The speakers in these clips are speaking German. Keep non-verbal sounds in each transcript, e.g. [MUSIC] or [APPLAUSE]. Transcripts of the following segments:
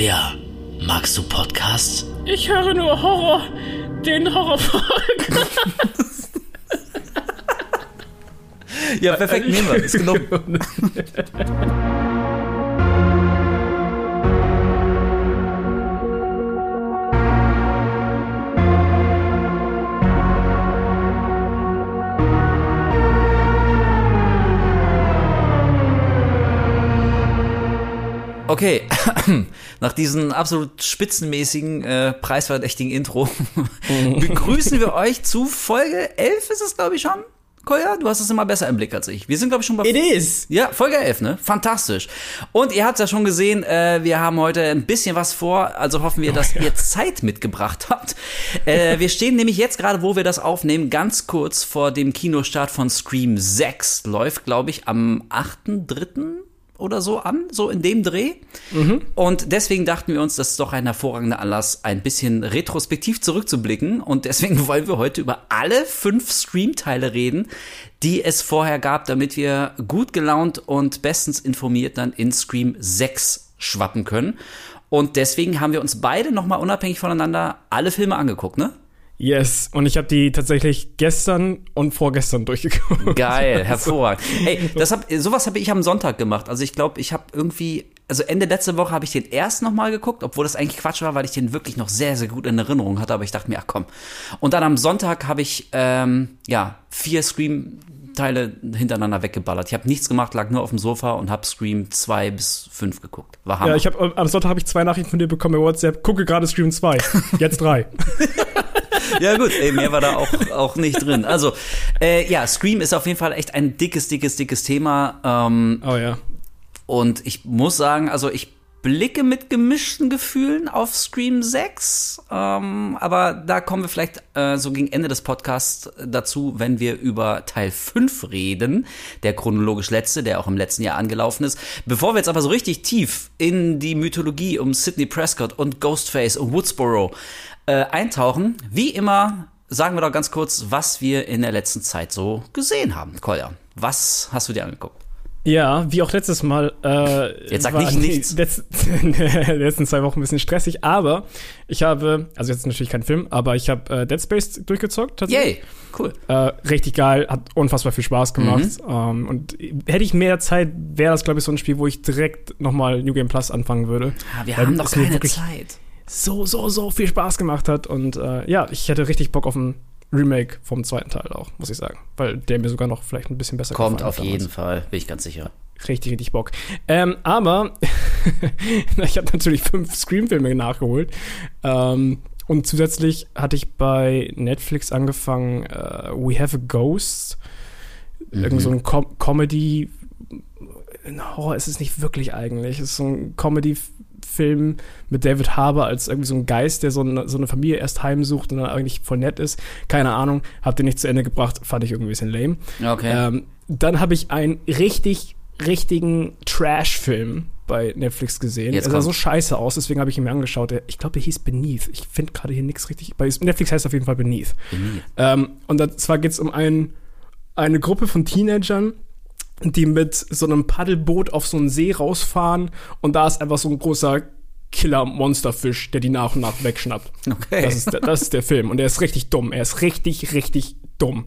Kolja, magst du Podcasts? Ich höre nur Horror. Den Horrorfolgen. [LAUGHS] Ja, perfekt, nehmen wir. Ist genug. Okay, [CLEARS THROAT] nach diesem absolut spitzenmäßigen, äh, preisverdächtigen Intro [LAUGHS] begrüßen wir euch zu Folge 11 ist es, glaube ich, schon. Kolja, du hast es immer besser im Blick als ich. Wir sind, glaube ich, schon bei... It is. Ja, Folge 11, ne? Fantastisch. Und ihr habt es ja schon gesehen, äh, wir haben heute ein bisschen was vor, also hoffen wir, dass ja. ihr Zeit mitgebracht habt. Äh, wir stehen nämlich jetzt gerade, wo wir das aufnehmen, ganz kurz vor dem Kinostart von Scream 6. Läuft, glaube ich, am 8.3., oder so an, so in dem Dreh. Und deswegen dachten wir uns, das ist doch ein hervorragender Anlass, ein bisschen retrospektiv zurückzublicken. Und deswegen [LAUGHS] wollen wir heute über alle fünf Scream-Teile reden, die es vorher gab, damit wir gut gelaunt und bestens informiert dann in Scream 6 schwappen können. Und deswegen haben wir uns beide nochmal unabhängig voneinander alle Filme angeguckt, ne? Yes. Und ich habe die tatsächlich gestern und vorgestern [LAUGHS] durchgeguckt. Geil, hervorragend. Ey, das hab, sowas habe ich am Sonntag gemacht. Also ich glaube, ich habe irgendwie, also Ende letzte Woche habe ich den erst noch mal geguckt, obwohl das eigentlich Quatsch war, weil ich den wirklich noch sehr, sehr gut in Erinnerung hatte. Aber ich dachte mir, ach komm. Und dann am Sonntag habe ich, ähm, ja, vier Scream-Teile hintereinander weggeballert. Ich habe nichts gemacht, lag nur auf dem Sofa und habe Scream 2 bis 5 geguckt. War Hammer. Ja, ich habe am Sonntag habe ich zwei Nachrichten von dir bekommen bei WhatsApp. Gucke gerade Scream 2. Jetzt drei. [LAUGHS] [LAUGHS] Ja gut, ey, mehr war da auch, auch nicht drin. Also, äh, ja, Scream ist auf jeden Fall echt ein dickes, dickes, dickes Thema. Ähm, Oh ja. Und ich muss sagen, also ich blicke mit gemischten Gefühlen auf Scream 6, ähm, aber da kommen wir vielleicht äh, so gegen Ende des Podcasts dazu, wenn wir über Teil 5 reden, der chronologisch letzte, der auch im letzten Jahr angelaufen ist. Bevor wir jetzt aber so richtig tief in die Mythologie um Sidney Prescott und Ghostface und Woodsboro äh, eintauchen, wie immer sagen wir doch ganz kurz, was wir in der letzten Zeit so gesehen haben. Kolja, was hast du dir angeguckt? Ja, wie auch letztes Mal. Äh, Jetzt sag war nicht die nichts. [LAUGHS] Letz die [LAUGHS] letzten zwei Wochen ein bisschen stressig, aber ich habe, also jetzt natürlich kein Film, aber ich habe äh, Dead Space durchgezockt tatsächlich. Yay, cool. Äh, richtig geil, hat unfassbar viel Spaß gemacht. Mhm. Ähm, und hätte ich mehr Zeit, wäre das, glaube ich, so ein Spiel, wo ich direkt nochmal New Game Plus anfangen würde. Ja, wir Weil haben doch keine wirklich Zeit. So, so, so viel Spaß gemacht hat. Und äh, ja, ich hätte richtig Bock auf ein Remake vom zweiten Teil auch, muss ich sagen. Weil der mir sogar noch vielleicht ein bisschen besser Kommt gefallen auf jeden. Fall, bin ich ganz sicher. Richtig, richtig Bock. Ähm, aber [LAUGHS] ich habe natürlich fünf Scream-Filme nachgeholt. Ähm, und zusätzlich hatte ich bei Netflix angefangen, äh, We Have a Ghost. Irgend so ein Com Comedy. Horror ist es nicht wirklich eigentlich. Es ist so ein Comedy-Film mit David Harbour als irgendwie so ein Geist, der so eine, so eine Familie erst heimsucht und dann eigentlich voll nett ist. Keine Ahnung, hab den nicht zu Ende gebracht, fand ich irgendwie ein bisschen lame. Okay. Ähm, dann habe ich einen richtig, richtigen Trash-Film bei Netflix gesehen. Jetzt er sah so scheiße aus, deswegen habe ich ihn mir angeschaut. Ich glaube, der hieß Beneath. Ich finde gerade hier nichts richtig. Bei Netflix heißt auf jeden Fall Beneath. Beneath. Ähm, und zwar geht es um ein, eine Gruppe von Teenagern, die mit so einem Paddelboot auf so einen See rausfahren und da ist einfach so ein großer Killer-Monsterfisch, der die nach und nach wegschnappt. Okay. Das ist, der, das ist der Film. Und er ist richtig dumm. Er ist richtig, richtig dumm.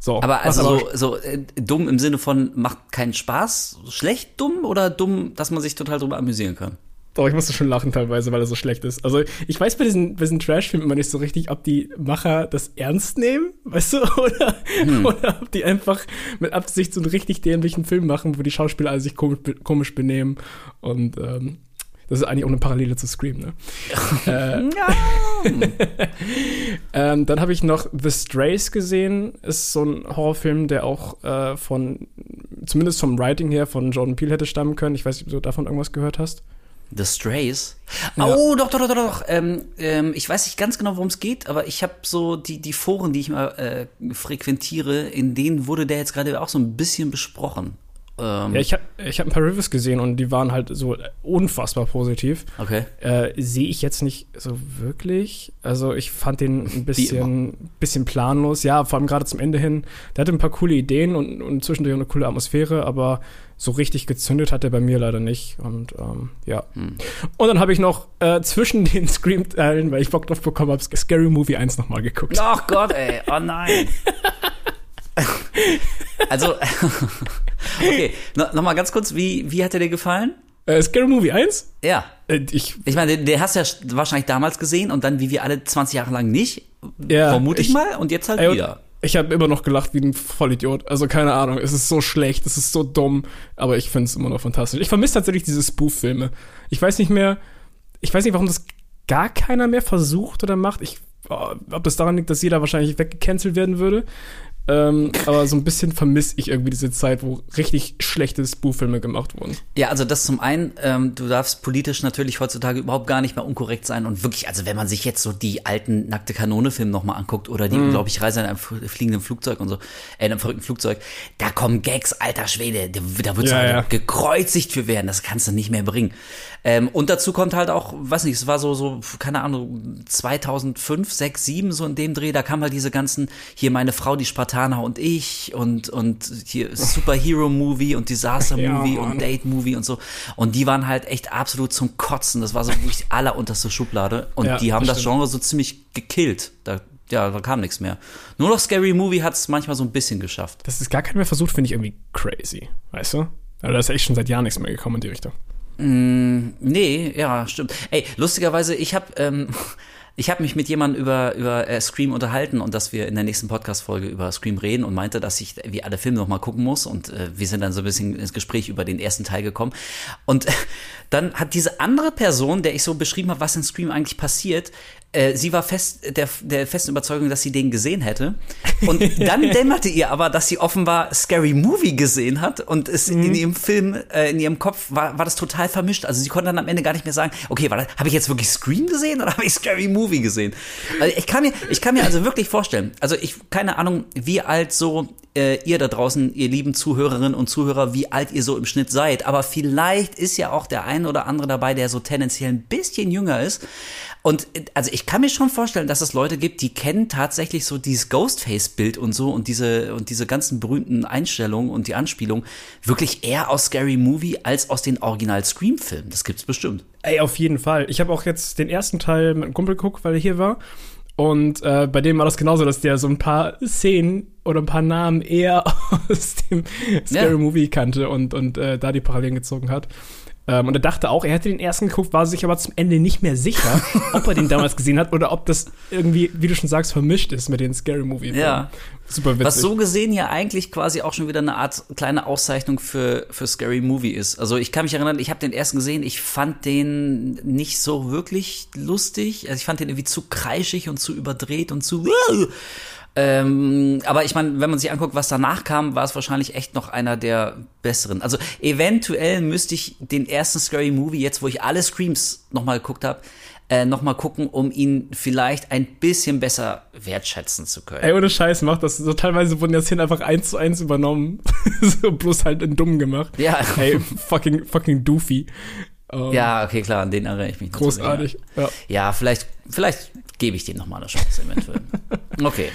So. aber also so, so äh, dumm im Sinne von macht keinen Spaß, schlecht dumm oder dumm, dass man sich total drüber amüsieren kann? Doch, ich musste schon lachen teilweise, weil er so schlecht ist. Also ich weiß bei diesen, bei diesen Trash-Filmen immer nicht so richtig, ob die Macher das ernst nehmen, [LAUGHS] weißt du, oder, oder ob die einfach mit Absicht so einen richtig dämlichen Film machen, wo die Schauspieler alle sich komisch, komisch benehmen. Und ähm, das ist eigentlich auch eine Parallele zu Scream, ne? [LAUGHS] äh, [LAUGHS] ähm, dann habe ich noch The Strays gesehen. Ist so ein Horrorfilm, der auch äh, von, zumindest vom Writing her, von Jordan Peele hätte stammen können. Ich weiß nicht, ob du davon irgendwas gehört hast. The Strays. Ja. Oh, doch, doch, doch, doch, doch. Ähm, ähm, ich weiß nicht ganz genau, worum es geht, aber ich habe so die, die Foren, die ich mal äh, frequentiere, in denen wurde der jetzt gerade auch so ein bisschen besprochen. Ähm, Ja, ich habe ich hab ein paar Reviews gesehen und die waren halt so unfassbar positiv. okay. Äh, Sehe ich jetzt nicht so wirklich. Also ich fand den ein bisschen, bisschen planlos. Ja, vor allem gerade zum Ende hin. Der hatte ein paar coole Ideen und, und zwischendurch eine coole Atmosphäre, aber so richtig gezündet hat er bei mir leider nicht. Und ähm, ja. Und dann habe ich noch äh, zwischen den [LAUGHS] Scream-Teilen, weil ich Bock drauf bekommen habe, Scary Movie 1 nochmal geguckt. Ach Gott, ey, oh nein. [LAUGHS] [LAUGHS] also, [LAUGHS] okay, no, nochmal ganz kurz, wie, wie hat er dir gefallen? Äh, Scary Movie 1? Ja. Äh, ich, Ich meine, den, den hast du ja wahrscheinlich damals gesehen und dann wie wir alle 20 Jahre lang nicht. Ja, vermute ich, ich- mal. Und jetzt halt ey, wieder. ich habe immer noch gelacht wie ein Vollidiot. Also keine Ahnung, es ist so schlecht, es ist so dumm, aber ich finde es immer noch fantastisch. Ich vermisse tatsächlich diese Spoof-Filme. Ich weiß nicht mehr, ich weiß nicht, warum das gar keiner mehr versucht oder macht. Ich, oh, ob das daran liegt, dass jeder wahrscheinlich weggecancelt werden würde. Ähm, aber so ein bisschen vermisse ich irgendwie diese Zeit, wo richtig schlechte Spoof-Filme gemacht wurden. Ja, also das zum einen, ähm, du darfst politisch natürlich heutzutage überhaupt gar nicht mehr unkorrekt sein und wirklich, also wenn man sich jetzt so die alten nackte Kanone-Filme nochmal anguckt oder die, glaube ich, Reise in einem fl- fliegenden Flugzeug und so, äh, in einem verrückten Flugzeug, da kommen Gags, alter Schwede, da, da wird Ja, ja, ja. gekreuzigt für werden, das kannst du nicht mehr bringen. Ähm, und dazu kommt halt auch, weiß nicht, es war so, so, keine Ahnung, 2005, 6, 7, so in dem Dreh, da kam halt diese ganzen, hier meine Frau, die Spartaner und ich und, und hier Superhero-Movie und Disaster-Movie [LAUGHS] Ja, und. Date-Movie und so. Und die waren halt echt absolut zum Kotzen. Das war so wirklich allerunterste Schublade. Und Ja, die haben das das. Genre so ziemlich gekillt. Da, ja, da kam nichts mehr. Nur noch Scary Movie hat es manchmal so ein bisschen geschafft. Dass es gar keiner mehr versucht, finde ich irgendwie crazy. Weißt du? Also da ist echt schon seit Jahren nichts mehr gekommen in die Richtung. Nee, ja, stimmt. Ey, lustigerweise, ich habe ähm, [LAUGHS] ich habe mich mit jemandem über über äh, Scream unterhalten und dass wir in der nächsten Podcast Folge über Scream reden und meinte, dass ich wie alle Filme noch mal gucken muss und äh, wir sind dann so ein bisschen ins Gespräch über den ersten Teil gekommen. Und [LAUGHS] dann hat diese andere Person, der ich so beschrieben habe, was in Scream eigentlich passiert, äh, sie war fest der der festen Überzeugung, dass sie den gesehen hätte und dann [LAUGHS] dämmerte ihr aber, dass sie offenbar Scary Movie gesehen hat und es in ihrem Film äh, in ihrem Kopf war war das total vermischt. Also sie konnte dann am Ende gar nicht mehr sagen, okay, war das- habe ich jetzt wirklich Scream gesehen oder [LAUGHS] habe ich Scary Movie gesehen? Also ich kann mir ich kann mir also wirklich vorstellen, also ich keine Ahnung, wie alt so äh, ihr da draußen, ihr lieben Zuhörerinnen und Zuhörer, wie alt ihr so im Schnitt seid, aber vielleicht ist ja auch der ein oder andere dabei, der so tendenziell ein bisschen jünger ist. Und äh, also ich kann mir schon vorstellen, dass es Leute gibt, die kennen tatsächlich so dieses Ghostface-Bild und so und diese und diese ganzen berühmten Einstellungen und die Anspielungen wirklich eher aus Scary Movie als aus den Original Scream-Filmen. Das gibt's bestimmt. Ey, auf jeden Fall. Ich habe auch jetzt den ersten Teil mit einem Kumpel geguckt, weil er hier war. Und äh, bei dem war das genauso, dass der so ein paar Szenen oder ein paar Namen eher [LAUGHS] aus dem Scary Ja. Movie kannte und, und äh, da die Parallelen gezogen hat. Ähm, und er dachte auch, er hätte den ersten geguckt, war sich aber zum Ende nicht mehr sicher, [LAUGHS] ob er den damals gesehen hat oder ob das irgendwie, wie du schon sagst, vermischt ist mit den Scary Movie. Ja. Super witzig. Was so gesehen ja eigentlich quasi auch schon wieder eine Art kleine Auszeichnung für, für Scary Movie ist. Also ich kann mich erinnern, ich habe den ersten gesehen, ich fand den nicht so wirklich lustig. Also ich fand den irgendwie zu kreischig und zu überdreht und zu. Ähm, aber ich meine, wenn man sich anguckt, was danach kam, war es wahrscheinlich echt noch einer der besseren. Also eventuell müsste ich den ersten Scary Movie, jetzt wo ich alle Screams nochmal geguckt habe, äh, nochmal gucken, um ihn vielleicht ein bisschen besser wertschätzen zu können. Ey, ohne Scheiß macht das. So teilweise wurden ja Szenen einfach eins zu eins übernommen. [LAUGHS] so bloß halt in dumm gemacht. Ja. Ey, fucking, fucking doofy. Ähm, Ja, okay, klar, an den erinnere ich mich. Großartig. Ja. Ja, ja vielleicht, vielleicht gebe ich dem nochmal eine Chance eventuell. [LAUGHS] Okay.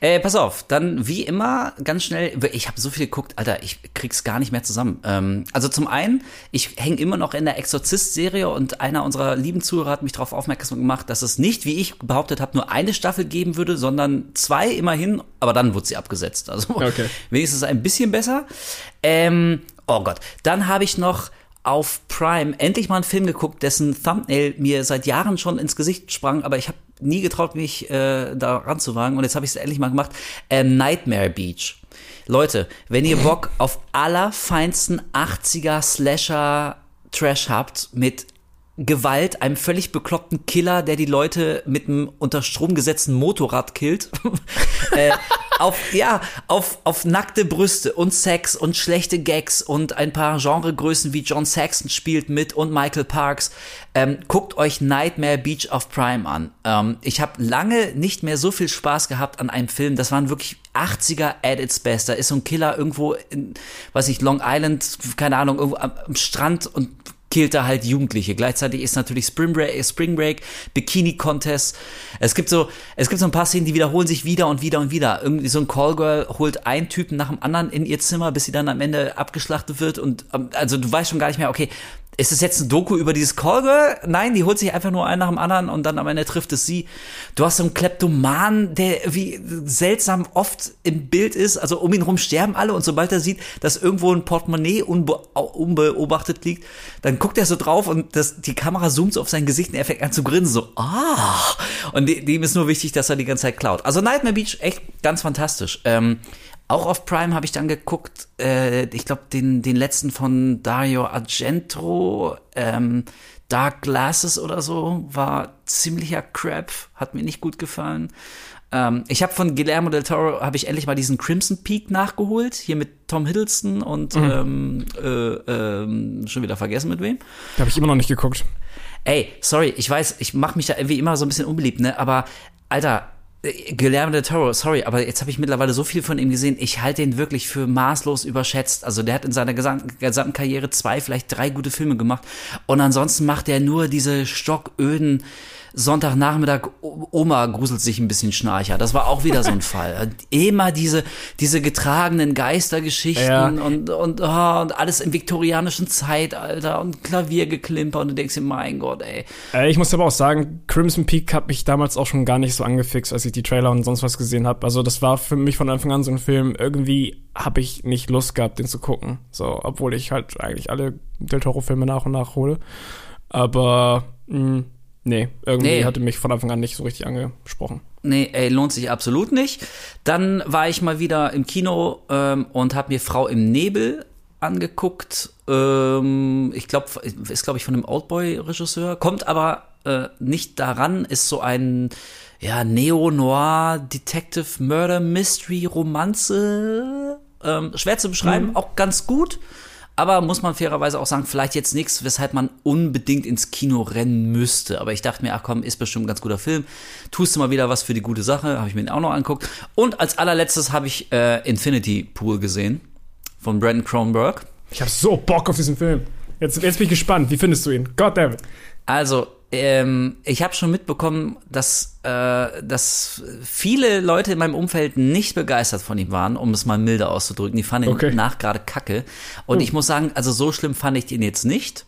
Äh, pass auf, dann wie immer ganz schnell, ich habe so viel geguckt, Alter, ich krieg's gar nicht mehr zusammen. Ähm, also zum einen, ich hänge immer noch in der Exorzist-Serie und einer unserer lieben Zuhörer hat mich darauf aufmerksam gemacht, dass es nicht, wie ich behauptet habe, nur eine Staffel geben würde, sondern zwei immerhin, aber dann wurde sie abgesetzt. Also [LAUGHS] Okay. wenigstens ein bisschen besser. Ähm, oh Gott, dann habe ich noch auf Prime endlich mal einen Film geguckt, dessen Thumbnail mir seit Jahren schon ins Gesicht sprang, aber ich habe nie getraut, mich äh, da ranzuwagen und jetzt habe ich es endlich mal gemacht. Ähm, Nightmare Beach. Leute, wenn ihr Bock [LAUGHS] auf allerfeinsten 80er Slasher Trash habt mit Gewalt, einem völlig bekloppten Killer, der die Leute mit einem unter Strom gesetzten Motorrad killt. [LAUGHS] äh, auf, ja, auf, auf nackte Brüste und Sex und schlechte Gags und ein paar Genregrößen wie John Saxon spielt mit und Michael Parks. Ähm, guckt euch Nightmare Beach auf Prime an. Ähm, ich habe lange nicht mehr so viel Spaß gehabt an einem Film. Das waren wirklich 80er at its best. Da ist so ein Killer irgendwo in, weiß ich, Long Island, keine Ahnung, irgendwo am, am Strand und killt da halt Jugendliche. Gleichzeitig ist natürlich Spring Break, Spring Break Bikini Contest. Es gibt so, es gibt so ein paar Szenen, die wiederholen sich wieder und wieder und wieder. Irgendwie so ein Callgirl holt einen Typen nach dem anderen in ihr Zimmer, bis sie dann am Ende abgeschlachtet wird und, ähm, also du weißt schon gar nicht mehr, okay, ist es jetzt ein Doku über dieses Callgirl? Nein, die holt sich einfach nur einen nach dem anderen und dann am Ende trifft es sie. Du hast so einen Kleptoman, der wie seltsam oft im Bild ist. Also um ihn rum sterben alle und sobald er sieht, dass irgendwo ein Portemonnaie unbe unbeobachtet liegt, dann guckt er so drauf und das, die Kamera zoomt so auf sein Gesicht und er fängt an zu grinsen. So, ah. Und dem ist nur wichtig, dass er die ganze Zeit klaut. Also Nightmare Beach, echt ganz fantastisch. Ähm, auch auf Prime habe ich dann geguckt, äh, ich glaube, den, den letzten von Dario Argento, ähm, Dark Glasses oder so, war ziemlicher Crap, hat mir nicht gut gefallen. Ähm, ich habe von Guillermo del Toro, habe ich endlich mal diesen Crimson Peak nachgeholt, hier mit Tom Hiddleston und mhm. ähm, äh, äh, schon wieder vergessen mit wem. Habe ich immer noch nicht geguckt. Ey, sorry, ich weiß, ich mache mich da irgendwie immer so ein bisschen unbeliebt, ne? Aber Alter, Guillermo del Toro, sorry, aber jetzt habe ich mittlerweile so viel von ihm gesehen. Ich halte ihn wirklich für maßlos überschätzt. Also der hat in seiner gesamten, gesamten Karriere zwei, vielleicht drei gute Filme gemacht. Und ansonsten macht er nur diese stocköden Sonntagnachmittag, Oma gruselt sich ein bisschen schnarcher. Das war auch wieder so ein [LAUGHS] Fall. Immer diese, diese getragenen Geistergeschichten ja. und, und, oh, und alles im viktorianischen Zeitalter und Klaviergeklimper und du denkst dir, mein Gott, ey. Äh, ich muss aber auch sagen, Crimson Peak hat mich damals auch schon gar nicht so angefixt, als ich die Trailer und sonst was gesehen habe. Also das war für mich von Anfang an so ein Film, irgendwie habe ich nicht Lust gehabt, den zu gucken. So, obwohl ich halt eigentlich alle Del Toro-Filme nach und nach hole. Aber mh, hm, Nee, irgendwie nee. hatte mich von Anfang an nicht so richtig angesprochen. Nee, ey, lohnt sich absolut nicht. Dann war ich mal wieder im Kino ähm, und habe mir Frau im Nebel angeguckt. Ähm, ich glaube, ist glaube ich von einem Oldboy-Regisseur, kommt aber äh, nicht daran, ist so ein ja, Neo-Noir Detective Murder Mystery Romanze. Ähm, schwer zu beschreiben, mhm. auch ganz gut. Aber muss man fairerweise auch sagen, vielleicht jetzt nichts, weshalb man unbedingt ins Kino rennen müsste. Aber ich dachte mir, ach komm, ist bestimmt ein ganz guter Film. Tust du mal wieder was für die gute Sache. Habe ich mir den auch noch angeguckt. Und als allerletztes habe ich äh, Infinity Pool gesehen. Von Brandon Cronenberg. Ich habe so Bock auf diesen Film. Jetzt, jetzt bin ich gespannt. Wie findest du ihn? Goddammit. Also, ähm, ich habe schon mitbekommen, dass, äh, dass viele Leute in meinem Umfeld nicht begeistert von ihm waren, um es mal milder auszudrücken. Die fanden okay. ihn nach gerade kacke. Und oh. ich muss sagen, also so schlimm fand ich ihn jetzt nicht.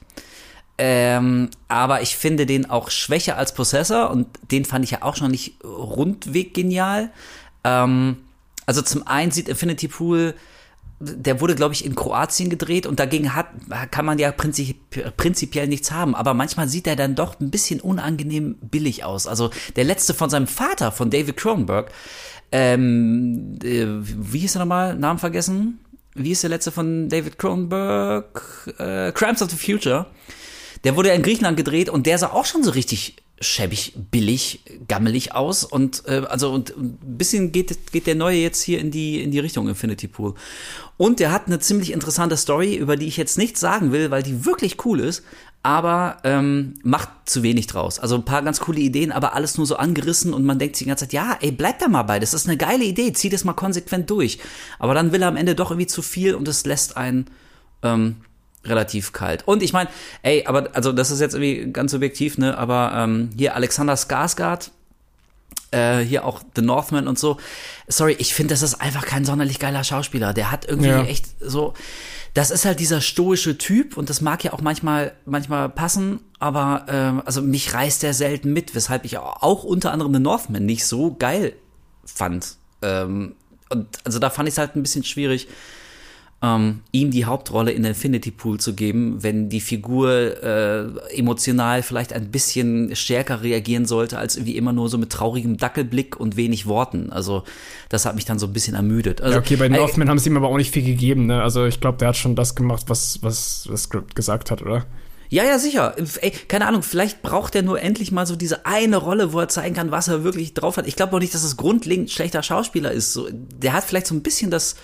Ähm, aber ich finde den auch schwächer als Possessor und den fand ich ja auch schon nicht rundweg genial. Ähm, also zum einen sieht Infinity Pool der wurde, glaube ich, in Kroatien gedreht und dagegen hat, kann man ja prinzip, prinzipiell nichts haben. Aber manchmal sieht er dann doch ein bisschen unangenehm billig aus. Also der letzte von seinem Vater, von David Cronenberg, ähm, äh, wie hieß er nochmal? Namen vergessen? Wie ist der letzte von David Cronenberg? Äh, Crimes of the Future. Der wurde ja in Griechenland gedreht und der sah auch schon so richtig schäbig, billig, gammelig aus und äh, also und ein bisschen geht geht der neue jetzt hier in die in die Richtung Infinity Pool und der hat eine ziemlich interessante Story, über die ich jetzt nichts sagen will, weil die wirklich cool ist, aber ähm, macht zu wenig draus. Also ein paar ganz coole Ideen, aber alles nur so angerissen und man denkt sich die ganze Zeit, ja, ey, bleib da mal bei, das ist eine geile Idee, zieh das mal konsequent durch. Aber dann will er am Ende doch irgendwie zu viel und es lässt einen ähm, relativ kalt. Und ich meine, ey, aber also das ist jetzt irgendwie ganz subjektiv, ne? Aber ähm, hier Alexander Skarsgård, äh, hier auch The Northman und so. Sorry, ich finde, das ist einfach kein sonderlich geiler Schauspieler. Der hat irgendwie ja. echt so. Das ist halt dieser stoische Typ und das mag ja auch manchmal manchmal passen, aber ähm, also mich reißt der selten mit, weshalb ich auch unter anderem The Northman nicht so geil fand. Ähm, und also da fand ich es halt ein bisschen schwierig ähm, ihm die Hauptrolle in Infinity Pool zu geben, wenn die Figur äh, emotional vielleicht ein bisschen stärker reagieren sollte, als wie immer nur so mit traurigem Dackelblick und wenig Worten. Also das hat mich dann so ein bisschen ermüdet. Also, ja, okay, bei Northman äh, haben sie ihm aber auch nicht viel gegeben. Ne? Also ich glaube, der hat schon das gemacht, was, was das Skript gesagt hat, oder? Ja, ja, sicher. Ey, keine Ahnung, vielleicht braucht er nur endlich mal so diese eine Rolle, wo er zeigen kann, was er wirklich drauf hat. Ich glaube auch nicht, dass es grundlegend schlechter Schauspieler ist. So, der hat vielleicht so ein bisschen das,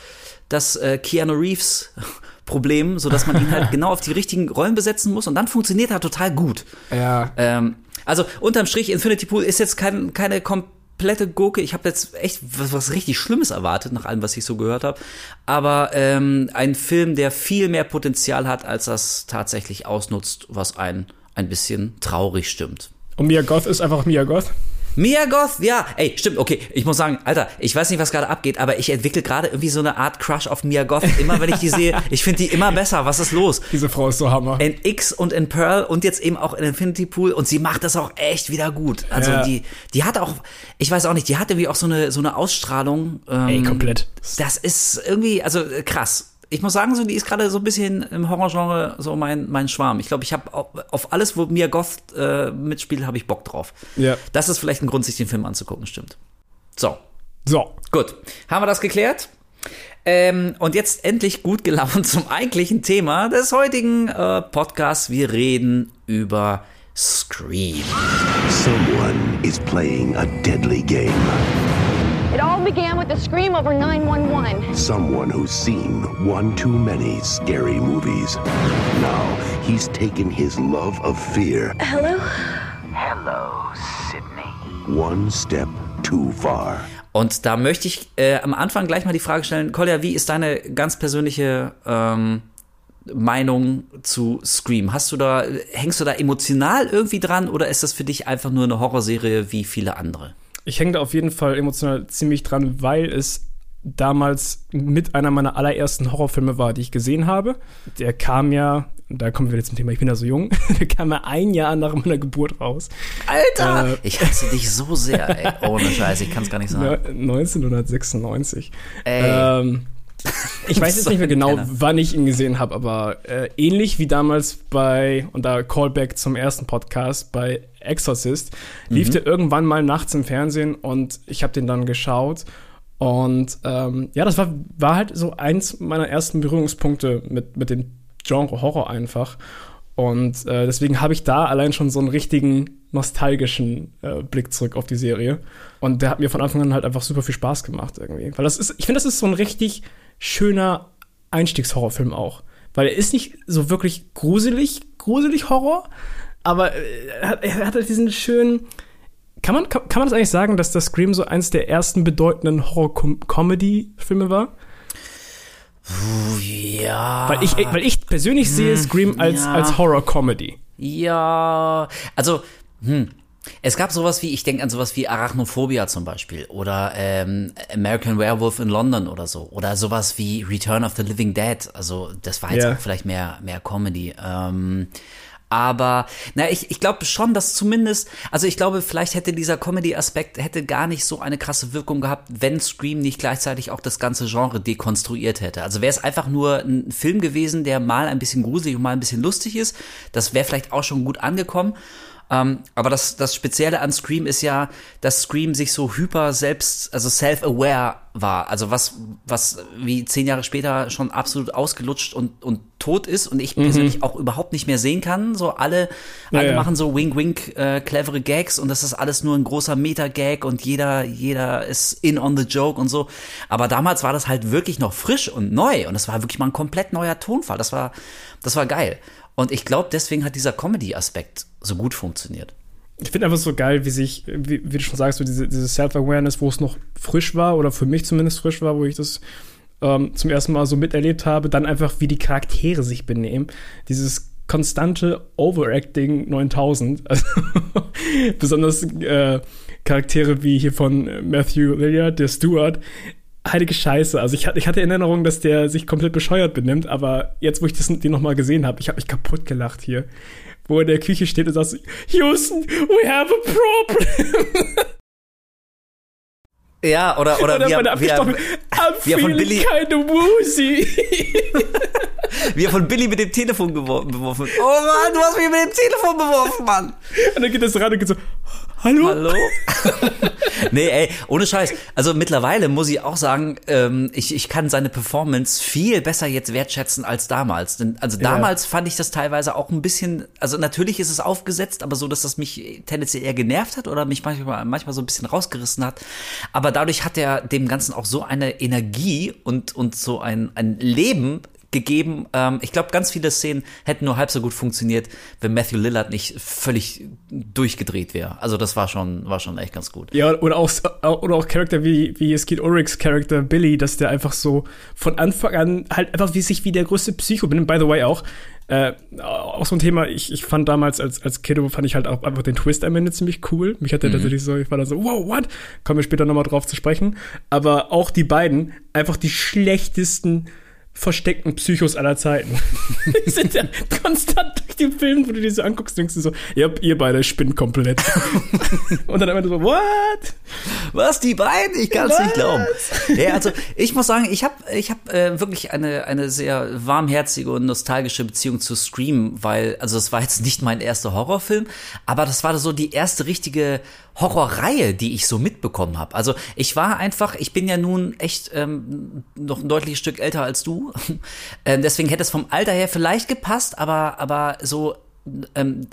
das äh, Keanu Reeves [LAUGHS] Problem, so dass man ihn halt [LAUGHS] genau auf die richtigen Rollen besetzen muss und dann funktioniert er total gut. Ja. Ähm, also unterm Strich, Infinity Pool ist jetzt kein, keine kom komplette Gurke. Ich habe jetzt echt was, was richtig Schlimmes erwartet, nach allem, was ich so gehört habe. Aber ähm, ein Film, der viel mehr Potenzial hat, als das tatsächlich ausnutzt, was einen ein bisschen traurig stimmt. Und Mia Goth ist einfach Mia Goth. Mia Goth, ja, ey, stimmt, okay. Ich muss sagen, Alter, ich weiß nicht, was gerade abgeht, aber ich entwickle gerade irgendwie so eine Art Crush auf Mia Goth. Immer wenn ich die sehe, [LAUGHS] ich finde die immer besser. Was ist los? Diese Frau ist so Hammer. In X und in Pearl und jetzt eben auch in Infinity Pool und sie macht das auch echt wieder gut. Also Ja. die, die hat auch, ich weiß auch nicht, die hat irgendwie auch so eine, so eine Ausstrahlung. Ähm, Ey, komplett. Das ist irgendwie, also äh, krass. Ich muss sagen, so die ist gerade so ein bisschen im Horrorgenre so mein, mein Schwarm. Ich glaube, ich habe auf, auf alles, wo Mia Goth äh, mitspielt, habe ich Bock drauf. Ja. Das ist vielleicht ein Grund, sich den Film anzugucken, stimmt. So, So. gut. Haben wir das geklärt? Ähm, und jetzt endlich gut gelaunt [LAUGHS] zum eigentlichen Thema des heutigen äh, Podcasts. Wir reden über Scream. Someone is playing a deadly game. Began with a scream over 911. Someone who's seen one too many scary movies. Now he's taken his love of fear Hello? Hello, Sydney. one step too far. Und da möchte ich äh, am Anfang gleich mal die Frage stellen, Kolja, wie ist deine ganz persönliche ähm, Meinung zu Scream? Hast du da, hängst du da emotional irgendwie dran oder ist das für dich einfach nur eine Horrorserie wie viele andere? Ich hänge da auf jeden Fall emotional ziemlich dran, weil es damals mit einer meiner allerersten Horrorfilme war, die ich gesehen habe. Der kam ja, da kommen wir jetzt zum Thema, ich bin ja so jung, [LAUGHS] der kam ja ein Jahr nach meiner Geburt raus. Alter! Äh. ich hasse dich so sehr, ey. Ohne Scheiß, ich kann es gar nicht [LAUGHS] sagen. Ne, 1996. Ey. Ähm, ich weiß jetzt nicht mehr genau, wann ich ihn gesehen habe, aber äh, ähnlich wie damals bei, und da Callback zum ersten Podcast, bei Exorcist, lief der irgendwann mal nachts im Fernsehen und ich habe den dann geschaut. Und ähm, ja, das war, war halt so eins meiner ersten Berührungspunkte mit, mit dem Genre Horror einfach. Und äh, deswegen habe ich da allein schon so einen richtigen nostalgischen äh, Blick zurück auf die Serie. Und der hat mir von Anfang an halt einfach super viel Spaß gemacht irgendwie. Weil das ist, ich finde, das ist so ein richtig schöner Einstiegshorrorfilm auch. Weil er ist nicht so wirklich gruselig, gruselig Horror, aber äh, er hat, er hat halt diesen schönen. Kann man, kann, kann man das eigentlich sagen, dass das Scream so eins der ersten bedeutenden Horror-Comedy-Filme war? Ja. Weil ich, weil ich persönlich sehe Scream als, ja. als Horror-Comedy. Ja, also, hm. Es gab sowas wie, ich denke an sowas wie Arachnophobia zum Beispiel oder ähm, American Werewolf in London oder so oder sowas wie Return of the Living Dead. Also das war jetzt Ja. auch vielleicht mehr mehr Comedy. Ähm, aber na, ich, ich glaube schon, dass zumindest, also ich glaube, vielleicht hätte dieser Comedy-Aspekt hätte gar nicht so eine krasse Wirkung gehabt, wenn Scream nicht gleichzeitig auch das ganze Genre dekonstruiert hätte. Also wäre es einfach nur ein Film gewesen, der mal ein bisschen gruselig und mal ein bisschen lustig ist, das wäre vielleicht auch schon gut angekommen. Ähm, aber das, das Spezielle an Scream ist ja, dass Scream sich so hyper selbst, also self-aware war. Also was, was wie zehn Jahre später schon absolut ausgelutscht und, und tot ist und ich persönlich auch überhaupt nicht mehr sehen kann. So alle, alle ja. machen so wink-wink äh, clevere Gags und das ist alles nur ein großer Meta-Gag und jeder, jeder ist in on the joke und so. Aber damals war das halt wirklich noch frisch und neu und das war wirklich mal ein komplett neuer Tonfall. Das war, das war geil. Und ich glaube, deswegen hat dieser Comedy-Aspekt so gut funktioniert. Ich finde einfach so geil, wie sich, wie, wie du schon sagst, so diese, diese Self-Awareness, wo es noch frisch war, oder für mich zumindest frisch war, wo ich das ähm, zum ersten Mal so miterlebt habe, dann einfach, wie die Charaktere sich benehmen. Dieses konstante Overacting 9000. [LAUGHS] Also, besonders äh, Charaktere wie hier von Matthew Lillard, der Stewart. Heilige Scheiße. Also ich, hatte- ich hatte in Erinnerung, dass der sich komplett bescheuert benimmt, aber jetzt, wo ich das, den nochmal gesehen habe, ich habe mich kaputt gelacht hier. Wo er in der Küche steht und sagt, Houston, we have a problem. Ja, oder, oder dann wie, er, wie, er, wie er von feeling Billy- kinda woozy. [LAUGHS] wie er von Billy mit dem Telefon beworfen wird. Oh Mann, du hast mich mit dem Telefon beworfen, Mann. und dann geht das ran und geht so, hallo? Hallo? [LAUGHS] nee, ey, ohne Scheiß. Also mittlerweile muss ich auch sagen, ähm, ich, ich kann seine Performance viel besser jetzt wertschätzen als damals. Denn, also damals fand ich das teilweise auch ein bisschen, also natürlich ist es aufgesetzt, aber so, dass das mich tendenziell eher genervt hat oder mich manchmal, manchmal so ein bisschen rausgerissen hat. Aber dadurch hat er dem Ganzen auch so eine Energie und, und so ein, ein Leben gegeben. Ähm, ich glaube, ganz viele Szenen hätten nur halb so gut funktioniert, wenn Matthew Lillard nicht völlig durchgedreht wäre. Also das war schon, war schon echt ganz gut. Ja, oder auch, oder auch Charakter wie, wie Skeet Ulrichs Charakter Billy, dass der einfach so von Anfang an halt einfach wie sich wie der größte Psycho benimmt. By the way auch, äh, auch so ein Thema, ich, ich fand damals als, als Kiddo, fand ich halt auch einfach den Twist am Ende ziemlich cool. Mich hat der mhm. tatsächlich so, ich war da so, wow, what? Kommen wir später nochmal drauf zu sprechen. Aber auch die beiden, einfach die schlechtesten versteckten Psychos aller Zeiten. [LAUGHS] die sind ja konstant durch den Film, wo du dir so anguckst, denkst du so, ihr, ihr beide spinnt komplett. [LAUGHS] und dann immer so, what? Was, die beiden? Ich kann es nicht glauben. Ja, also ich muss sagen, ich habe ich hab, äh, wirklich eine, eine sehr warmherzige und nostalgische Beziehung zu Scream, weil, also es war jetzt nicht mein erster Horrorfilm, aber das war so die erste richtige Horrorreihe, die ich so mitbekommen habe. Also ich war einfach, ich bin ja nun echt ähm, noch ein deutliches Stück älter als du. [LAUGHS] ähm, deswegen hätte es vom Alter her vielleicht gepasst, aber, aber so ähm,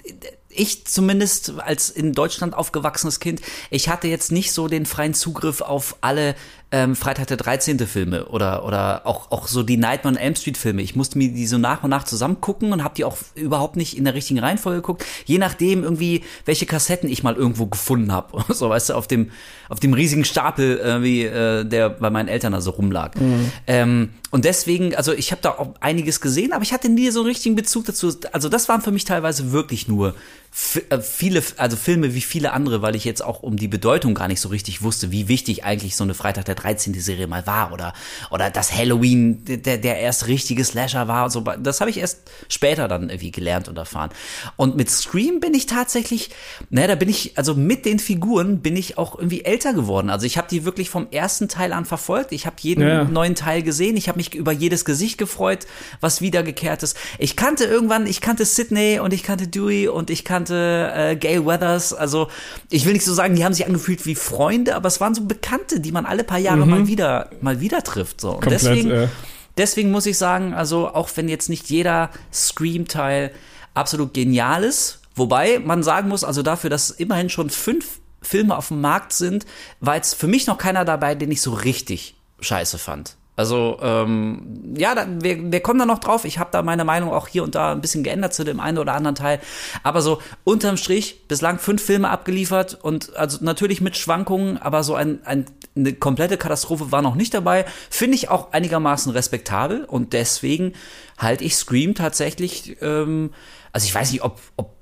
ich zumindest als in Deutschland aufgewachsenes Kind, ich hatte jetzt nicht so den freien Zugriff auf alle ähm, Freitag der 13. Filme oder, oder auch, auch so die Nightmare on Elm Street Filme. Ich musste mir die so nach und nach zusammen gucken und habe die auch überhaupt nicht in der richtigen Reihenfolge geguckt. Je nachdem irgendwie, welche Kassetten ich mal irgendwo gefunden habe. [LAUGHS] so, weißt du, auf dem, auf dem riesigen Stapel, äh, wie äh, der bei meinen Eltern da so rumlag. Mhm. Ähm, und deswegen, also ich habe da auch einiges gesehen, aber ich hatte nie so einen richtigen Bezug dazu. Also das waren für mich teilweise wirklich nur äh, viele, also Filme wie viele andere, weil ich jetzt auch um die Bedeutung gar nicht so richtig wusste, wie wichtig eigentlich so eine Freitag der 13. Serie mal war oder, oder dass Halloween der, der erst richtige Slasher war und so. Das habe ich erst später dann irgendwie gelernt und erfahren. Und mit Scream bin ich tatsächlich, naja, da bin ich, also mit den Figuren bin ich auch irgendwie älter geworden. Also ich habe die wirklich vom ersten Teil an verfolgt. Ich habe jeden ja. neuen Teil gesehen. Ich habe mich über jedes Gesicht gefreut, was wiedergekehrt ist. Ich kannte irgendwann, ich kannte Sydney und ich kannte Dewey und ich kannte äh, Gail Weathers. Also ich will nicht so sagen, die haben sich angefühlt wie Freunde, aber es waren so Bekannte, die man alle paar Jahre mhm. mal wieder mal wieder trifft. So. Und Komplett, deswegen, äh. deswegen muss ich sagen, also auch wenn jetzt nicht jeder Scream-Teil absolut genial ist, wobei man sagen muss, also dafür, dass immerhin schon fünf Filme auf dem Markt sind, war jetzt für mich noch keiner dabei, den ich so richtig scheiße fand. Also ähm, ja, da, wir, wir kommen da noch drauf. Ich habe da meine Meinung auch hier und da ein bisschen geändert zu dem einen oder anderen Teil. Aber so unterm Strich bislang fünf Filme abgeliefert und also natürlich mit Schwankungen, aber so ein, ein, eine komplette Katastrophe war noch nicht dabei. Finde ich auch einigermaßen respektabel und deswegen halte ich Scream tatsächlich. Ähm, also ich weiß nicht, ob, ob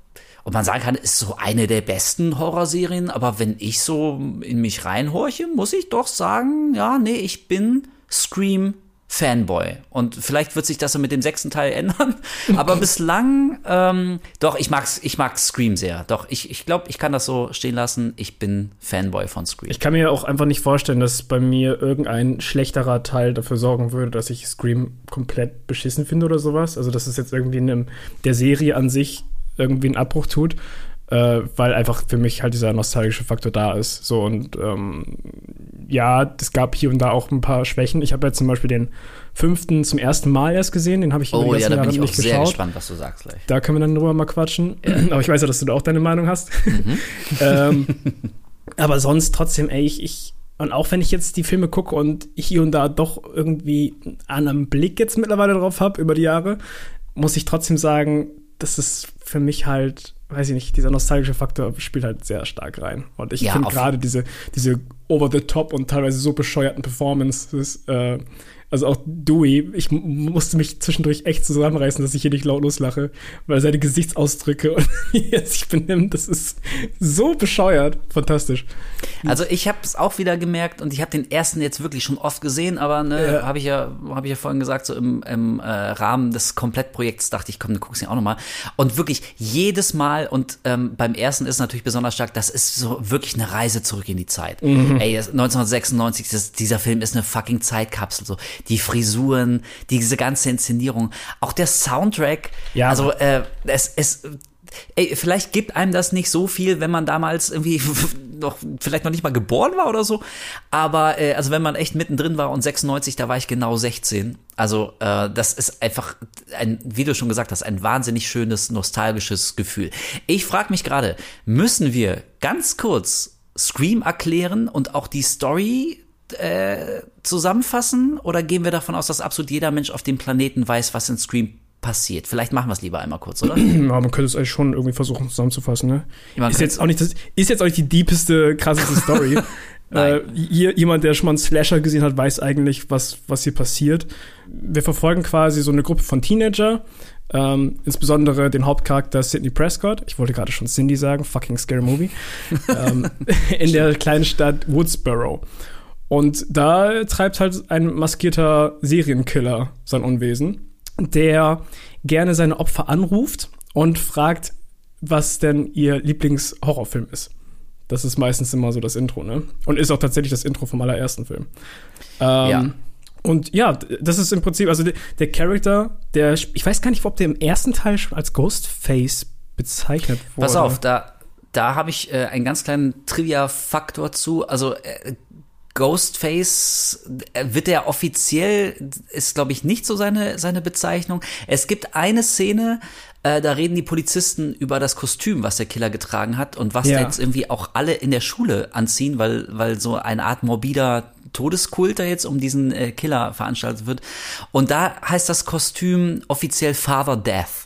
ob man sagen kann, ist so eine der besten Horrorserien, aber wenn ich so in mich reinhorche, muss ich doch sagen, ja, nee, ich bin Scream Fanboy. Und vielleicht wird sich das so mit dem sechsten Teil ändern. [LAUGHS] Aber bislang, ähm, doch, ich mag's, ich mag Scream sehr. Doch, ich, ich glaube, ich kann das so stehen lassen. Ich bin Fanboy von Scream. Ich kann mir auch einfach nicht vorstellen, dass bei mir irgendein schlechterer Teil dafür sorgen würde, dass ich Scream komplett beschissen finde oder sowas. Also, dass es jetzt irgendwie in einem, der Serie an sich irgendwie einen Abbruch tut äh, weil einfach für mich halt dieser nostalgische Faktor da ist. So und ähm, ja, es gab hier und da auch ein paar Schwächen. Ich habe jetzt zum Beispiel den fünften zum ersten Mal erst gesehen, den habe ich oh, ja, da bin ich auch sehr geschaut. gespannt, was du sagst gleich. Da können wir dann drüber mal quatschen. Ja. Aber ich weiß ja, dass du da auch deine Meinung hast. Mhm. [LAUGHS] ähm, aber sonst trotzdem, ey, ich, ich und auch wenn ich jetzt die Filme gucke und hier und da doch irgendwie einen Blick jetzt mittlerweile drauf habe über die Jahre, muss ich trotzdem sagen, dass es für mich halt weiß ich nicht, dieser nostalgische Faktor spielt halt sehr stark rein. Und ich ja, finde gerade diese, diese over the top und teilweise so bescheuerten Performances äh, also auch Dewey, ich musste mich zwischendurch echt zusammenreißen, dass ich hier nicht laut loslache, weil seine Gesichtsausdrücke [LAUGHS] und wie er sich benimmt, das ist so bescheuert. Fantastisch. Also ich habe es auch wieder gemerkt und ich habe den ersten jetzt wirklich schon oft gesehen, aber ne, ja. habe ich ja, habe ich ja vorhin gesagt, so im, im äh, Rahmen des Komplettprojekts dachte ich, komm, du guckst ihn auch nochmal. Und wirklich jedes Mal und ähm, beim ersten ist natürlich besonders stark, das ist so wirklich eine Reise zurück in die Zeit. Mhm. Ey, 1996, das, dieser Film ist eine fucking Zeitkapsel. So die Frisuren, diese ganze Inszenierung, auch der Soundtrack. Ja. Also äh, es, es ey, vielleicht gibt einem das nicht so viel, wenn man damals irgendwie [LAUGHS] noch vielleicht noch nicht mal geboren war oder so. Aber äh, also wenn man echt mittendrin war und 96, da war ich genau 16. Also äh, das ist einfach ein, wie du schon gesagt hast, ein wahnsinnig schönes nostalgisches Gefühl. Ich frage mich gerade, müssen wir ganz kurz Scream erklären und auch die Story äh, zusammenfassen oder gehen wir davon aus, dass absolut jeder Mensch auf dem Planeten weiß, was in Scream passiert? Vielleicht machen wir es lieber einmal kurz, oder? [CLEARS THROAT] Ja, man könnte es eigentlich schon irgendwie versuchen zusammenzufassen, ne? Man Ist jetzt auch nicht das, ist jetzt auch nicht die deepeste, krasseste [LAUGHS] Story. äh, hier, jemand, der schon mal einen Slasher gesehen hat, weiß eigentlich, was, was hier passiert. Wir verfolgen quasi so eine Gruppe von Teenager, ähm, insbesondere den Hauptcharakter Sidney Prescott. Ich wollte gerade schon Cindy sagen, fucking scary movie. [LAUGHS] ähm, [LAUGHS] in der kleinen Stadt Woodsboro. Und da treibt halt ein maskierter Serienkiller sein Unwesen, der gerne seine Opfer anruft und fragt, was denn ihr Lieblingshorrorfilm ist. Das ist meistens immer so das Intro, ne? Und ist auch tatsächlich das Intro vom allerersten Film. Ähm, Ja. Und ja, das ist im Prinzip, also der, der Charakter, der, ich weiß gar nicht, ob der im ersten Teil schon als Ghostface bezeichnet wurde. Pass auf, da, da habe ich äh, einen ganz kleinen Trivia-Faktor zu. Also äh, Ghostface äh, wird er offiziell, ist glaube ich nicht so seine, seine Bezeichnung. Es gibt eine Szene, äh, da reden die Polizisten über das Kostüm, was der Killer getragen hat und was Ja. jetzt irgendwie auch alle in der Schule anziehen, weil, weil so eine Art morbider Todeskult da jetzt um diesen äh, Killer veranstaltet wird. Und da heißt das Kostüm offiziell Father Death.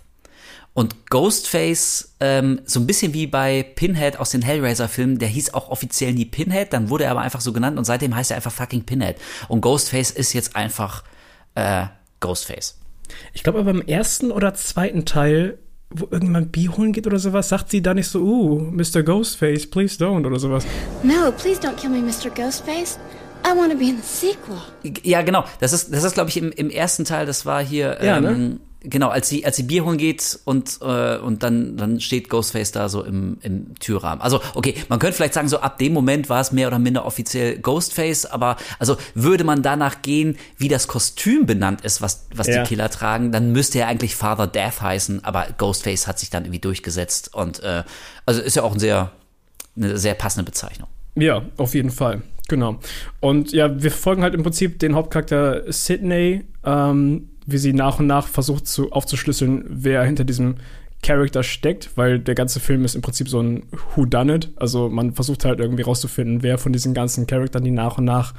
Und Ghostface, ähm, so ein bisschen wie bei Pinhead aus den Hellraiser-Filmen, der hieß auch offiziell nie Pinhead, dann wurde er aber einfach so genannt und seitdem heißt er einfach fucking Pinhead. Und Ghostface ist jetzt einfach äh, Ghostface. Ich glaube aber im ersten oder zweiten Teil, wo irgendjemand Bier holen geht oder sowas, sagt sie da nicht so, uh, Mr. Ghostface, please don't oder sowas. No, please don't kill me, Mr. Ghostface. I want to be in the sequel. Ja, genau. Das ist, das ist, glaube ich, im, im ersten Teil, das war hier, Ja, ähm, ne? Genau, als sie, als sie Bier holen geht und, äh, und dann, dann steht Ghostface da so im, im Türrahmen. Also, okay, man könnte vielleicht sagen, so ab dem Moment war es mehr oder minder offiziell Ghostface, aber also würde man danach gehen, wie das Kostüm benannt ist, was, was Ja. die Killer tragen, dann müsste er eigentlich Father Death heißen, aber Ghostface hat sich dann irgendwie durchgesetzt und äh, also ist ja auch ein sehr, eine sehr passende Bezeichnung. Ja, auf jeden Fall. Genau. Und ja, wir verfolgen halt im Prinzip den Hauptcharakter Sydney, ähm, wie sie nach und nach versucht zu, aufzuschlüsseln, wer hinter diesem Charakter steckt, weil der ganze Film ist im Prinzip so ein Whodunit. Also man versucht halt irgendwie rauszufinden, wer von diesen ganzen Charakteren, die nach und nach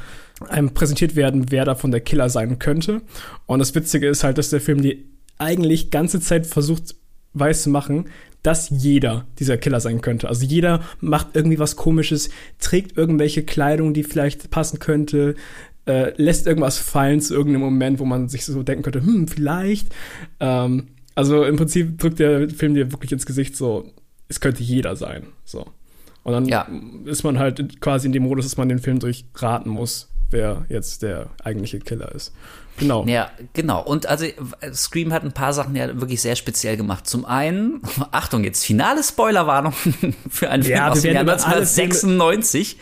einem präsentiert werden, wer davon der Killer sein könnte. Und das Witzige ist halt, dass der Film die eigentlich ganze Zeit versucht, weiß zu machen, dass jeder dieser Killer sein könnte. Also jeder macht irgendwie was Komisches, trägt irgendwelche Kleidung, die vielleicht passen könnte, äh, lässt irgendwas fallen zu irgendeinem Moment, wo man sich so denken könnte, hm, vielleicht. Ähm, also im Prinzip drückt der Film dir wirklich ins Gesicht so, es könnte jeder sein. So. Und dann Ja. ist man halt quasi in dem Modus, dass man den Film durchraten muss, wer jetzt der eigentliche Killer ist. Genau. Ja, genau. Und also Scream hat ein paar Sachen ja wirklich sehr speziell gemacht. Zum einen, [LAUGHS] Achtung, jetzt finale Spoilerwarnung [LAUGHS] für einen Film Ja, wir aus dem werden Jahr über alle Filme- 1996.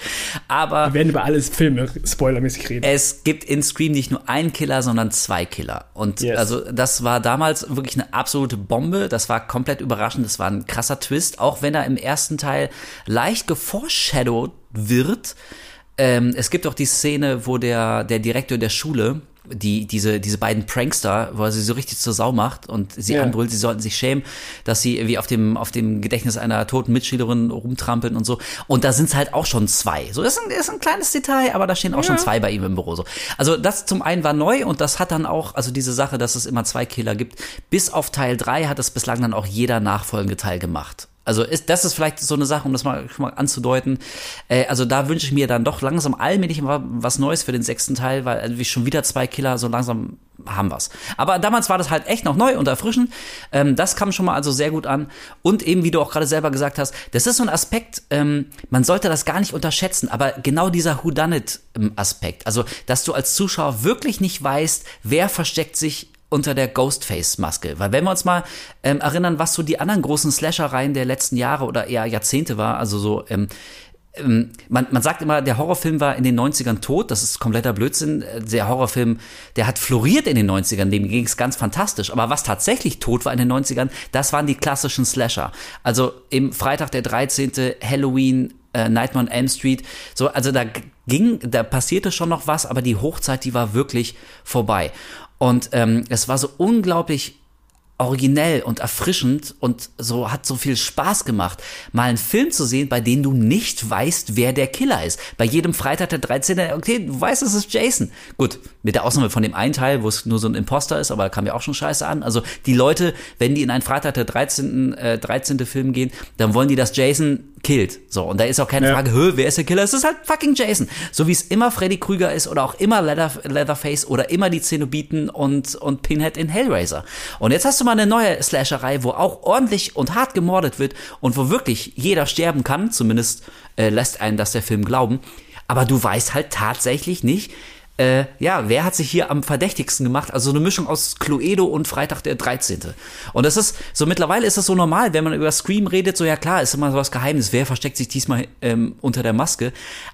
Aber Wir werden über alles Filme spoilermäßig reden. es gibt in Scream nicht nur einen Killer, sondern zwei Killer. Und Yes. also das war damals wirklich eine absolute Bombe. Das war komplett überraschend. Das war ein krasser Twist, auch wenn er im ersten Teil leicht geforeshadowed wird. Ähm, es gibt auch die Szene, wo der, der Direktor der Schule die, diese, diese beiden Prankster, wo er sie so richtig zur Sau macht und sie Ja. anbrüllt, sie sollten sich schämen, dass sie irgendwie auf dem, auf dem Gedächtnis einer toten Mitschülerin rumtrampeln und so. Und da sind es halt auch schon zwei. So, das ist ein, ist ein kleines Detail, aber da stehen auch schon zwei bei ihm im Büro. So. Also das zum einen war neu und das hat dann auch, also diese Sache, dass es immer zwei Killer gibt, bis auf Teil drei hat es bislang dann auch jeder nachfolgende Teil gemacht. Also ist, das ist vielleicht so eine Sache, um das mal, schon mal anzudeuten. Äh, also da wünsche ich mir dann doch langsam allmählich mal was Neues für den sechsten Teil, weil irgendwie schon wieder zwei Killer, so langsam haben wir's. Aber damals war das halt echt noch neu und erfrischend. Ähm, das kam schon mal also sehr gut an. Und eben, wie du auch gerade selber gesagt hast, das ist so ein Aspekt, ähm, man sollte das gar nicht unterschätzen, aber genau dieser Whodunit-Aspekt, also dass du als Zuschauer wirklich nicht weißt, wer versteckt sich unter der Ghostface-Maske. Weil wenn wir uns mal ähm, erinnern, was so die anderen großen Slasher-Reihen der letzten Jahre oder eher Jahrzehnte war, also so, ähm, ähm, man, man sagt immer, der Horrorfilm war in den 90ern tot, das ist kompletter Blödsinn. Äh, Der Horrorfilm, der hat floriert in den 90ern, dem ging es ganz fantastisch. Aber was tatsächlich tot war in den 90ern, das waren die klassischen Slasher. Also im Freitag der 13., Halloween, äh, Nightmare on Elm Street. So, also da ging, da passierte schon noch was, aber die Hochzeit, die war wirklich vorbei. Und ähm, es war so unglaublich originell und erfrischend und so hat so viel Spaß gemacht, mal einen Film zu sehen, bei dem du nicht weißt, wer der Killer ist. Bei jedem Freitag der 13. Okay, du weißt, es ist Jason. Gut, mit der Ausnahme von dem einen Teil, wo es nur so ein Imposter ist, aber da kam ja auch schon scheiße an. Also die Leute, wenn die in einen Freitag der 13. Äh, 13. Film gehen, dann wollen die, dass Jason killt. So, und da ist auch keine Ja. Frage, Hö, wer ist der Killer? Es ist halt fucking Jason. So wie es immer Freddy Krüger ist oder auch immer Leather, Leatherface oder immer die Zenobiten und, und Pinhead in Hellraiser. Und jetzt hast du mal eine neue Slasherei, wo auch ordentlich und hart gemordet wird und wo wirklich jeder sterben kann, zumindest äh, lässt einen das der Film glauben. Aber du weißt halt tatsächlich nicht, äh, ja, wer hat sich hier am verdächtigsten gemacht? Also so eine Mischung aus Cluedo und Freitag der 13. Und das ist, so mittlerweile ist es so normal, wenn man über Scream redet, so ja klar, ist immer so was Geheimnis, wer versteckt sich diesmal ähm, unter der Maske.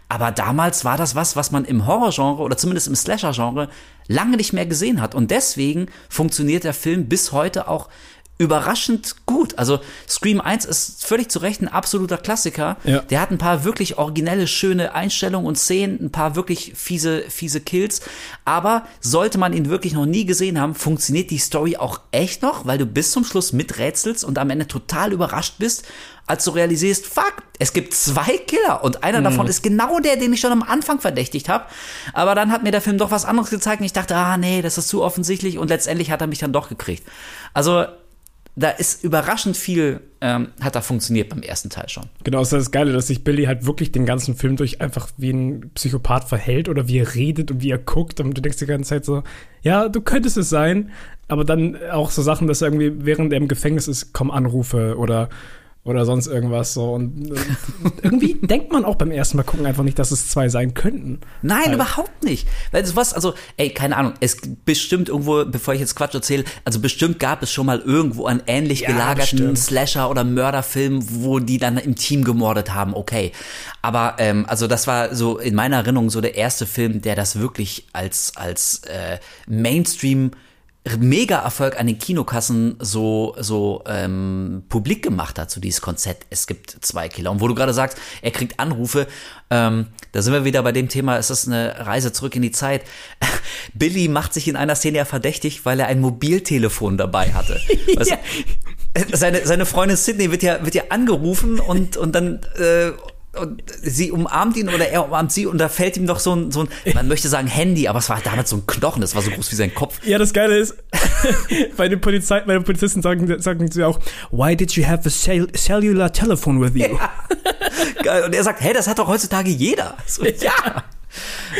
Aber damals war das was, was man im Horrorgenre oder zumindest im Slasher-Genre lange nicht mehr gesehen hat. Und deswegen funktioniert der Film bis heute auch überraschend gut. Also Scream 1 ist völlig zu Recht ein absoluter Klassiker. Ja. Der hat ein paar wirklich originelle, schöne Einstellungen und Szenen, ein paar wirklich fiese, fiese Kills. Aber sollte man ihn wirklich noch nie gesehen haben, funktioniert die Story auch echt noch, weil du bis zum Schluss miträtselst und am Ende total überrascht bist, als du realisierst, fuck, es gibt zwei Killer und einer davon ist genau der, den ich schon am Anfang verdächtigt habe. Aber dann hat mir der Film doch was anderes gezeigt und ich dachte, ah nee, das ist zu offensichtlich und letztendlich hat er mich dann doch gekriegt. Also da ist überraschend viel, ähm, hat da funktioniert beim ersten Teil schon. Genau, das ist das Geile, dass sich Billy halt wirklich den ganzen Film durch einfach wie ein Psychopath verhält oder wie er redet und wie er guckt. Und du denkst die ganze Zeit so, ja, du könntest es sein. Aber dann auch so Sachen, dass irgendwie während er im Gefängnis ist, kommen Anrufe oder, oder sonst irgendwas so. Und irgendwie [LAUGHS] denkt man auch beim ersten Mal gucken einfach nicht, dass es zwei sein könnten. Nein, Weil- überhaupt nicht. Weil was, also, ey, keine Ahnung, es bestimmt irgendwo, bevor ich jetzt Quatsch erzähle, also bestimmt gab es schon mal irgendwo einen ähnlich Ja, gelagerten bestimmt. Slasher oder Mörderfilm, wo die dann im Team gemordet haben, okay. Aber ähm, also das war so in meiner Erinnerung so der erste Film, der das wirklich als als äh, Mainstream Mega-Erfolg an den Kinokassen so, so ähm, publik gemacht hat, so dieses Konzept, es gibt zwei Killer. Und wo du gerade sagst, er kriegt Anrufe, ähm, da sind wir wieder bei dem Thema, es ist eine Reise zurück in die Zeit. [LAUGHS] Billy macht sich in einer Szene ja verdächtig, weil er ein Mobiltelefon dabei hatte. [LAUGHS] Weißt du? seine, seine Freundin Sydney wird ja, wird ja angerufen und, und dann äh, und sie umarmt ihn oder er umarmt sie und da fällt ihm doch so ein, so ein, man möchte sagen Handy, aber es war damals so ein Knochen, das war so groß wie sein Kopf. Ja, das Geile ist, [LAUGHS] bei den, Polizei, bei den Polizisten sagen, sagen sie auch, why did you have a cell cellular telephone with you? Geil. Und er sagt, hey, das hat doch heutzutage jeder. So, ja.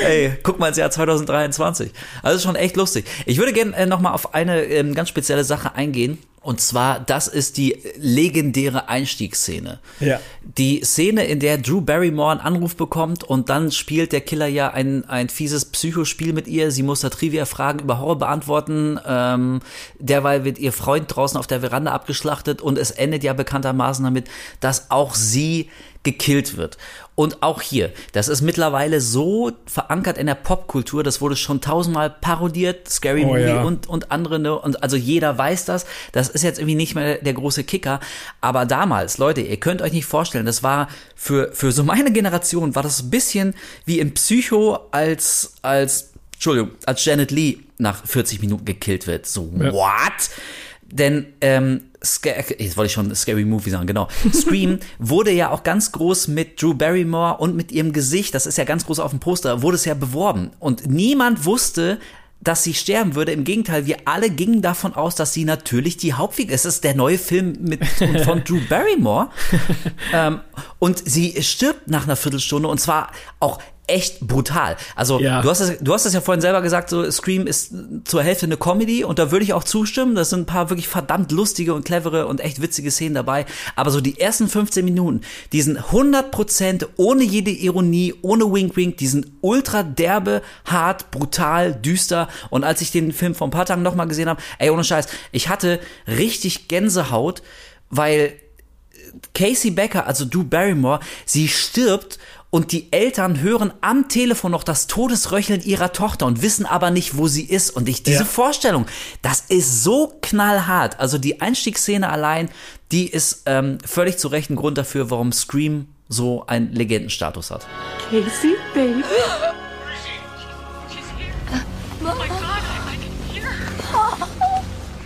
Ey, guck mal ins Jahr 2023. Also ist schon echt lustig. Ich würde gerne äh, nochmal auf eine ähm, ganz spezielle Sache eingehen. Und zwar, das ist die legendäre Einstiegsszene. Ja. Die Szene, in der Drew Barrymore einen Anruf bekommt und dann spielt der Killer ja ein, ein fieses Psychospiel mit ihr. Sie muss da Trivia-Fragen über Horror beantworten. Ähm, derweil wird ihr Freund draußen auf der Veranda abgeschlachtet und es endet ja bekanntermaßen damit, dass auch sie gekillt wird. Und auch hier, das ist mittlerweile so verankert in der Popkultur, das wurde schon tausendmal parodiert, Scary Oh, Movie ja. und, und andere, ne? und also jeder weiß das. Das ist jetzt irgendwie nicht mehr der große Kicker. Aber damals, Leute, ihr könnt euch nicht vorstellen, das war für, für so meine Generation, war das ein bisschen wie in Psycho als, als, Entschuldigung, als Janet Lee nach 40 Minuten gekillt wird. So, what? Denn, ähm, jetzt wollte ich schon Scary Movie sagen, genau. Scream [LAUGHS] wurde ja auch ganz groß mit Drew Barrymore und mit ihrem Gesicht, das ist ja ganz groß auf dem Poster, wurde es ja beworben. Und niemand wusste, dass sie sterben würde. Im Gegenteil, wir alle gingen davon aus, dass sie natürlich die Hauptfigur ist. Es ist der neue Film mit von Drew [LAUGHS] Barrymore. ähm, und sie stirbt nach einer Viertelstunde und zwar auch echt brutal. Also Ja. du hast es, du hast es ja vorhin selber gesagt, so Scream ist zur Hälfte eine Comedy und da würde ich auch zustimmen. Das sind ein paar wirklich verdammt lustige und clevere und echt witzige Szenen dabei. Aber so die ersten 15 Minuten, die sind 100% ohne jede Ironie, ohne Wink Wink, die sind ultra derbe, hart, brutal, düster. Und als ich den Film vor ein paar Tagen nochmal gesehen habe, ey, ohne Scheiß, ich hatte richtig Gänsehaut, weil Casey Becker, also Drew Barrymore, sie stirbt und die Eltern hören am Telefon noch das Todesröcheln ihrer Tochter und wissen aber nicht, wo sie ist. Und ich, diese Ja. Vorstellung, das ist so knallhart. Also die Einstiegsszene allein, die ist ähm, völlig zu Recht ein Grund dafür, warum Scream so einen Legendenstatus hat. Casey, baby. Oh my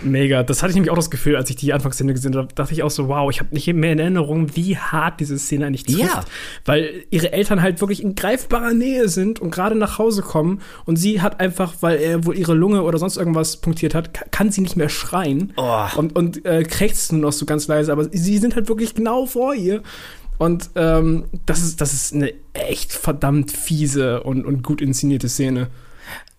Mega. Das hatte ich nämlich auch das Gefühl, als ich die Anfangsszene gesehen habe, dachte ich auch so, wow, ich habe nicht mehr in Erinnerung, wie hart diese Szene eigentlich trifft. Ja. Weil ihre Eltern halt wirklich in greifbarer Nähe sind und gerade nach Hause kommen und sie hat einfach, weil er wohl ihre Lunge oder sonst irgendwas punktiert hat, ka- kann sie nicht mehr schreien Oh. und, und äh, krächzt nur noch so ganz leise, aber sie sind halt wirklich genau vor ihr. Und ähm, das, ist, das ist eine echt verdammt fiese und, und gut inszenierte Szene.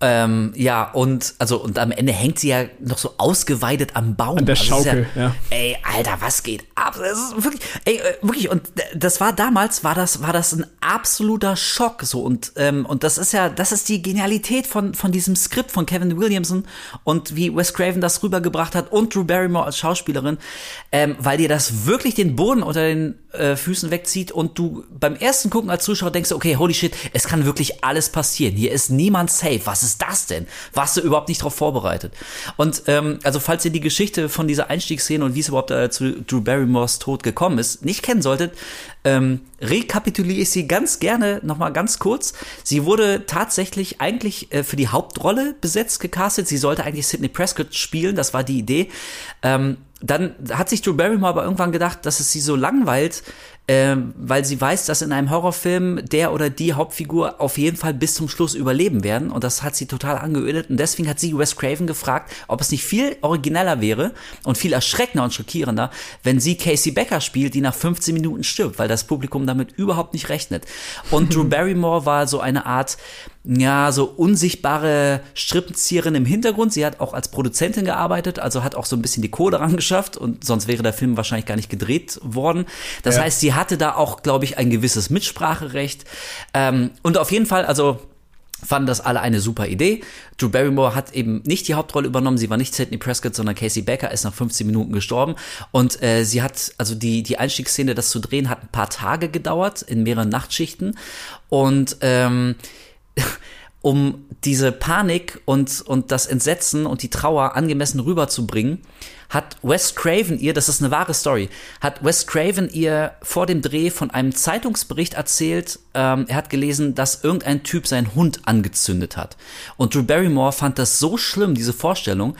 Ähm, ja, und also und am Ende hängt sie ja noch so ausgeweidet am Baum. An der Also Schaukel, ja. Ey, Alter, was geht ab? Das ist wirklich, ey, äh, wirklich, und das war damals, war das, war das ein absoluter Schock so. Und, ähm, und das ist ja, das ist die Genialität von, von diesem Skript von Kevin Williamson und wie Wes Craven das rübergebracht hat und Drew Barrymore als Schauspielerin, ähm, weil dir das wirklich den Boden unter den äh, Füßen wegzieht und du beim ersten Gucken als Zuschauer denkst, okay, holy shit, es kann wirklich alles passieren. Hier ist niemand safe. Was ist das denn? Warst du überhaupt nicht darauf vorbereitet? Und ähm, also falls ihr die Geschichte von dieser Einstiegsszene und wie es überhaupt äh, zu Drew Barrymores Tod gekommen ist, nicht kennen solltet, ähm, rekapituliere ich sie ganz gerne nochmal ganz kurz. Sie wurde tatsächlich eigentlich äh, für die Hauptrolle besetzt, gecastet. Sie sollte eigentlich Sidney Prescott spielen, das war die Idee. Ähm, dann hat sich Drew Barrymore aber irgendwann gedacht, dass es sie so langweilt, ähm, weil sie weiß, dass in einem Horrorfilm der oder die Hauptfigur auf jeden Fall bis zum Schluss überleben werden. Und das hat sie total angeödet. Und deswegen hat sie Wes Craven gefragt, ob es nicht viel origineller wäre und viel erschreckender und schockierender, wenn sie Casey Becker spielt, die nach 15 Minuten stirbt, weil das Publikum damit überhaupt nicht rechnet. Und [LAUGHS] Drew Barrymore war so eine Art, ja, so unsichtbare Strippenzieherin im Hintergrund. Sie hat auch als Produzentin gearbeitet, also hat auch so ein bisschen die Kohle rangeschafft und sonst wäre der Film wahrscheinlich gar nicht gedreht worden. Das Ja. heißt, sie hatte da auch, glaube ich, ein gewisses Mitspracherecht. Ähm, und auf jeden Fall, also fanden das alle eine super Idee. Drew Barrymore hat eben nicht die Hauptrolle übernommen, sie war nicht Sidney Prescott, sondern Casey Becker, ist nach 15 Minuten gestorben und äh, sie hat, also die, die Einstiegsszene, das zu drehen, hat ein paar Tage gedauert, in mehreren Nachtschichten und ähm, [LAUGHS] um diese Panik und, und das Entsetzen und die Trauer angemessen rüberzubringen, hat Wes Craven ihr, das ist eine wahre Story, hat Wes Craven ihr vor dem Dreh von einem Zeitungsbericht erzählt, ähm, er hat gelesen, dass irgendein Typ seinen Hund angezündet hat. Und Drew Barrymore fand das so schlimm, diese Vorstellung,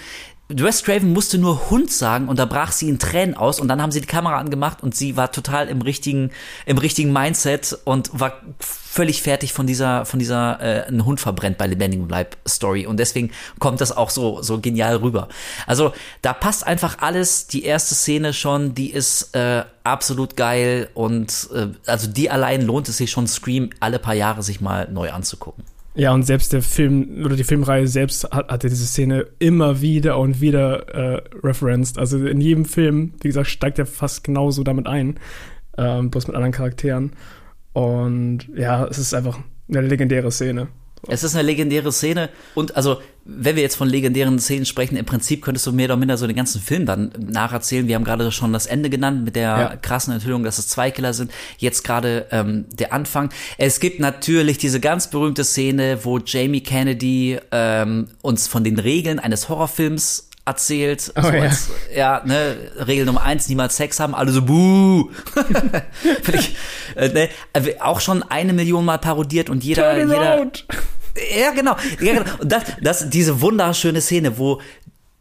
Wes Craven musste nur Hund sagen und da brach sie in Tränen aus und dann haben sie die Kamera angemacht und sie war total im richtigen, im richtigen Mindset und war völlig fertig von dieser, von dieser äh, ein Hund verbrennt bei lebendigem Leib Story und deswegen kommt das auch so, so genial rüber. Also da passt einfach alles. Die erste Szene schon, die ist äh, absolut geil und äh, also die allein lohnt es sich schon Scream alle paar Jahre sich mal neu anzugucken. Ja, und selbst der Film oder die Filmreihe selbst hat, hatte diese Szene immer wieder und wieder äh, referenced. Also in jedem Film, wie gesagt, steigt er fast genauso damit ein, ähm, bloß mit anderen Charakteren. Und ja, es ist einfach eine legendäre Szene. Es ist eine legendäre Szene und also, wenn wir jetzt von legendären Szenen sprechen, im Prinzip könntest du mehr oder minder so den ganzen Film dann nacherzählen. Wir haben gerade schon das Ende genannt mit der Ja. krassen Enthüllung, dass es zwei Killer sind. Jetzt gerade ähm, der Anfang. Es gibt natürlich diese ganz berühmte Szene, wo Jamie Kennedy ähm, uns von den Regeln eines Horrorfilms erzählt. Oh, so ja. als, ja, ne, Regel Nummer eins, niemals Sex haben, alle so buh. [LAUGHS] Ich, äh, ne, äh, auch schon eine Million Mal parodiert und jeder, Turn jeder, around! ja, genau. Ja, genau. Und das, das, diese wunderschöne Szene, wo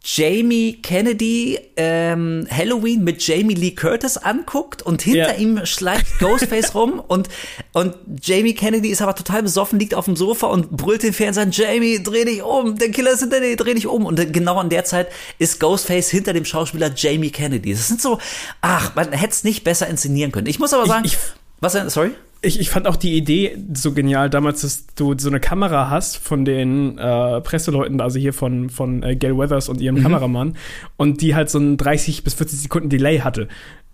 Jamie Kennedy ähm, Halloween mit Jamie Lee Curtis anguckt und hinter Ja. ihm schleicht [LAUGHS] Ghostface rum und, und Jamie Kennedy ist aber total besoffen, liegt auf dem Sofa und brüllt den Fernseher, Jamie, dreh dich um, der Killer ist hinter dir, dreh dich um. Und genau an der Zeit ist Ghostface hinter dem Schauspieler Jamie Kennedy. Das sind so, ach, man hätte es nicht besser inszenieren können. Ich muss aber sagen, ich- was denn, sorry? Ich, ich fand auch die Idee so genial damals, dass du so eine Kamera hast von den äh, Presseleuten, also hier von, von äh, Gail Weathers und ihrem Kameramann, und die halt so ein 30 bis 40 Sekunden Delay hatte.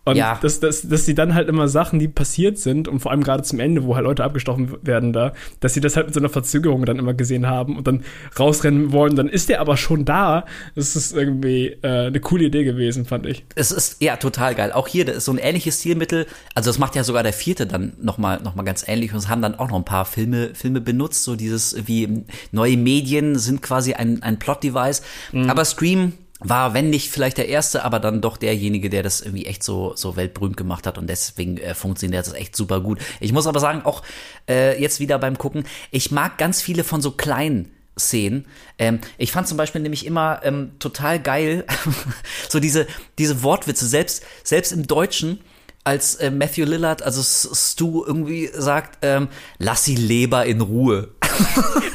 Und Ja. dass, dass, dass sie dann halt immer Sachen, die passiert sind, und vor allem gerade zum Ende, wo halt Leute abgestochen werden da, dass sie das halt mit so einer Verzögerung dann immer gesehen haben und dann rausrennen wollen, dann ist der aber schon da. Das ist irgendwie äh, eine coole Idee gewesen, fand ich. Es ist ja total geil. Auch hier, das ist so ein ähnliches Stilmittel. Also das macht ja sogar der vierte dann nochmal noch mal ganz ähnlich und es haben dann auch noch ein paar Filme, Filme benutzt. So dieses wie neue Medien sind quasi ein, ein Plot-Device. Aber Scream war, wenn nicht vielleicht der erste, aber dann doch derjenige, der das irgendwie echt so, so weltberühmt gemacht hat und deswegen äh, funktioniert das echt super gut. Ich muss aber sagen, auch äh, jetzt wieder beim Gucken, ich mag ganz viele von so kleinen Szenen. Ähm, ich fand zum Beispiel nämlich immer ähm, total geil, [LAUGHS] so diese, diese Wortwitze, selbst, selbst im Deutschen, als äh, Matthew Lillard, also Stu irgendwie sagt, ähm, lass die Leber in Ruhe.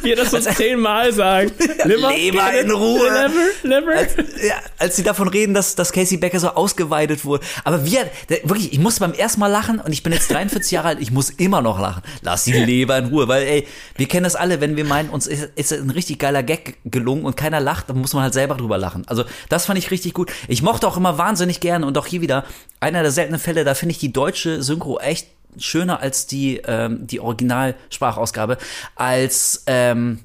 Wie er das so zehnmal sagt. [LAUGHS] Leber, Leber in Ruhe. Leber, Leber. als, ja, als sie davon reden, dass, dass Casey Becker so ausgeweitet wurde. Aber wir, wirklich, ich musste beim ersten Mal lachen und ich bin jetzt 43 Jahre alt, ich muss immer noch lachen. Lass die Leber in Ruhe, weil ey, wir kennen das alle, wenn wir meinen, uns ist, ist ein richtig geiler Gag gelungen und keiner lacht, dann muss man halt selber drüber lachen. Also das fand ich richtig gut. Ich mochte auch immer wahnsinnig gerne und auch hier wieder einer der seltenen Fälle, da finde ich die deutsche Synchro echt schöner als die, ähm, die Originalsprachausgabe, als ähm,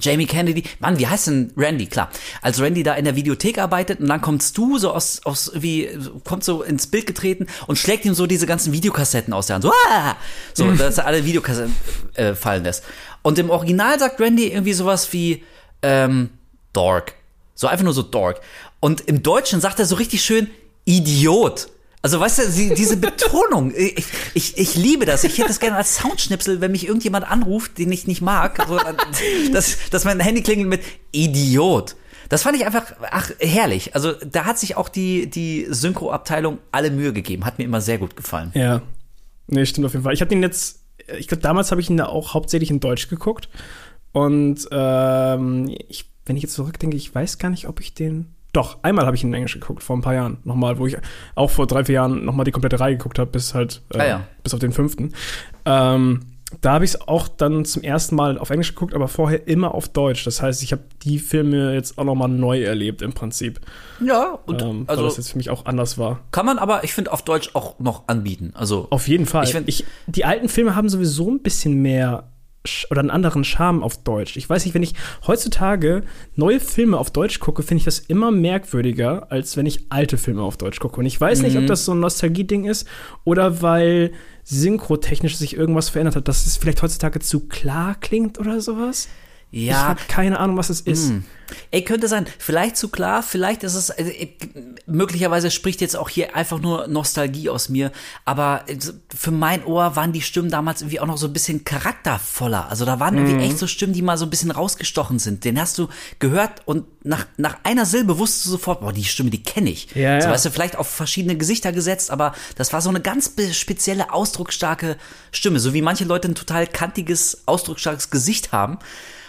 Jamie Kennedy, Mann, wie heißt denn Randy? Klar. Als Randy da in der Videothek arbeitet und dann kommst du so aus, aus wie, kommt so ins Bild getreten und schlägt ihm so diese ganzen Videokassetten aus der Hand. So, ah! so dass er alle Videokassetten äh, fallen lässt. Und im Original sagt Randy irgendwie sowas wie, ähm, Dork. So einfach nur so Dork. Und im Deutschen sagt er so richtig schön, Idiot. Also weißt du, sie, diese Betonung, [LAUGHS] ich, ich, ich liebe das. Ich hätte das gerne als Soundschnipsel, wenn mich irgendjemand anruft, den ich nicht mag, so, dass, dass mein Handy klingelt mit Idiot. Das fand ich einfach, ach, herrlich. Also da hat sich auch die, die Synchro-Abteilung alle Mühe gegeben. Hat mir immer sehr gut gefallen. Ja. Nee, stimmt auf jeden Fall. Ich habe den jetzt, ich glaube, damals habe ich ihn da auch hauptsächlich in Deutsch geguckt. Und ähm, ich, wenn ich jetzt zurückdenke, ich weiß gar nicht, ob ich den. Doch, einmal habe ich ihn in Englisch geguckt, vor ein paar Jahren. Nochmal, wo ich auch vor drei, vier Jahren nochmal die komplette Reihe geguckt habe, bis halt, äh, Ah ja. bis auf den fünften. Ähm, da habe ich es auch dann zum ersten Mal auf Englisch geguckt, aber vorher immer auf Deutsch. Das heißt, ich habe die Filme jetzt auch nochmal neu erlebt im Prinzip. Ja, und Ähm, weil also das jetzt für mich auch anders war. kann man aber, ich finde, auf Deutsch auch noch anbieten. Also Auf jeden Fall. Ich find- ich, die alten Filme haben sowieso ein bisschen mehr oder einen anderen Charme auf Deutsch. Ich weiß nicht, wenn ich heutzutage neue Filme auf Deutsch gucke, finde ich das immer merkwürdiger, als wenn ich alte Filme auf Deutsch gucke. Und ich weiß nicht, Mhm. ob das so ein Nostalgie-Ding ist oder weil synchrotechnisch sich irgendwas verändert hat, dass es vielleicht heutzutage zu klar klingt oder sowas. Ich ja, habe keine Ahnung, was es ist. Ey, könnte sein. Vielleicht zu klar, vielleicht ist es, also, äh, möglicherweise spricht jetzt auch hier einfach nur Nostalgie aus mir, aber äh, für mein Ohr waren die Stimmen damals irgendwie auch noch so ein bisschen charaktervoller. Also da waren Mhm. irgendwie echt so Stimmen, die mal so ein bisschen rausgestochen sind. Den hast du gehört und nach, nach einer Silbe wusstest du sofort, boah, die Stimme, die kenne ich. Ja, so, ja. weißt du, vielleicht auf verschiedene Gesichter gesetzt, aber das war so eine ganz spezielle, ausdrucksstarke Stimme. So wie manche Leute ein total kantiges, ausdrucksstarkes Gesicht haben,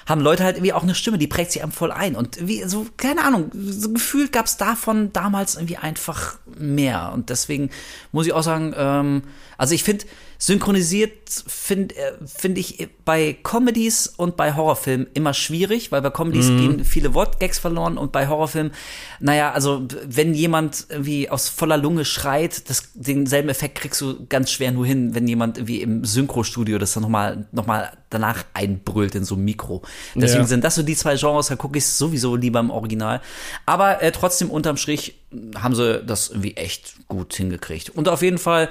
haben Leute halt irgendwie auch eine Stimme, die prägt sich einem voll ein. Und wie, so, keine Ahnung, so gefühlt gab es davon damals irgendwie einfach mehr. Und deswegen muss ich auch sagen, ähm, also ich finde, synchronisiert finde äh, find ich bei Comedies und bei Horrorfilmen immer schwierig, weil bei Comedies gehen viele Wortgags verloren und bei Horrorfilmen, naja, also wenn jemand irgendwie aus voller Lunge schreit, das, denselben Effekt kriegst du ganz schwer nur hin, wenn jemand irgendwie im Synchrostudio das dann nochmal noch mal danach einbrüllt in so einem Mikro. Deswegen Ja. sind das so die zwei Genres, da gucke ich sowieso lieber im Original. Aber äh, trotzdem unterm Strich haben sie das irgendwie echt gut hingekriegt. Und auf jeden Fall,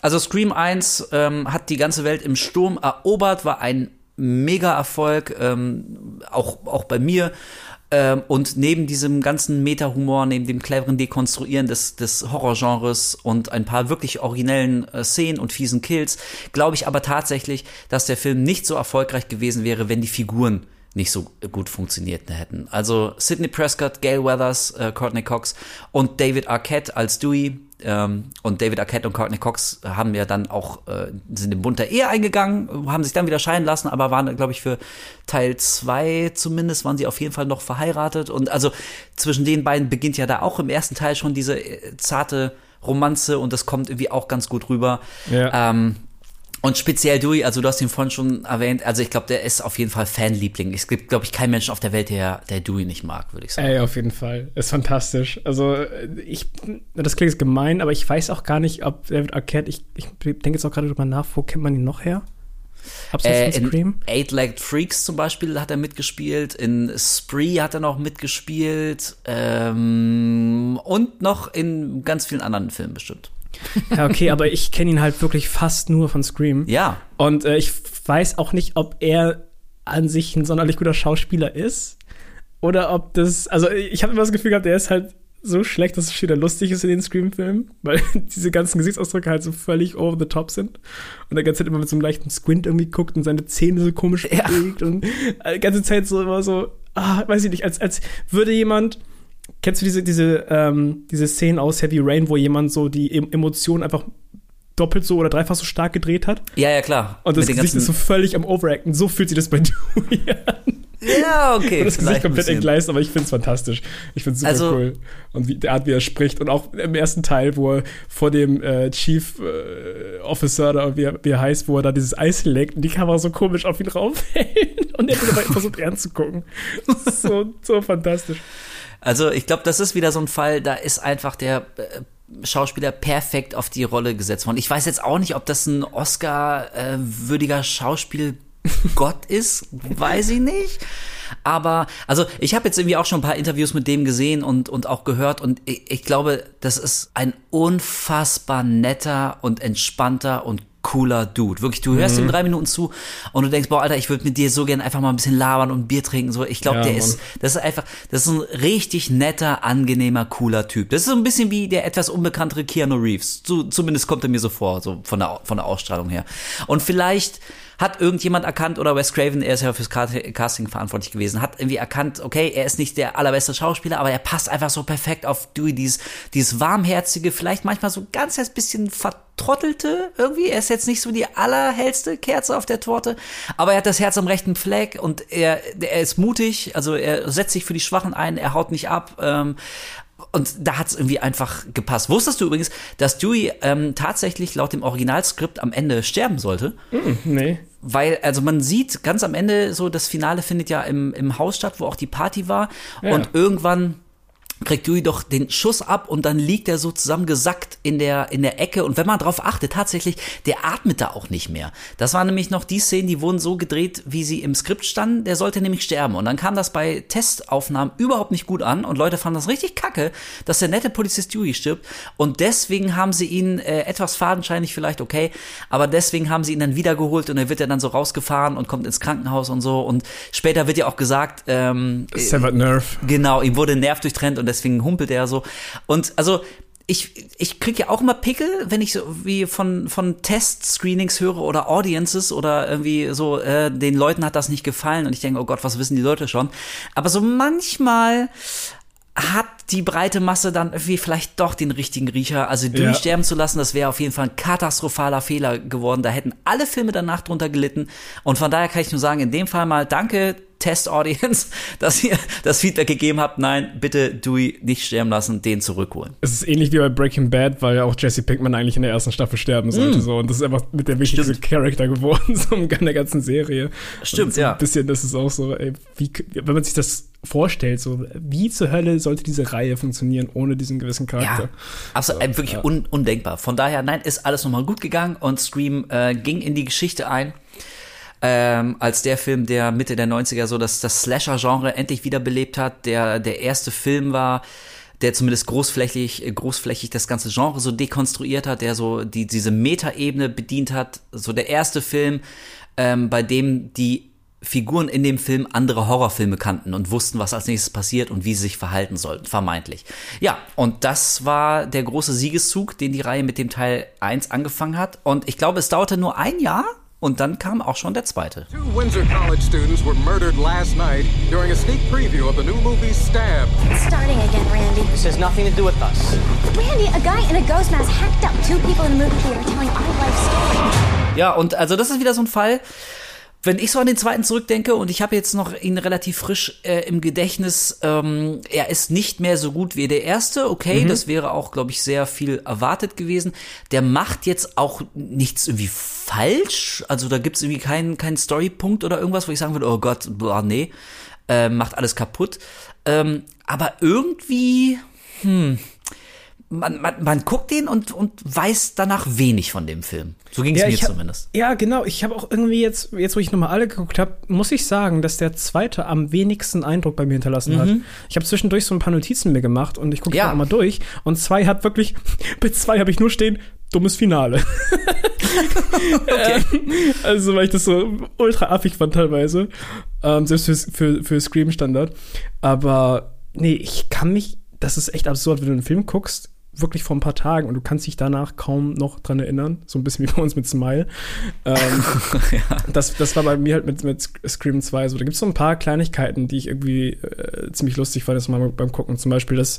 also Scream 1 ähm, hat die ganze Welt im Sturm erobert, war ein mega Erfolg, ähm, auch, auch bei mir. Ähm, und neben diesem ganzen Meta-Humor, neben dem cleveren Dekonstruieren des, des Horrorgenres und ein paar wirklich originellen äh, Szenen und fiesen Kills, glaube ich aber tatsächlich, dass der Film nicht so erfolgreich gewesen wäre, wenn die Figuren nicht so gut funktioniert hätten. Also Sidney Prescott, Gail Weathers, äh, Courtney Cox und David Arquette als Dewey. Ähm, und David Arquette und Courtney Cox haben ja dann auch, äh, sind im Bund der Ehe eingegangen, haben sich dann wieder scheiden lassen, aber waren, glaube ich, für Teil zwei zumindest, waren sie auf jeden Fall noch verheiratet. Und also zwischen den beiden beginnt ja da auch im ersten Teil schon diese äh, zarte Romanze und das kommt irgendwie auch ganz gut rüber. Ja. Ähm, und speziell Dewey, also du hast ihn vorhin schon erwähnt, also ich glaube, der ist auf jeden Fall Fanliebling. Es gibt, glaube ich, keinen Menschen auf der Welt, der, der Dewey nicht mag, würde ich sagen. Ey, auf jeden Fall. Ist fantastisch. Also, äh, ich, das klingt gemein, aber ich weiß auch gar nicht, ob David Arquette, ich, ich denke jetzt auch gerade drüber nach, wo kennt man ihn noch her? Äh, in Eight-Legged Freaks zum Beispiel hat er mitgespielt, in Spree hat er noch mitgespielt ähm, und noch in ganz vielen anderen Filmen bestimmt. [LAUGHS] Ja, okay, aber ich kenne ihn halt wirklich fast nur von Scream. Ja, Und äh, ich weiß auch nicht, ob er an sich ein sonderlich guter Schauspieler ist. Oder ob das, also ich habe immer das Gefühl gehabt, er ist halt so schlecht, dass es wieder lustig ist in den Scream-Filmen, [LAUGHS] weil diese ganzen Gesichtsausdrücke halt so völlig over the top sind. Und der ganze Zeit immer mit so einem leichten Squint irgendwie guckt und seine Zähne so komisch Ja. bewegt und die ganze Zeit so immer so, ah, weiß ich nicht, als, als würde jemand, kennst du diese, diese, ähm, diese Szenen aus Heavy Rain, wo jemand so die em Emotionen einfach doppelt so oder dreifach so stark gedreht hat? Ja, ja, klar. Und das Mit Gesicht ist so völlig am Overacten. So fühlt sich das bei [LAUGHS] Dewey an. Ja, okay. Und das Gesicht komplett entgleist, aber ich finde es fantastisch. Ich finde es super Also- cool. Und wie, der Art, wie er spricht. Und auch im ersten Teil, wo er vor dem äh, Chief äh, Officer, oder wie er, wie er heißt, wo er da dieses Eis legt und die Kamera so komisch auf ihn raufhält. [LAUGHS] Und er dabei versucht ernst zu gucken. Das [LAUGHS] ist so, so fantastisch. Also ich glaube, das ist wieder so ein Fall, da ist einfach der äh, Schauspieler perfekt auf die Rolle gesetzt worden. Ich weiß jetzt auch nicht, ob das ein Oscar-würdiger Schauspielgott [LAUGHS] ist, weiß ich nicht. Aber, also ich habe jetzt irgendwie auch schon ein paar Interviews mit dem gesehen und, und auch gehört und ich, ich glaube, das ist ein unfassbar netter und entspannter und cooler Dude. Wirklich, du hörst ihm drei Minuten zu und du denkst, boah, Alter, ich würde mit dir so gerne einfach mal ein bisschen labern und Bier trinken. So, ich glaube, Ja, der Mann. ist, das ist einfach, das ist ein richtig netter, angenehmer, cooler Typ. Das ist so ein bisschen wie der etwas unbekanntere Keanu Reeves. So, zumindest kommt er mir so vor, so von der, von der Ausstrahlung her. Und vielleicht hat irgendjemand erkannt, oder Wes Craven, er ist ja fürs Cast- Casting verantwortlich gewesen, hat irgendwie erkannt, okay, er ist nicht der allerbeste Schauspieler, aber er passt einfach so perfekt auf Dewey, dieses, dieses warmherzige, vielleicht manchmal so ganz ein bisschen vertrottelte irgendwie. Er ist jetzt nicht so die allerhellste Kerze auf der Torte, aber er hat das Herz am rechten Fleck und er, er ist mutig, also er setzt sich für die Schwachen ein, er haut nicht ab. Ähm, und da hat es irgendwie einfach gepasst. Wusstest du übrigens, dass Dewey ähm, tatsächlich laut dem Originalskript am Ende sterben sollte? Nee. Weil, also man sieht ganz am Ende so, das Finale findet ja im, im Haus statt, wo auch die Party war. Ja. Und irgendwann kriegt Dewey doch den Schuss ab und dann liegt er so zusammengesackt in der, in der Ecke. Und wenn man drauf achtet, tatsächlich, der atmet da auch nicht mehr. Das waren nämlich noch die Szenen, die wurden so gedreht, wie sie im Skript standen. Der sollte nämlich sterben. Und dann kam das bei Testaufnahmen überhaupt nicht gut an. Und Leute fanden das richtig kacke, dass der nette Polizist Dewey stirbt. Und deswegen haben sie ihn äh, etwas fadenscheinig vielleicht okay, aber deswegen haben sie ihn dann wiedergeholt und er wird ja dann so rausgefahren und kommt ins Krankenhaus und so. Und später wird ja auch gesagt, ähm, Severed Nerve. Genau, ihm wurde ein Nerv durchtrennt und deswegen humpelt er so. Und also ich, ich krieg ja auch immer Pickel, wenn ich so wie von, von Test-Screenings höre oder Audiences oder irgendwie so, äh, den Leuten hat das nicht gefallen und ich denke, oh Gott, was wissen die Leute schon? Aber so manchmal hat die breite Masse dann irgendwie vielleicht doch den richtigen Riecher. Also Ja. durchsterben zu lassen, das wäre auf jeden Fall ein katastrophaler Fehler geworden. Da hätten alle Filme danach drunter gelitten. Und von daher kann ich nur sagen, in dem Fall mal danke, Test-Audience, [LAUGHS] dass ihr das Feedback gegeben habt. Nein, bitte Dewey nicht sterben lassen, den zurückholen. Es ist ähnlich wie bei Breaking Bad, weil ja auch Jesse Pinkman eigentlich in der ersten Staffel sterben sollte. Mm. So. Und das ist einfach mit der wichtigste Charakter geworden, [LAUGHS] so in der ganzen Serie. Stimmt, so ja. Ein bisschen, das ist auch so, ey, wie, wenn man sich das vorstellt, so, wie zur Hölle sollte diese Reihe funktionieren ohne diesen gewissen Charakter? Ja, absolut, äh, wirklich un, undenkbar. Von daher, nein, ist alles nochmal gut gegangen und Scream äh, ging in die Geschichte ein. Ähm, als der Film, der Mitte der 90er so das, das Slasher-Genre endlich wiederbelebt hat, der der erste Film war, der zumindest großflächig, großflächig das ganze Genre so dekonstruiert hat, der so die, diese Metaebene bedient hat. So der erste Film, ähm, bei dem die Figuren in dem Film andere Horrorfilme kannten und wussten, was als nächstes passiert und wie sie sich verhalten sollten, vermeintlich. Ja, und das war der große Siegeszug, den die Reihe mit dem Teil 1 angefangen hat. Und ich glaube, es dauerte nur ein Jahr und dann kam auch schon der zweite. Two Windsor College students were murdered last night during a sneak preview of the new movie Stab. It's starting again, Randy. This has nothing to do with us. Randy, a guy in a ghost mask hacked up two people in a movie theater telling our life story. Ja, und also das ist wieder so ein Fall, wenn ich so an den zweiten zurückdenke und ich habe jetzt noch ihn relativ frisch äh, im Gedächtnis, ähm, er ist nicht mehr so gut wie der erste, okay, das wäre auch, glaube ich, sehr viel erwartet gewesen. Der macht jetzt auch nichts irgendwie falsch, also da gibt's irgendwie keinen keinen Storypunkt oder irgendwas, wo ich sagen würde, oh Gott, boah, nee, äh, macht alles kaputt. Ähm, aber irgendwie, hm, man, man, man guckt den und, und weiß danach wenig von dem Film. So ging es mir ich hab, zumindest. Ja, genau. Ich habe auch irgendwie jetzt, jetzt wo ich nochmal alle geguckt habe, muss ich sagen, dass der zweite am wenigsten Eindruck bei mir hinterlassen hat. Ich habe zwischendurch so ein paar Notizen mir gemacht und ich gucke Mhm. Ja. ja. mal durch. Und zwei hat wirklich, [LAUGHS] bei zwei habe ich nur stehen, dummes Finale. [LAUGHS] Ähm, also, weil ich das so ultra affig fand teilweise. Ähm, selbst für, für, für Scream-Standard. Aber nee, ich kann mich das ist echt absurd, wenn du einen Film guckst, wirklich vor ein paar Tagen und du kannst dich danach kaum noch dran erinnern. So ein bisschen [LAUGHS] wie bei uns mit Smile. Ähm, [LAUGHS] das, das war bei mir halt mit, mit Scream 2 so. Da gibt es so ein paar Kleinigkeiten, die ich irgendwie äh, ziemlich lustig fand, das mal beim Gucken. Zum Beispiel, dass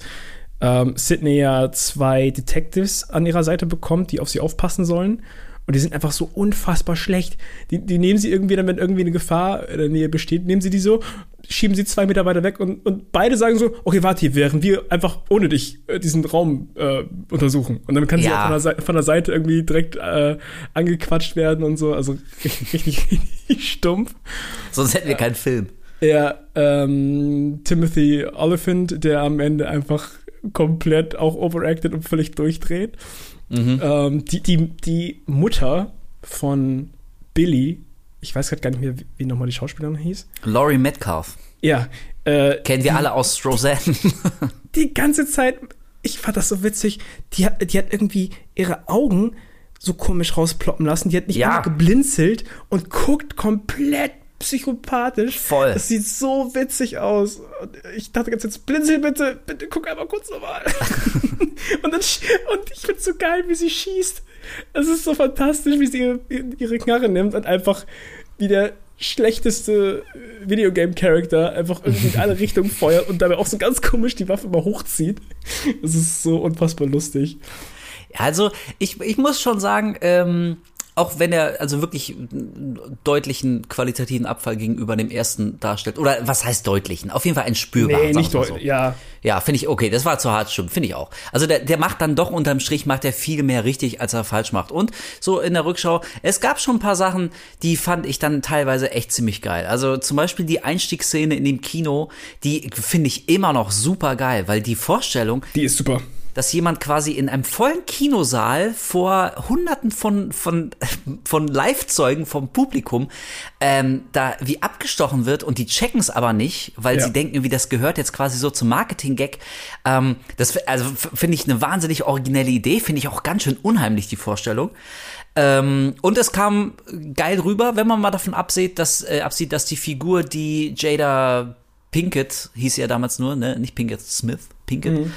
ähm, Sydney ja zwei Detectives an ihrer Seite bekommt, die auf sie aufpassen sollen. Und die sind einfach so unfassbar schlecht. Die, die nehmen sie irgendwie, dann, wenn irgendwie eine Gefahr in der Nähe besteht, nehmen sie die so, schieben sie zwei Meter weiter weg und, und beide sagen so, okay, warte hier, während wir einfach ohne dich äh, diesen Raum äh, untersuchen. Und dann kann sie Ja. auch von der, Seite, von der Seite irgendwie direkt äh, angequatscht werden und so. Also richtig, [LAUGHS] richtig, richtig stumpf. Sonst hätten wir keinen Film. Ja, ähm, Timothy Oliphant, der am Ende einfach komplett auch overacted und völlig durchdreht. Ähm, die, die, die Mutter von Billy, ich weiß gerade gar nicht mehr, wie, nochmal die Schauspielerin hieß. Laurie Metcalf. Ja, äh, Kennen wir alle aus Roseanne. [LAUGHS] die ganze Zeit, ich fand das so witzig, die hat, die hat irgendwie ihre Augen so komisch rausploppen lassen. Die hat nicht Ja. geblinzelt und guckt komplett psychopathisch. Voll. Das sieht so witzig aus. Und ich dachte ganz jetzt, blinzel bitte, bitte guck einmal kurz nochmal. [LAUGHS] und, dann, und ich find's so geil, wie sie schießt. Es ist so fantastisch, wie sie ihre, ihre Knarre nimmt und einfach wie der schlechteste Videogame-Charakter einfach irgendwie in alle Richtungen [LAUGHS] feuert und dabei auch so ganz komisch die Waffe immer hochzieht. Es ist so unfassbar lustig. Also ich, ich muss schon sagen, ähm, auch wenn er also wirklich einen deutlichen qualitativen Abfall gegenüber dem ersten darstellt, oder was heißt deutlichen? Auf jeden Fall ein spürbaren. Nee, nicht deutlich. Ja, Ja, finde ich okay. Das war zu hart, stimmt, finde ich auch. Also der, der macht dann doch unterm Strich macht er viel mehr richtig, als er falsch macht. Und so in der Rückschau, es gab schon ein paar Sachen, die fand ich dann teilweise echt ziemlich geil. Also zum Beispiel die Einstiegsszene in dem Kino, die finde ich immer noch super geil, weil die Vorstellung, die ist super. Dass jemand quasi in einem vollen Kinosaal vor Hunderten von von [LAUGHS] von Live-Zeugen vom Publikum ähm, da wie abgestochen wird und die checken es aber nicht, weil Ja. sie denken, irgendwie das gehört jetzt quasi so zum Marketing-Gag. Ähm, das also finde ich eine wahnsinnig originelle Idee, finde ich auch ganz schön unheimlich die Vorstellung. Ähm, und es kam geil rüber, wenn man mal davon absieht, dass äh, absieht, dass die Figur, die Jada Pinkett hieß ja damals nur, ne, nicht Pinkett Smith, Pinkett,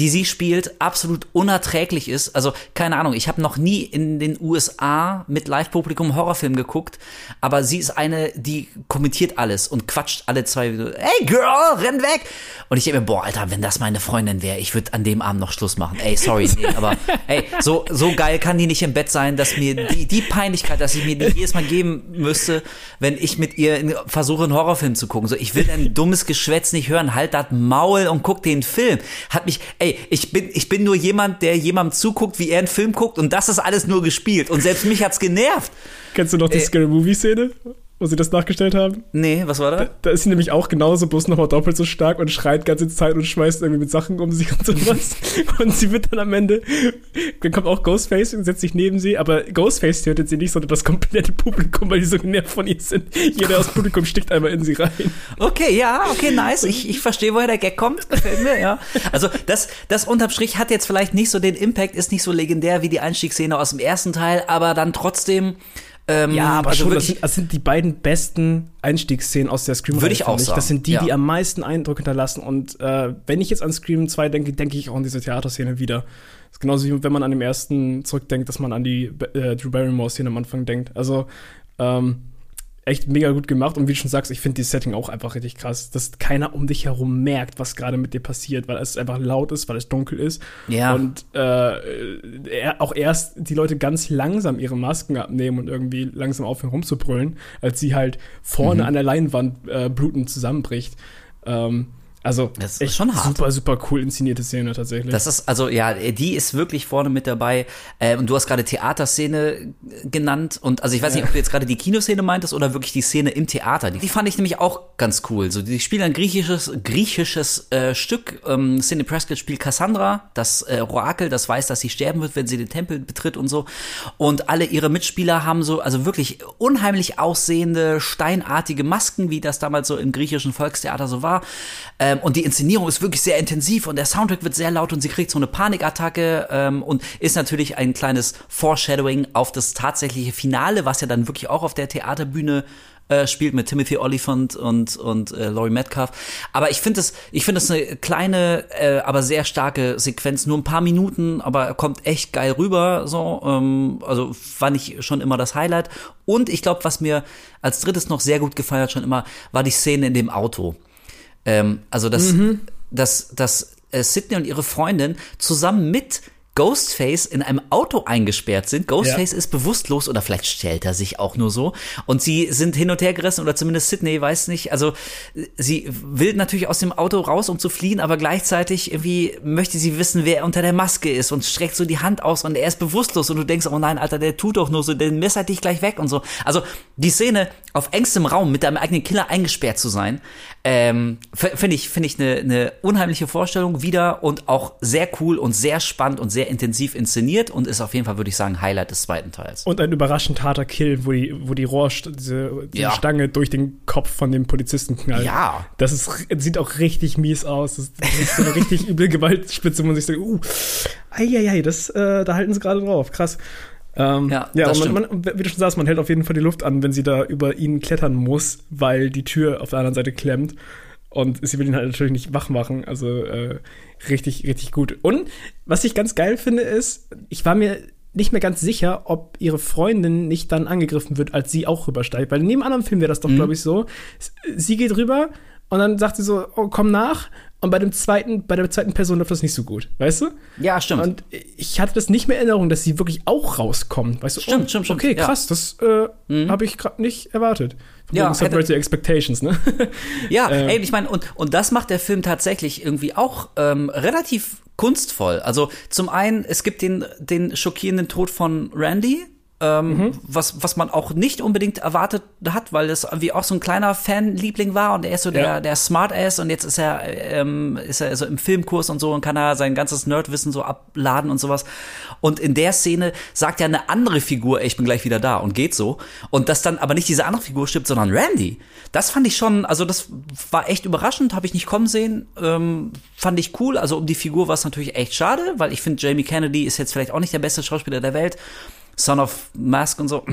die sie spielt, absolut unerträglich ist. Also keine Ahnung, ich habe noch nie in den USA mit Live-Publikum Horrorfilm geguckt, aber sie ist eine, die kommentiert alles und quatscht alle zwei, so, hey Girl, renn weg! Und ich denke mir, boah, Alter, wenn das meine Freundin wäre, ich würde an dem Abend noch Schluss machen. Ey, sorry, nee, aber ey, so, so geil kann die nicht im Bett sein, dass mir die, die Peinlichkeit, dass ich mir die jedes Mal geben müsste, wenn ich mit ihr in, versuche, einen Horrorfilm zu gucken. So, ich will ein dummes Geschwätz nicht hören. Halt das Maul und guck den Film. Hat mich, ey, ich bin, ich bin nur jemand, der jemandem zuguckt, wie er einen Film guckt und das ist alles nur gespielt. Und selbst mich hat's genervt. Kennst du noch die Äh, Scary Movie-Szene, wo sie das nachgestellt haben? Nee, was war da? Da ist sie nämlich auch genauso, bloß nochmal doppelt so stark und schreit ganze Zeit und schmeißt irgendwie mit Sachen um sich und sowas. [LAUGHS] und sie wird dann am Ende, dann kommt auch Ghostface und setzt sich neben sie, aber Ghostface tötet sie nicht, sondern das komplette Publikum, weil die so genervt von ihr sind. Jeder aus dem Publikum stickt einmal in sie rein. Okay, ja, okay, nice. Ich, ich verstehe, woher der Gag kommt. Gefällt mir, ja. Also das, das unterm Strich hat jetzt vielleicht nicht so den Impact, ist nicht so legendär wie die Einstiegsszene aus dem ersten Teil, aber dann trotzdem. Ähm, Ja, aber also schon, das wirklich, sind, das sind die beiden besten Einstiegsszenen aus der scream Würde ich auch sagen, Das sind die, ja. die am meisten Eindruck hinterlassen. Und äh, wenn ich jetzt an Scream 2 denke, denke ich auch an diese Theaterszene wieder. Das ist genauso wie wenn man an dem ersten zurückdenkt, dass man an die äh, Drew Barrymore-Szene am Anfang denkt. Also ähm, echt mega gut gemacht. Und wie du schon sagst, ich finde die Setting auch einfach richtig krass, dass keiner um dich herum merkt, was gerade mit dir passiert, weil es einfach laut ist, weil es dunkel ist. Ja. Und äh, er, auch erst die Leute ganz langsam ihre Masken abnehmen und irgendwie langsam aufhören rumzubrüllen, als sie halt vorne an der Leinwand äh, blutend zusammenbricht. Ähm, also Das ist echt schon hart. super, super cool inszenierte Szene tatsächlich. Das ist, also ja, die ist wirklich vorne mit dabei. Äh, und du hast gerade Theaterszene genannt. Und also ich weiß nicht, ob du jetzt gerade die Kinoszene meintest oder wirklich die Szene im Theater. Die, die fand ich nämlich auch ganz cool. So, die spielen ein griechisches, griechisches äh, Stück. Ähm, Sidney Prescott spielt Cassandra, das äh, Orakel, das weiß, dass sie sterben wird, wenn sie den Tempel betritt und so. Und alle ihre Mitspieler haben so, also wirklich unheimlich aussehende, steinartige Masken, wie das damals so im griechischen Volkstheater so war. Ähm, und die Inszenierung ist wirklich sehr intensiv und der Soundtrack wird sehr laut und sie kriegt so eine Panikattacke ähm, und ist natürlich ein kleines Foreshadowing auf das tatsächliche Finale, was ja dann wirklich auch auf der Theaterbühne äh, spielt mit Timothy Oliphant und und äh, Laurie Metcalf. Aber ich finde es, ich finde es eine kleine, äh, aber sehr starke Sequenz, nur ein paar Minuten, aber er kommt echt geil rüber. So, ähm, also fand ich schon immer das Highlight. Und ich glaube, was mir als drittes noch sehr gut gefallen hat schon immer, war die Szene in dem Auto. Ähm, also das, Mhm. dass dass äh, Sydney und ihre Freundin zusammen mit Ghostface in einem Auto eingesperrt sind. Ghostface Ja. ist bewusstlos oder vielleicht stellt er sich auch nur so. Und sie sind hin und her gerissen oder zumindest Sydney weiß nicht. Also äh, sie will natürlich aus dem Auto raus, um zu fliehen, aber gleichzeitig irgendwie möchte sie wissen, wer unter der Maske ist und streckt so die Hand aus und er ist bewusstlos und du denkst, oh nein, Alter, der tut doch nur so, der messert dich gleich weg und so. Also die Szene auf engstem Raum mit deinem eigenen Killer eingesperrt zu sein, ähm, finde ich, finde ich eine, eine unheimliche Vorstellung wieder und auch sehr cool und sehr spannend und sehr intensiv inszeniert und ist auf jeden Fall, würde ich sagen, Highlight des zweiten Teils. Und ein überraschend harter Kill, wo die, wo die Rohr, diese, diese Ja. Stange durch den Kopf von dem Polizisten knallt. Ja. Das ist, sieht auch richtig mies aus. Das ist so eine richtig üble Gewaltspitze, wo man sich sagt, uh, eieiei, das, äh, da halten sie gerade drauf. Krass. Ähm, Ja, ja man, man, wie du schon sagst, man hält auf jeden Fall die Luft an, wenn sie da über ihn klettern muss, weil die Tür auf der anderen Seite klemmt. Und sie will ihn halt natürlich nicht wach machen. Also äh, richtig, richtig gut. Und was ich ganz geil finde, ist, ich war mir nicht mehr ganz sicher, ob ihre Freundin nicht dann angegriffen wird, als sie auch rübersteigt. Weil in jedem anderen Film wäre das doch, glaube ich, so. Sie geht rüber und dann sagt sie so, oh, komm nach. Und bei dem zweiten, bei der zweiten Person läuft das nicht so gut, weißt du? Ja, stimmt. Und ich hatte das nicht mehr in Erinnerung, dass sie wirklich auch rauskommt. Weißt du? Stimmt, oh, stimmt, stimmt, Okay, ja. Mhm. krass, das äh, habe ich gerade nicht erwartet. Von Ja, wegen Subvert hätte- your expectations, ne? [LAUGHS] Ja, [LAUGHS] Ähm. ey, ich meine, und, und das macht der Film tatsächlich irgendwie auch ähm, relativ kunstvoll. Also zum einen, es gibt den, den schockierenden Tod von Randy, ähm, Mhm. was, was man auch nicht unbedingt erwartet hat, weil das irgendwie auch so ein kleiner Fanliebling war und er ist so der, Ja. der Smartass und jetzt ist er, ähm, ist er so im Filmkurs und so und kann er sein ganzes Nerdwissen so abladen und sowas. Und in der Szene sagt ja eine andere Figur, ey, ich bin gleich wieder da und geht so. Und dass dann aber nicht diese andere Figur stirbt, sondern Randy. Das fand ich schon, also das war echt überraschend, habe ich nicht kommen sehen. Ähm, fand ich cool. Also um die Figur war es natürlich echt schade, weil ich finde, Jamie Kennedy ist jetzt vielleicht auch nicht der beste Schauspieler der Welt. Son of Mask und so.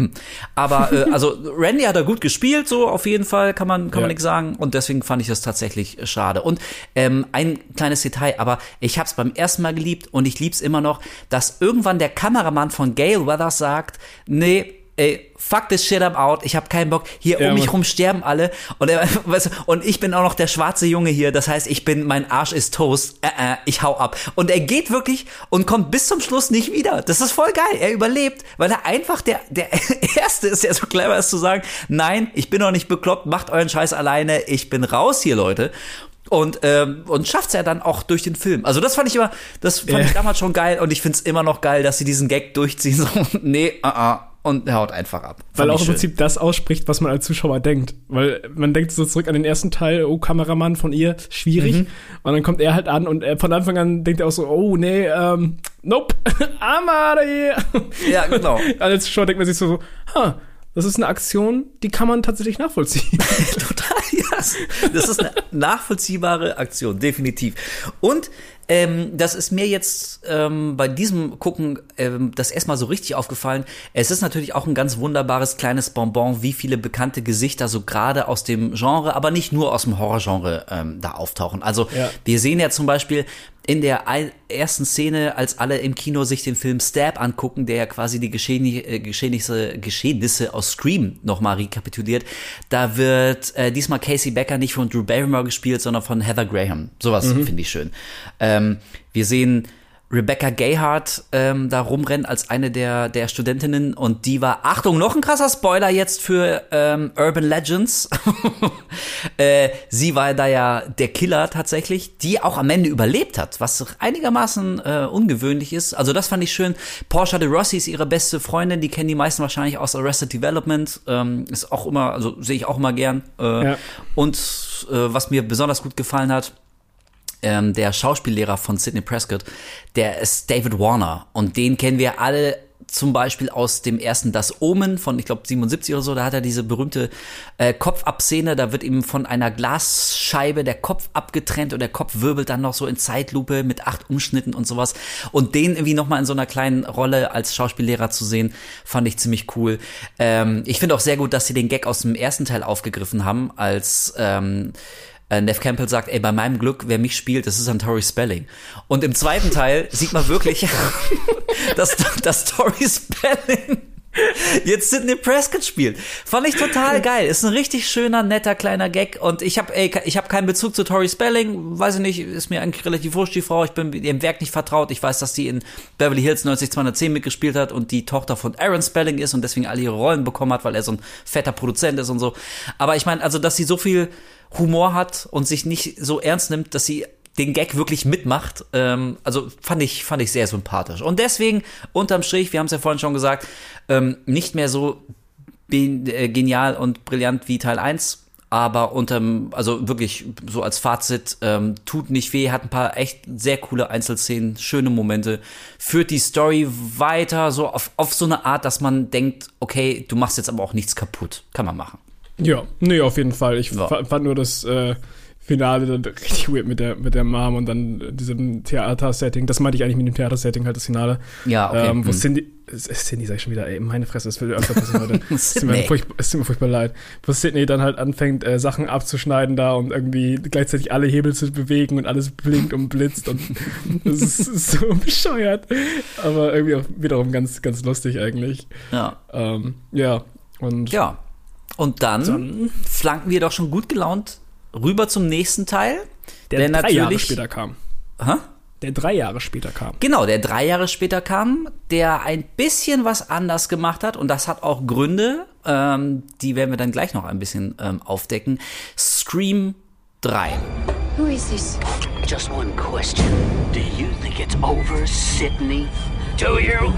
Aber äh, [LAUGHS] also Randy hat er gut gespielt, so auf jeden Fall kann man kann man Ja. nichts sagen. Und deswegen fand ich das tatsächlich äh, schade. Und ähm, ein kleines Detail, aber ich habe es beim ersten Mal geliebt und ich lieb's immer noch, dass irgendwann der Kameramann von Gail Weathers sagt, nee, ey, fuck this shit, I'm out, ich habe keinen Bock, hier Ja, um mich Mann. rum sterben alle und, er, [LAUGHS] weißt und ich bin auch noch der schwarze Junge hier, das heißt, ich bin, mein Arsch ist Toast, äh, äh, ich hau ab. Und er geht wirklich und kommt bis zum Schluss nicht wieder. Das ist voll geil, er überlebt, weil er einfach der, der [LAUGHS] Erste ist, der so clever ist zu sagen, nein, ich bin noch nicht bekloppt, macht euren Scheiß alleine, ich bin raus hier, Leute. Und, ähm, und schafft's ja dann auch durch den Film. Also das fand ich immer, das fand Ja. ich damals schon geil und ich find's immer noch geil, dass sie diesen Gag durchziehen. [LAUGHS] So, nee, uh -uh, und er haut einfach ab. Weil auch im. Prinzip das ausspricht, was man als Zuschauer denkt. Weil man denkt so zurück an den ersten Teil, oh, Kameramann von ihr, schwierig. Mhm. Und dann kommt er halt an und von Anfang an denkt er auch so, oh, nee, ähm, nope, I'm out of here. Ja, genau. [LAUGHS] Als Zuschauer denkt man sich so, ha, das ist eine Aktion, die kann man tatsächlich nachvollziehen. [LAUGHS] Total, yes. Das ist eine nachvollziehbare Aktion, definitiv. Und ähm, das ist mir jetzt ähm, bei diesem Gucken ähm, das erstmal so richtig aufgefallen. Es ist natürlich auch ein ganz wunderbares kleines Bonbon, wie viele bekannte Gesichter so gerade aus dem Genre, aber nicht nur aus dem Horrorgenre ähm, da auftauchen. Also Ja. wir sehen ja zum Beispiel in der ersten Szene, als alle im Kino sich den Film Stab angucken, der ja quasi die äh, Geschehnisse, Geschehnisse aus Scream nochmal rekapituliert, da wird äh, diesmal Casey Becker nicht von Drew Barrymore gespielt, sondern von Heather Graham. Sowas finde ich schön. Ähm, wir sehen Rebecca Gayhart ähm, da rumrennen als eine der, der Studentinnen und die war, Achtung, noch ein krasser Spoiler jetzt für ähm, Urban Legends. [LAUGHS] äh, sie war da ja der Killer tatsächlich, die auch am Ende überlebt hat, was einigermaßen äh, ungewöhnlich ist. Also das fand ich schön. Portia de Rossi ist ihre beste Freundin, die kennen die meisten wahrscheinlich aus Arrested Development. Ähm, ist auch immer, also sehe ich auch immer gern. Äh, Ja. Und äh, was mir besonders gut gefallen hat, ähm, der Schauspiellehrer von Sidney Prescott, der ist David Warner und den kennen wir alle zum Beispiel aus dem ersten Das Omen von, ich glaube, 77 oder so, da hat er diese berühmte äh, Kopfabszene, da wird ihm von einer Glasscheibe der Kopf abgetrennt und der Kopf wirbelt dann noch so in Zeitlupe mit acht Umschnitten und sowas. Und den irgendwie nochmal in so einer kleinen Rolle als Schauspiellehrer zu sehen, fand ich ziemlich cool. Ähm, ich finde auch sehr gut, dass sie den Gag aus dem ersten Teil aufgegriffen haben, als ähm, äh, Nev Campbell sagt, ey, bei meinem Glück, wer mich spielt, das ist ein Tori Spelling. Und im zweiten Teil sieht man wirklich, [LAUGHS] dass, dass Tori Spelling jetzt Sidney Prescott spielt. Fand ich total geil. Ist ein richtig schöner, netter, kleiner Gag. Und ich habe ich hab keinen Bezug zu Tori Spelling. Weiß ich nicht, ist mir eigentlich relativ wurscht, die Frau. Ich bin ihrem Werk nicht vertraut. Ich weiß, dass sie in Beverly Hills 90210 mitgespielt hat und die Tochter von Aaron Spelling ist und deswegen alle ihre Rollen bekommen hat, weil er so ein fetter Produzent ist und so. Aber ich meine, also, dass sie so viel Humor hat und sich nicht so ernst nimmt, dass sie den Gag wirklich mitmacht. Ähm, also fand ich, fand ich sehr sympathisch. Und deswegen, unterm Strich, wir haben es ja vorhin schon gesagt, ähm, nicht mehr so äh, genial und brillant wie Teil 1, aber unterm, also wirklich so als Fazit, ähm, tut nicht weh, hat ein paar echt sehr coole Einzelszenen, schöne Momente, führt die Story weiter, so auf, auf so eine Art, dass man denkt, okay, du machst jetzt aber auch nichts kaputt. Kann man machen. Ja, nee, auf jeden Fall. Ich Ja. fand nur das äh, Finale dann richtig weird mit der, mit der Mom und dann diesem Theater-Setting. Das meinte ich eigentlich mit dem Theater-Setting, halt das Finale. Ja, okay. Ähm, wo Hm. Cindy, Cindy sag ich schon wieder, ey, meine Fresse, das will öfter passieren heute. [LAUGHS] Es tut, mir Sydney. furchtbar, es tut mir furchtbar leid. Wo Sydney dann halt anfängt, äh, Sachen abzuschneiden da und irgendwie gleichzeitig alle Hebel zu bewegen und alles blinkt und blitzt und [LAUGHS] das ist, so bescheuert. Aber irgendwie auch wiederum ganz, ganz lustig eigentlich. Ja. Ähm, ja. Und Ja. Und dann, flanken wir doch schon gut gelaunt rüber zum nächsten Teil. der drei Jahre natürlich- später kam. Hä? Der drei Jahre später kam. Genau, der drei Jahre später kam, der ein bisschen was anders gemacht hat und das hat auch Gründe, ähm, die werden wir dann gleich noch ein bisschen ähm, aufdecken. Scream 3. Who is this? Just one question. Do you think it's over, Sydney? Do you?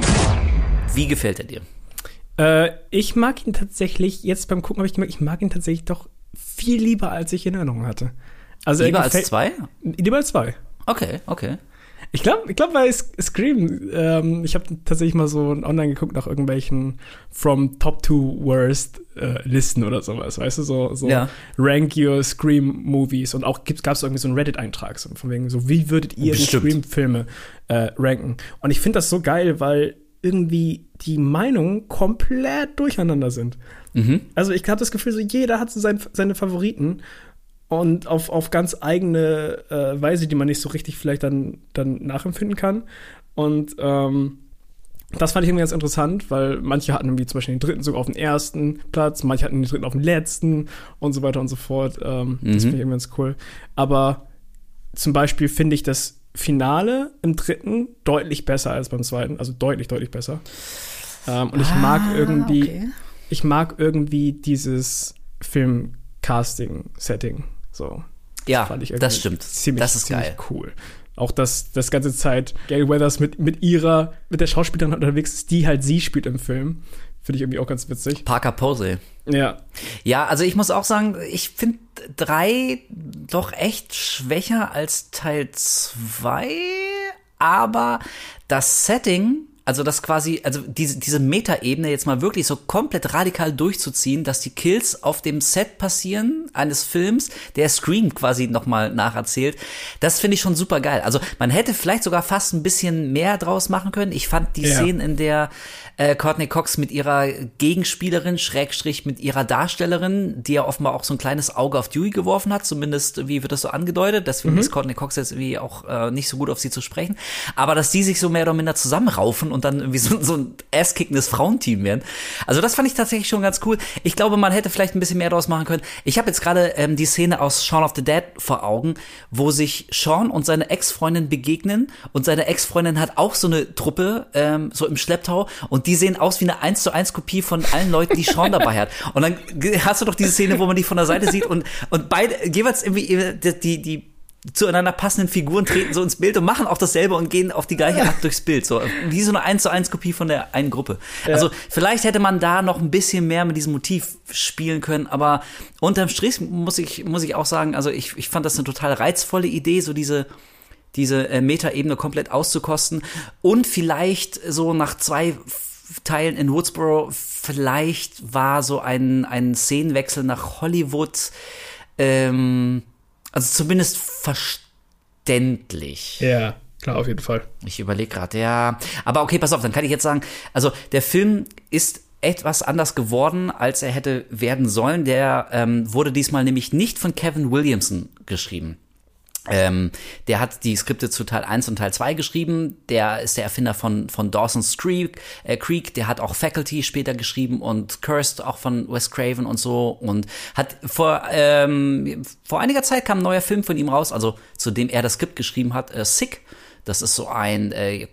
Wie gefällt er dir? Äh, ich mag ihn tatsächlich, jetzt beim Gucken habe ich gemerkt, ich mag ihn tatsächlich doch viel lieber, als ich in Erinnerung hatte. Also er Lieber als zwei? Lieber als zwei. Okay, okay. Ich glaube, ich glaub, bei Scream, ähm, ich habe tatsächlich mal so online geguckt nach irgendwelchen From Top to Worst äh, Listen oder sowas, weißt du, so, so Ja. Rank Your Scream Movies und auch gab es irgendwie so einen Reddit-Eintrag, so von wegen so, wie würdet ihr. Scream-Filme äh, ranken? Und ich finde das so geil, weil irgendwie die Meinungen komplett durcheinander sind. Also ich habe das Gefühl, so jeder hat so sein, seine Favoriten und auf, auf ganz eigene äh, Weise, die man nicht so richtig vielleicht dann, dann nachempfinden kann. Und ähm, das fand ich irgendwie ganz interessant, weil manche hatten irgendwie zum Beispiel den dritten sogar auf den ersten Platz, manche hatten den dritten auf den letzten und so weiter und so fort. Ähm, Das finde ich irgendwie ganz cool. Aber zum Beispiel finde ich das Finale im dritten deutlich besser als beim zweiten, also deutlich, deutlich besser. Ähm, und ich mag irgendwie, ich mag irgendwie dieses Film-Casting-Setting. So. Ja, fand ich das irgendwie stimmt. Ziemlich, das ist ziemlich geil. cool. Auch dass das ganze Zeit Gary Weathers mit, mit ihrer, mit der Schauspielerin unterwegs ist, die halt sie spielt im Film. Finde ich irgendwie auch ganz witzig. Parker Posey. Ja. Ja, also ich muss auch sagen, ich finde drei doch echt schwächer als Teil zwei, aber das Setting, also das quasi, also diese, diese Metaebene jetzt mal wirklich so komplett radikal durchzuziehen, dass die Kills auf dem Set passieren eines Films, der Scream quasi nochmal nacherzählt, das finde ich schon super geil. Also man hätte vielleicht sogar fast ein bisschen mehr draus machen können. Ich fand die Ja. Szenen, in der äh, Courtney Cox mit ihrer Gegenspielerin, Schrägstrich mit ihrer Darstellerin, die ja offenbar auch so ein kleines Auge auf Dewey geworfen hat, zumindest wie wird das so angedeutet, deswegen ist Courtney Cox jetzt irgendwie auch äh, nicht so gut auf sie zu sprechen, aber dass die sich so mehr oder minder zusammenraufen und dann irgendwie so, so ein asskickendes Frauenteam werden. Also das fand ich tatsächlich schon ganz cool. Ich glaube, man hätte vielleicht ein bisschen mehr draus machen können. Ich habe jetzt gerade ähm, die Szene aus Shaun of the Dead vor Augen, wo sich Sean und seine Ex-Freundin begegnen und seine Ex-Freundin hat auch so eine Truppe, ähm, so im Schlepptau und die sehen aus wie eine 1 zu 1 Kopie von allen Leuten, die Sean dabei hat. Und dann hast du doch diese Szene, wo man die von der Seite sieht und, und beide, jeweils irgendwie äh, die, die, zueinander passenden Figuren treten so ins Bild und machen auch dasselbe und gehen auf die gleiche Art durchs Bild. So wie so eine 1 zu 1 Kopie von der einen Gruppe. Also vielleicht hätte man da noch ein bisschen mehr mit diesem Motiv spielen können, aber unterm Strich muss ich, muss ich auch sagen, also ich, ich fand das eine total reizvolle Idee, so diese, diese äh, Metaebene komplett auszukosten und vielleicht so nach zwei Teilen in Woodsboro. Vielleicht war so ein, ein Szenenwechsel nach Hollywood, ähm, also zumindest verständlich. Ja, klar, auf jeden Fall. Ich überlege gerade, ja. Aber okay, pass auf, dann kann ich jetzt sagen, also der Film ist etwas anders geworden, als er hätte werden sollen. Der ähm, wurde diesmal nämlich nicht von Kevin Williamson geschrieben. Ähm, der hat die Skripte zu Teil 1 und Teil 2 geschrieben. Der ist der Erfinder von, von Dawson's Creek, äh, Creek. Der hat auch Faculty später geschrieben und Cursed auch von Wes Craven und so. Und hat vor, ähm, vor einiger Zeit kam ein neuer Film von ihm raus, also zu dem er das Skript geschrieben hat, äh, Sick. Das ist so ein äh,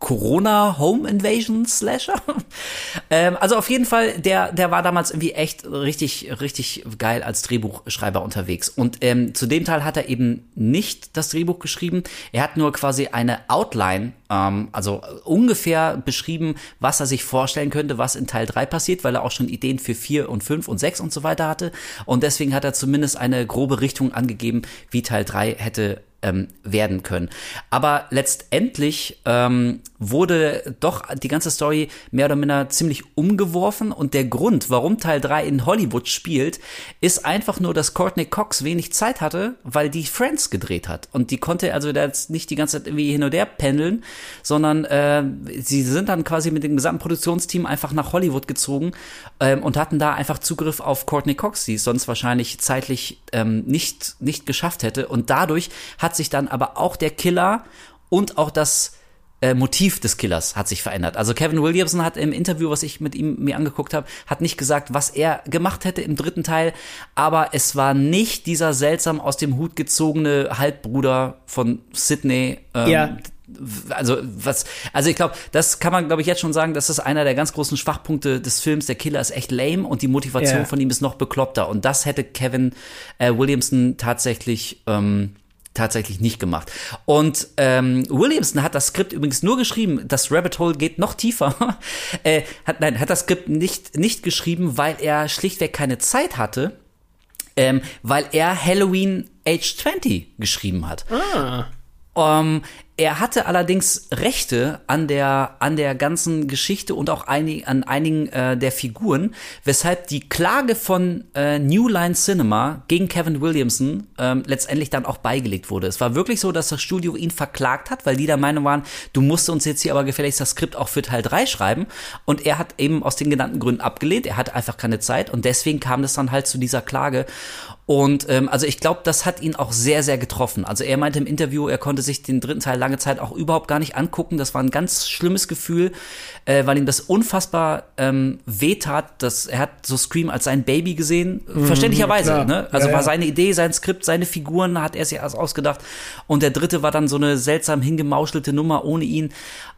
Corona Home Invasion Slasher. [LAUGHS] ähm, also auf jeden Fall, der, der war damals irgendwie echt richtig, richtig geil als Drehbuchschreiber unterwegs. Und ähm, zu dem Teil hat er eben nicht das Drehbuch geschrieben. Er hat nur quasi eine Outline, ähm, also ungefähr beschrieben, was er sich vorstellen könnte, was in Teil 3 passiert, weil er auch schon Ideen für 4 und 5 und 6 und so weiter hatte. Und deswegen hat er zumindest eine grobe Richtung angegeben, wie Teil 3 hätte ähm, werden können. Aber letztendlich ähm, wurde doch die ganze Story mehr oder minder ziemlich umgeworfen. Und der Grund, warum Teil 3 in Hollywood spielt, ist einfach nur, dass Courtney Cox wenig Zeit hatte, weil die Friends gedreht hat. Und die konnte also jetzt nicht die ganze Zeit irgendwie hin und her pendeln, sondern äh, sie sind dann quasi mit dem gesamten Produktionsteam einfach nach Hollywood gezogen ähm, und hatten da einfach Zugriff auf Courtney Cox, die es sonst wahrscheinlich zeitlich ähm, nicht nicht geschafft hätte. Und dadurch hat sich dann aber auch der Killer und auch das äh, Motiv des Killers hat sich verändert. Also Kevin Williamson hat im Interview, was ich mit ihm mir angeguckt habe, hat nicht gesagt, was er gemacht hätte im dritten Teil, aber es war nicht dieser seltsam aus dem Hut gezogene Halbbruder von Sydney. Ähm, Ja. Also was, also ich glaube, das kann man, glaube ich, jetzt schon sagen, das ist einer der ganz großen Schwachpunkte des Films. Der Killer ist echt lame und die Motivation Ja. von ihm ist noch bekloppter. Und das hätte Kevin äh, Williamson tatsächlich ähm, tatsächlich nicht gemacht. Und ähm, Williamson hat das Skript übrigens nur geschrieben, das Rabbit Hole geht noch tiefer. [LAUGHS] äh, hat, nein, hat das Skript nicht, nicht geschrieben, weil er schlichtweg keine Zeit hatte, ähm, weil er Halloween Age 20 geschrieben hat. Ähm, er hatte allerdings Rechte an der an der ganzen Geschichte und auch einig, an einigen äh, der Figuren, weshalb die Klage von äh, New Line Cinema gegen Kevin Williamson ähm, letztendlich dann auch beigelegt wurde. Es war wirklich so, dass das Studio ihn verklagt hat, weil die der Meinung waren, du musst uns jetzt hier aber gefälligst das Skript auch für Teil 3 schreiben. Und er hat eben aus den genannten Gründen abgelehnt. Er hatte einfach keine Zeit und deswegen kam es dann halt zu dieser Klage. Und ähm, also ich glaube, das hat ihn auch sehr, sehr getroffen. Also er meinte im Interview, er konnte sich den dritten Teil lange Zeit auch überhaupt gar nicht angucken. Das war ein ganz schlimmes Gefühl, äh, weil ihm das unfassbar ähm, wehtat. Dass er hat so Scream als sein Baby gesehen, verständlicherweise. klar. Ne? Also Ja, war seine Idee, sein Skript, seine Figuren hat er sich erst ausgedacht. Und der dritte war dann so eine seltsam hingemauschelte Nummer ohne ihn.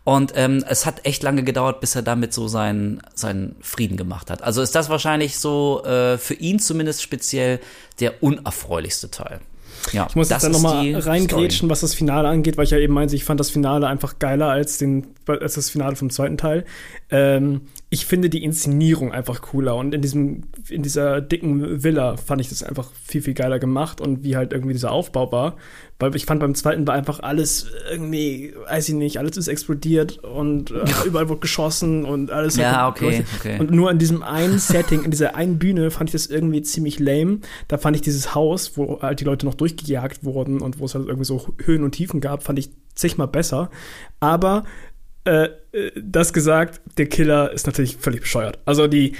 Und ähm, es hat echt lange gedauert, bis er damit so seinen, seinen Frieden gemacht hat. Also ist das wahrscheinlich so äh, für ihn zumindest speziell der unerfreulichste Teil. Ja, Ich muss das jetzt dann nochmal reingrätschen, Story. was das Finale angeht, weil ich ja eben meinte, ich fand das Finale einfach geiler als, den, als das Finale vom zweiten Teil. Ähm, ich finde die Inszenierung einfach cooler und in diesem, in dieser dicken Villa fand ich das einfach viel, viel geiler gemacht und wie halt irgendwie dieser Aufbau war. Weil ich fand beim zweiten war einfach alles irgendwie, weiß ich nicht, alles ist explodiert und äh, überall wurde geschossen und alles Ja, okay, okay. Und nur in diesem einen Setting, in dieser einen Bühne fand ich das irgendwie ziemlich lame. Da fand ich dieses Haus, wo halt die Leute noch durchgejagt wurden und wo es halt irgendwie so Höhen und Tiefen gab, fand ich zigmal besser. Aber äh, das gesagt, der Killer ist natürlich völlig bescheuert. Also die,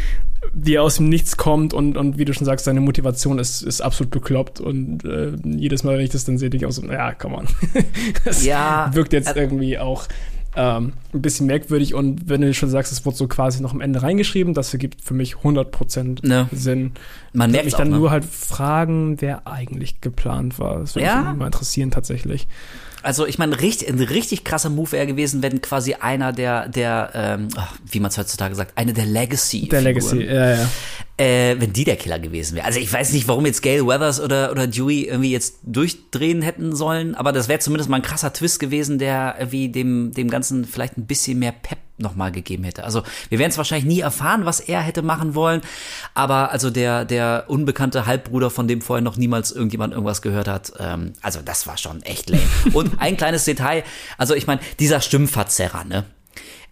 die aus dem Nichts kommt und, und wie du schon sagst, seine Motivation ist, ist absolut bekloppt und äh, jedes Mal, wenn ich das dann sehe, denke ich auch so, ja, come on. [LAUGHS] das Ja, wirkt jetzt äh, irgendwie auch ähm, ein bisschen merkwürdig und wenn du schon sagst, es wurde so quasi noch am Ende reingeschrieben, das ergibt für mich 100% Ne. Sinn. Man merkt mich auch, dann ne? nur halt fragen, wer eigentlich geplant war. Das würde Ja? mich mal interessieren tatsächlich. Also ich meine, richtig, ein richtig krasser Move wäre gewesen, wenn quasi einer der, der, ähm, ach, wie man es heutzutage sagt, eine der Legacy. Der Legacy, ja, ja. Äh, wenn die der Killer gewesen wäre. Also ich weiß nicht, warum jetzt Gail Weathers oder, oder Dewey irgendwie jetzt durchdrehen hätten sollen, aber das wäre zumindest mal ein krasser Twist gewesen, der irgendwie dem, dem Ganzen vielleicht ein bisschen mehr Pep nochmal gegeben hätte. Also wir werden es wahrscheinlich nie erfahren, was er hätte machen wollen, aber also der, der unbekannte Halbbruder, von dem vorher noch niemals irgendjemand irgendwas gehört hat, ähm, also das war schon echt lame. [LAUGHS] Und ein kleines Detail, also ich meine, dieser Stimmverzerrer, ne?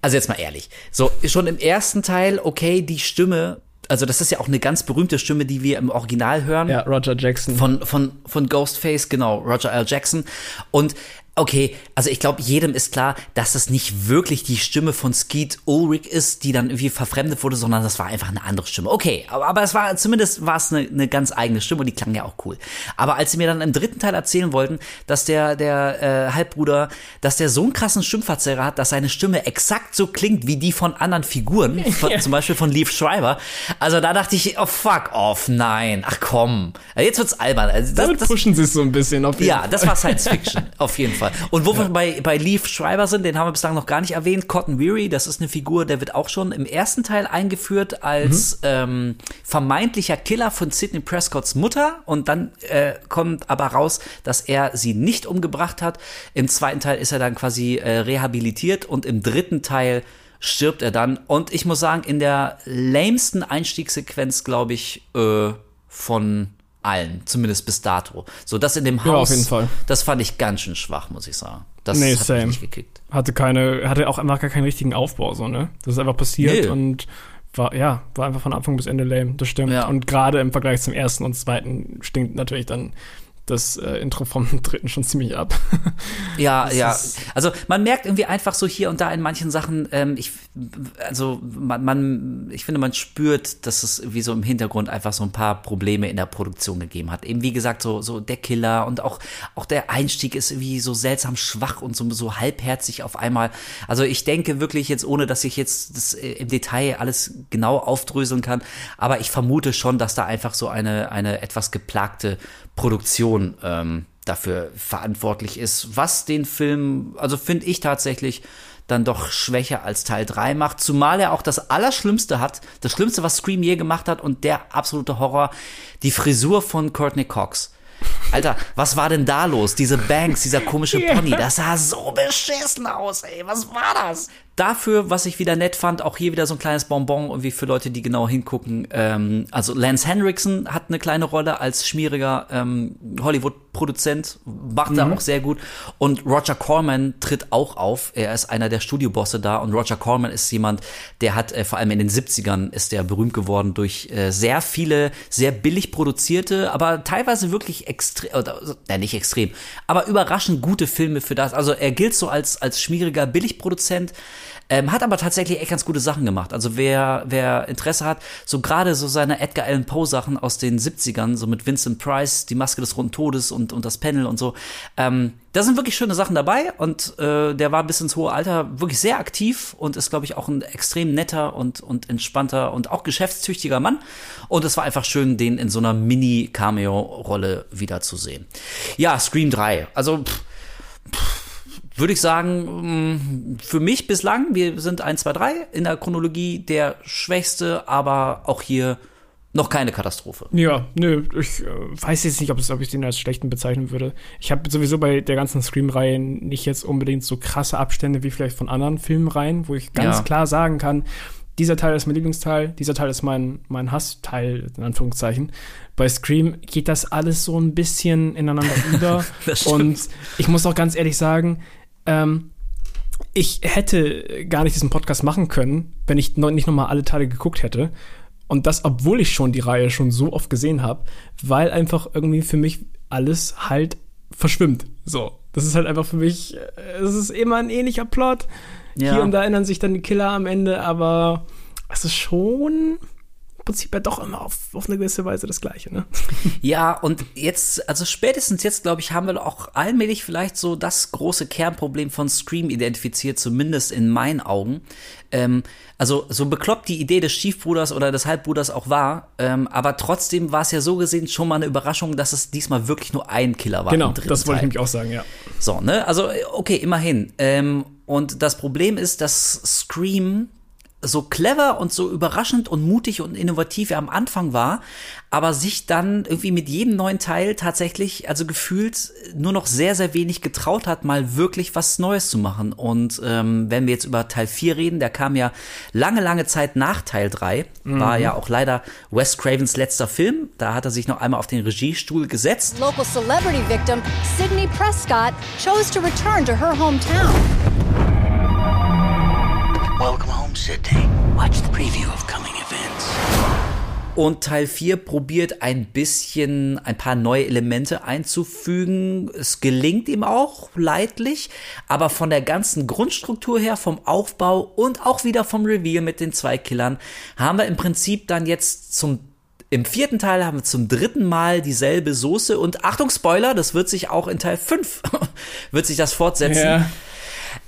Also jetzt mal ehrlich. So, schon im ersten Teil, okay, die Stimme, also das ist ja auch eine ganz berühmte Stimme, die wir im Original hören. Ja, Roger Jackson. Von, von, von Ghostface, genau, Roger L. Jackson. Und okay, also ich glaube, jedem ist klar, dass das nicht wirklich die Stimme von Skeet Ulrich ist, die dann irgendwie verfremdet wurde, sondern das war einfach eine andere Stimme. Okay, aber, aber es war zumindest war es eine, eine ganz eigene Stimme und die klang ja auch cool. Aber als sie mir dann im dritten Teil erzählen wollten, dass der der äh, Halbbruder, dass der so einen krassen Stimmverzerrer hat, dass seine Stimme exakt so klingt wie die von anderen Figuren, [LAUGHS] von, zum Beispiel von Leaf Schreiber. Also da dachte ich, oh fuck off, nein, ach komm, jetzt wird's albern. Also das, Damit pushen sie es so ein bisschen auf jeden ja, Fall. das war Science [LAUGHS] Fiction, auf jeden Fall. [LAUGHS] Und wo wir bei, bei Leaf Schreiber sind, den haben wir bislang noch gar nicht erwähnt, Cotton Weary, das ist eine Figur, der wird auch schon im ersten Teil eingeführt als ähm, vermeintlicher Killer von Sidney Prescotts Mutter und dann äh, kommt aber raus, dass er sie nicht umgebracht hat. Im zweiten Teil ist er dann quasi äh, rehabilitiert und im dritten Teil stirbt er dann. Und ich muss sagen, in der lamesten Einstiegssequenz, glaube ich, äh, von allen, zumindest bis dato. So das in dem Haus, Ja, auf jeden Fall. das fand ich ganz schön schwach, muss ich sagen. Das Nee, hat same. mich nicht gekickt. hatte keine, hatte auch einfach gar keinen richtigen Aufbau, so, ne? Das ist einfach passiert Nee. und war, ja, war einfach von Anfang bis Ende lame, das stimmt. Ja. Und gerade im Vergleich zum ersten und zweiten stinkt natürlich dann das äh, Intro vom [LAUGHS] dritten schon ziemlich ab. Ja, [LAUGHS] Das ja. Also man merkt irgendwie einfach so hier und da in manchen Sachen, ähm, ich, also man, man, ich finde, man spürt, dass es wie so im Hintergrund einfach so ein paar Probleme in der Produktion gegeben hat. Eben wie gesagt, so, so der Killer und auch, auch der Einstieg ist irgendwie so seltsam schwach und so, so halbherzig auf einmal. Also ich denke wirklich jetzt, ohne dass ich jetzt das äh, im Detail alles genau aufdröseln kann, aber ich vermute schon, dass da einfach so eine, eine etwas geplagte Produktion ähm, dafür verantwortlich ist, was den Film, also finde ich tatsächlich dann doch schwächer als Teil 3 macht, zumal er auch das Allerschlimmste hat, das Schlimmste, was Scream je gemacht hat und der absolute Horror, die Frisur von Courtney Cox. Alter, was war denn da los? Diese Banks, dieser komische [LAUGHS] Pony, das sah so beschissen aus, ey. Was war das? Dafür, was ich wieder nett fand, auch hier wieder so ein kleines Bonbon, irgendwie für Leute, die genau hingucken. Ähm, also Lance Henriksen hat eine kleine Rolle als schmieriger ähm, Hollywood-Produzent, macht er auch sehr gut. Und Roger Corman tritt auch auf. Er ist einer der Studiobosse da und Roger Corman ist jemand, der hat äh, vor allem in den 70ern ist der berühmt geworden durch äh, sehr viele, sehr billig produzierte, aber teilweise wirklich extrem, oder äh, nicht extrem, aber überraschend gute Filme für das. Also er gilt so als, als schmieriger Billigproduzent. Ähm, hat aber tatsächlich echt ganz gute Sachen gemacht. Also wer, wer Interesse hat, so gerade so seine Edgar Allan Poe Sachen aus den 70ern, so mit Vincent Price, die Maske des Runden Todes und, und das Panel und so, ähm, da sind wirklich schöne Sachen dabei und äh, der war bis ins hohe Alter wirklich sehr aktiv und ist, glaube ich, auch ein extrem netter und, und entspannter und auch geschäftstüchtiger Mann. Und es war einfach schön, den in so einer Mini-Cameo-Rolle wiederzusehen. Ja, Scream 3. Also, pff, würde ich sagen, mh, für mich bislang, wir sind 1, 2, 3 in der Chronologie der schwächste, aber auch hier noch keine Katastrophe. Ja, nö, ich äh, weiß jetzt nicht, ob, es, ob ich den als schlechten bezeichnen würde. Ich habe sowieso bei der ganzen Scream-Reihe nicht jetzt unbedingt so krasse Abstände wie vielleicht von anderen Filmreihen, wo ich ganz Ja. klar sagen kann, dieser Teil ist mein Lieblingsteil, dieser Teil ist mein, mein Hassteil, in Anführungszeichen. Bei Scream geht das alles so ein bisschen ineinander [LAUGHS] über. Und ich muss auch ganz ehrlich sagen, ähm, ich hätte gar nicht diesen Podcast machen können, wenn ich noch, nicht nochmal alle Teile geguckt hätte. Und das, obwohl ich schon die Reihe schon so oft gesehen habe, weil einfach irgendwie für mich alles halt verschwimmt. So, das ist halt einfach für mich, äh, es ist immer ein ähnlicher Plot. Ja. Hier und da ändern sich dann die Killer am Ende, aber es ist schon Prinzip ja doch immer auf, auf eine gewisse Weise das Gleiche, ne? [LAUGHS] Ja, und jetzt, also spätestens jetzt, glaube ich, haben wir auch allmählich vielleicht so das große Kernproblem von Scream identifiziert, zumindest in meinen Augen. Ähm, also so bekloppt die Idee des Stiefbruders oder des Halbbruders auch war, ähm, aber trotzdem war es ja so gesehen schon mal eine Überraschung, dass es diesmal wirklich nur ein Killer war. Genau, das wollte ich nämlich auch sagen, ja. So, ne? Also, okay, immerhin. Ähm, und das Problem ist, dass Scream so clever und so überraschend und mutig und innovativ er am Anfang war, aber sich dann irgendwie mit jedem neuen Teil tatsächlich, also gefühlt, nur noch sehr, sehr wenig getraut hat, mal wirklich was Neues zu machen. Und ähm, wenn wir jetzt über Teil 4 reden, der kam ja lange, lange Zeit nach Teil 3, war ja auch leider Wes Cravens letzter Film. Da hat er sich noch einmal auf den Regiestuhl gesetzt. Local celebrity victim Sydney Prescott chose to return to her hometown. Sydney. Watch the preview of coming events. Und Teil 4 probiert ein bisschen ein paar neue Elemente einzufügen. Es gelingt ihm auch leidlich, aber von der ganzen Grundstruktur her, vom Aufbau und auch wieder vom Reveal mit den zwei Killern, haben wir im Prinzip dann jetzt zum im vierten Teil haben wir zum dritten Mal dieselbe Soße und Achtung Spoiler, das wird sich auch in Teil 5 [LAUGHS] wird sich das fortsetzen. Ja.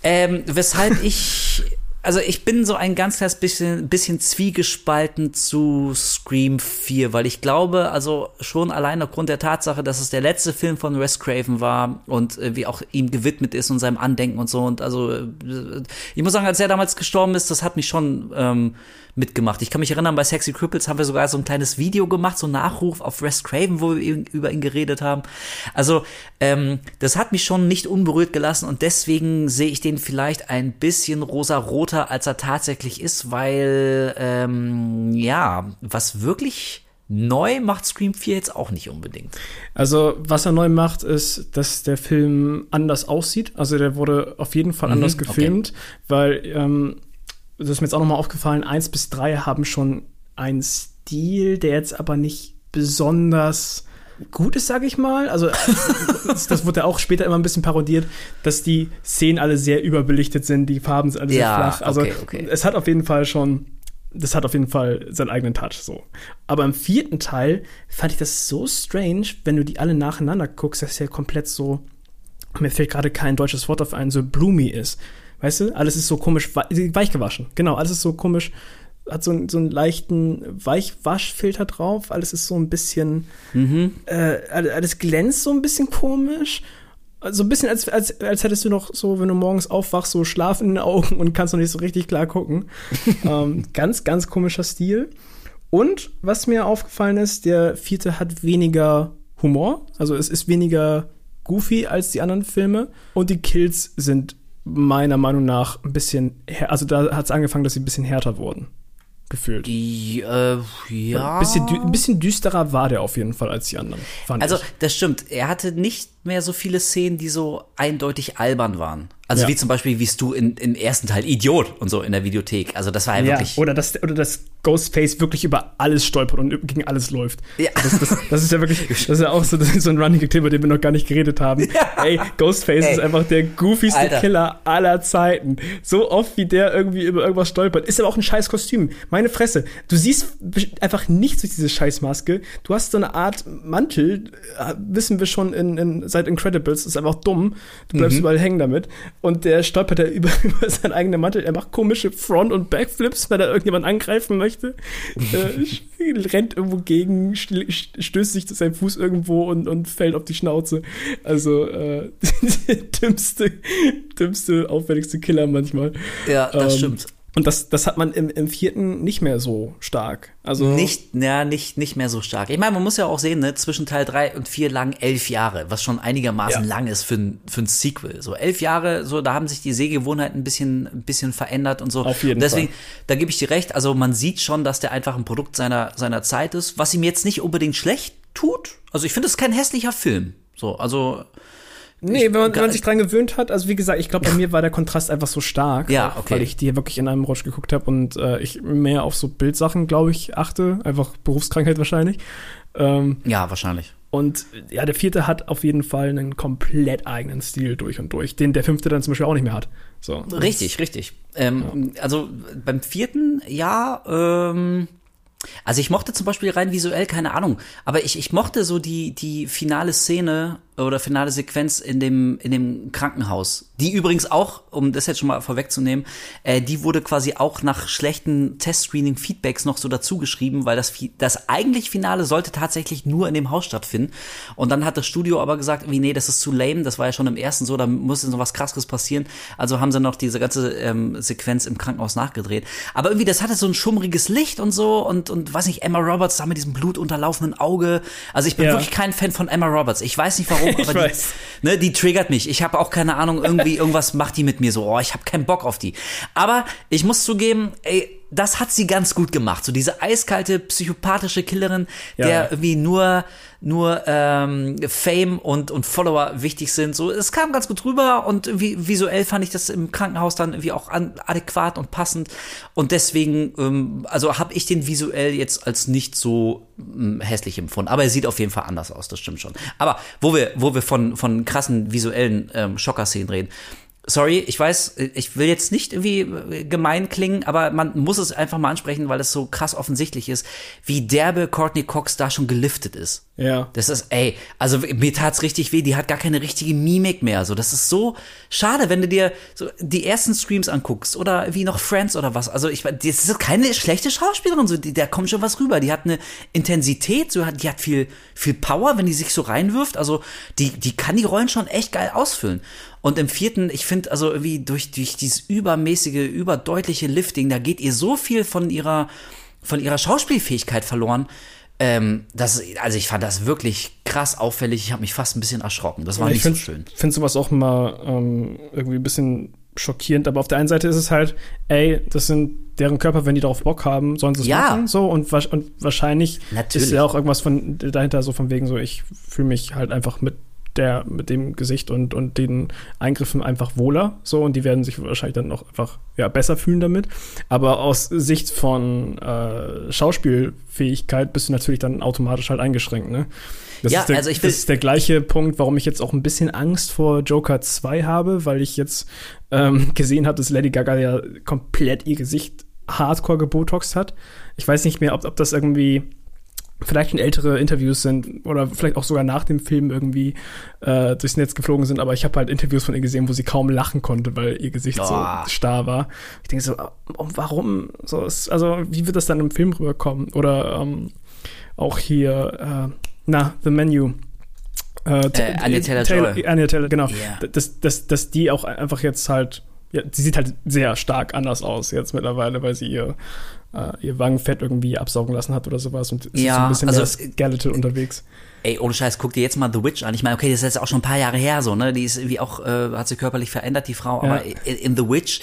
Ähm, weshalb ich, also ich bin so ein ganz kleines bisschen, bisschen zwiegespalten zu Scream 4, weil ich glaube, also schon allein aufgrund der Tatsache, dass es der letzte Film von Wes Craven war und äh, wie auch ihm gewidmet ist und seinem Andenken und so und also äh, ich muss sagen, als er damals gestorben ist, das hat mich schon ähm, mitgemacht. Ich kann mich erinnern, bei Sexy Cripples haben wir sogar so ein kleines Video gemacht, so einen Nachruf auf Wes Craven, wo wir über ihn geredet haben. Also, ähm, das hat mich schon nicht unberührt gelassen und deswegen sehe ich den vielleicht ein bisschen rosa-roter, als er tatsächlich ist, weil, ähm, ja, was wirklich neu macht Scream 4 jetzt auch nicht unbedingt. Also, was er neu macht, ist, dass der Film anders aussieht. Also, der wurde auf jeden Fall anders okay. gefilmt, weil, ähm, das ist mir jetzt auch nochmal aufgefallen, eins bis drei haben schon einen Stil, der jetzt aber nicht besonders gut ist, sage ich mal. Also, [LAUGHS] das, das wurde ja auch später immer ein bisschen parodiert, dass die Szenen alle sehr überbelichtet sind, die Farben sind alle Ja, sehr flach. Also, okay, okay. es hat auf jeden Fall schon das hat auf jeden Fall seinen eigenen Touch so. Aber im vierten Teil fand ich das so strange, wenn du die alle nacheinander guckst, dass der komplett so, mir fällt gerade kein deutsches Wort auf ein, so bloomy ist. Weißt du? Alles ist so komisch wei- weich gewaschen. Genau, alles ist so komisch, hat so, einen- so einen leichten Weichwaschfilter drauf. Alles ist so ein bisschen, äh, alles glänzt so ein bisschen komisch. So ein bisschen, als, als, als hättest du noch so, wenn du morgens aufwachst, so Schlaf in den Augen und kannst noch nicht so richtig klar gucken. [LAUGHS] ähm, ganz, ganz komischer Stil. Und was mir aufgefallen ist, der vierte hat weniger Humor. Also es ist weniger goofy als die anderen Filme. Und die Kills sind meiner Meinung nach ein bisschen, also da hat es angefangen, dass sie ein bisschen härter wurden. Gefühlt. Die, äh, ja. Ein bisschen, ein bisschen düsterer war der auf jeden Fall als die anderen. Also, ich. das stimmt. Er hatte nicht mehr so viele Szenen, die so eindeutig albern waren. Also Ja. wie zum Beispiel, wie du in, im ersten Teil Idiot und so in der Videothek. Also das war ja, Ja, wirklich. oder dass, oder dass Ghostface wirklich über alles stolpert und gegen alles läuft. Ja. Das, das, das ist ja wirklich, [LAUGHS] das ist ja auch so, das ist so ein Running Gag, über den wir noch gar nicht geredet haben. Ey, Ghostface Ey. ist einfach der goofyste Alter. Killer aller Zeiten. So oft, wie der irgendwie über irgendwas stolpert. Ist aber auch ein scheiß Kostüm. Meine Fresse. Du siehst einfach nichts durch diese Scheißmaske. Du hast so eine Art Mantel, äh, wissen wir schon in, in, seit Incredibles, ist einfach dumm. Du bleibst überall hängen damit. Und der stolpert da über, [LAUGHS] über seinen eigenen Mantel. Er macht komische Front- und Backflips, wenn er irgendjemand angreifen möchte. äh, [LAUGHS] rennt irgendwo gegen, stößt sich sein Fuß irgendwo und, und fällt auf die Schnauze. Also, äh, [LAUGHS] der dümmste, dümmste, auffälligste Killer manchmal. Ja, das Ähm, stimmt. Und das, das hat man im, im vierten nicht mehr so stark. Also Nicht, ja, nicht, nicht mehr so stark. Ich meine, man muss ja auch sehen, ne, zwischen Teil 3 und 4 lang elf Jahre, was schon einigermaßen Ja. lang ist für ein, für ein Sequel. So elf Jahre, so, da haben sich die Sehgewohnheiten ein bisschen, ein bisschen verändert und so. Auf jeden und deswegen, Fall. da gebe ich dir recht, also man sieht schon, dass der einfach ein Produkt seiner, seiner Zeit ist, was ihm jetzt nicht unbedingt schlecht tut. Also ich finde, es ist kein hässlicher Film. So, also, Nee, wenn man, wenn man sich dran gewöhnt hat, also wie gesagt, ich glaube, bei mir war der Kontrast einfach so stark, Ja, okay. weil ich die wirklich in einem Rutsch geguckt habe und äh, ich mehr auf so Bildsachen, glaube ich, achte, einfach Berufskrankheit wahrscheinlich. Ähm, ja, wahrscheinlich. und ja, der vierte hat auf jeden Fall einen komplett eigenen Stil durch und durch, den der fünfte dann zum Beispiel auch nicht mehr hat. So. Richtig, richtig. Ähm, Also beim vierten, ja, ähm, also ich mochte zum Beispiel rein visuell, keine Ahnung, aber ich, ich mochte so die, die finale Szene oder finale Sequenz in dem, in dem Krankenhaus. Die übrigens auch, um das jetzt schon mal vorwegzunehmen, äh, die wurde quasi auch nach schlechten Test-Screening-Feedbacks noch so dazu geschrieben, weil das, das eigentlich Finale sollte tatsächlich nur in dem Haus stattfinden. Und dann hat das Studio aber gesagt, wie, nee, das ist zu lame, das war ja schon im ersten so, da muss jetzt noch was krasses passieren. Also haben sie noch diese ganze ähm, Sequenz im Krankenhaus nachgedreht. Aber irgendwie, das hatte so ein schummriges Licht und so und, und weiß nicht, Emma Roberts da mit diesem blutunterlaufenden Auge. Also ich bin Ja. wirklich kein Fan von Emma Roberts. Ich weiß nicht warum, [LAUGHS] Ich aber weiß. die, ne, die triggert mich. Ich habe auch keine Ahnung, irgendwie [LAUGHS] irgendwas macht die mit mir so. Oh, ich habe keinen Bock auf die. Aber ich muss zugeben, ey, das hat sie ganz gut gemacht. So diese eiskalte, psychopathische Killerin, Ja. der irgendwie nur, nur ähm, Fame und, und Follower wichtig sind. So, es kam ganz gut rüber und irgendwie visuell fand ich das im Krankenhaus dann irgendwie auch an, adäquat und passend. Und deswegen, ähm, also habe ich den visuell jetzt als nicht so ähm, hässlich empfunden. Aber er sieht auf jeden Fall anders aus, das stimmt schon. Aber wo wir, wo wir von, von krassen visuellen ähm, Schocker-Szenen reden, Sorry, ich weiß, ich will jetzt nicht irgendwie äh, gemein klingen, aber man muss es einfach mal ansprechen, weil es so krass offensichtlich ist, wie derbe Courtney Cox da schon geliftet ist. Ja. Das ist, ey, also mir tat's richtig weh, die hat gar keine richtige Mimik mehr. So, das ist so schade, wenn du dir so die ersten Streams anguckst oder wie noch Friends oder was. Also ich, das ist keine schlechte Schauspielerin, so, die, da kommt schon was rüber. Die hat eine Intensität, so hat, die hat viel, viel Power, wenn die sich so reinwirft. Also die, die kann die Rollen schon echt geil ausfüllen. Und im vierten, ich finde, also irgendwie durch, durch dieses übermäßige, überdeutliche Lifting, da geht ihr so viel von ihrer, von ihrer Schauspielfähigkeit verloren. Ähm, das, also ich fand das wirklich krass auffällig. Ich habe mich fast ein bisschen erschrocken. Das war ich nicht so finde schön. find sowas auch mal ähm, irgendwie ein bisschen schockierend, aber auf der einen Seite ist es halt, ey, das sind deren Körper, wenn die darauf Bock haben, sollen sie es Ja. machen, so und, und wahrscheinlich Natürlich. ist ja auch irgendwas von dahinter so von wegen so, ich fühle mich halt einfach mit der mit dem Gesicht und und den Eingriffen einfach wohler, so und die werden sich wahrscheinlich dann auch einfach ja besser fühlen damit, aber aus Sicht von äh, Schauspielfähigkeit bist du natürlich dann automatisch halt eingeschränkt, ne? Das Ja, ist der, also das ist der gleiche Punkt, warum ich jetzt auch ein bisschen Angst vor Joker 2 habe, weil ich jetzt ähm, [LAUGHS] gesehen habe, dass Lady Gaga ja komplett ihr Gesicht hardcore gebotoxt hat. Ich weiß nicht mehr, ob, ob das irgendwie vielleicht schon ältere Interviews sind oder vielleicht auch sogar nach dem Film irgendwie äh, durchs Netz geflogen sind, aber ich habe halt Interviews von ihr gesehen, wo sie kaum lachen konnte, weil ihr Gesicht Oh. so starr war. Ich denke so, ah, warum? So, ist, also wie wird das dann im Film rüberkommen? Oder ähm, auch hier, äh, na, The Menu. Äh, Äh, Anya Taylor-Joy. Anya Taylor, genau. Ja. Dass, dass, dass die auch einfach jetzt halt, ja, sie sieht halt sehr stark anders aus jetzt mittlerweile, weil sie ihr, äh, ihr Wangenfett irgendwie absaugen lassen hat oder sowas und ist Ja, so ein bisschen also- mehr skeletal unterwegs. Ey, ohne Scheiß, guck dir jetzt mal The Witch an. Ich meine, okay, das ist jetzt auch schon ein paar Jahre her, so, ne? Die ist irgendwie auch, äh, hat sich körperlich verändert, die Frau. Ja. Aber in, in The Witch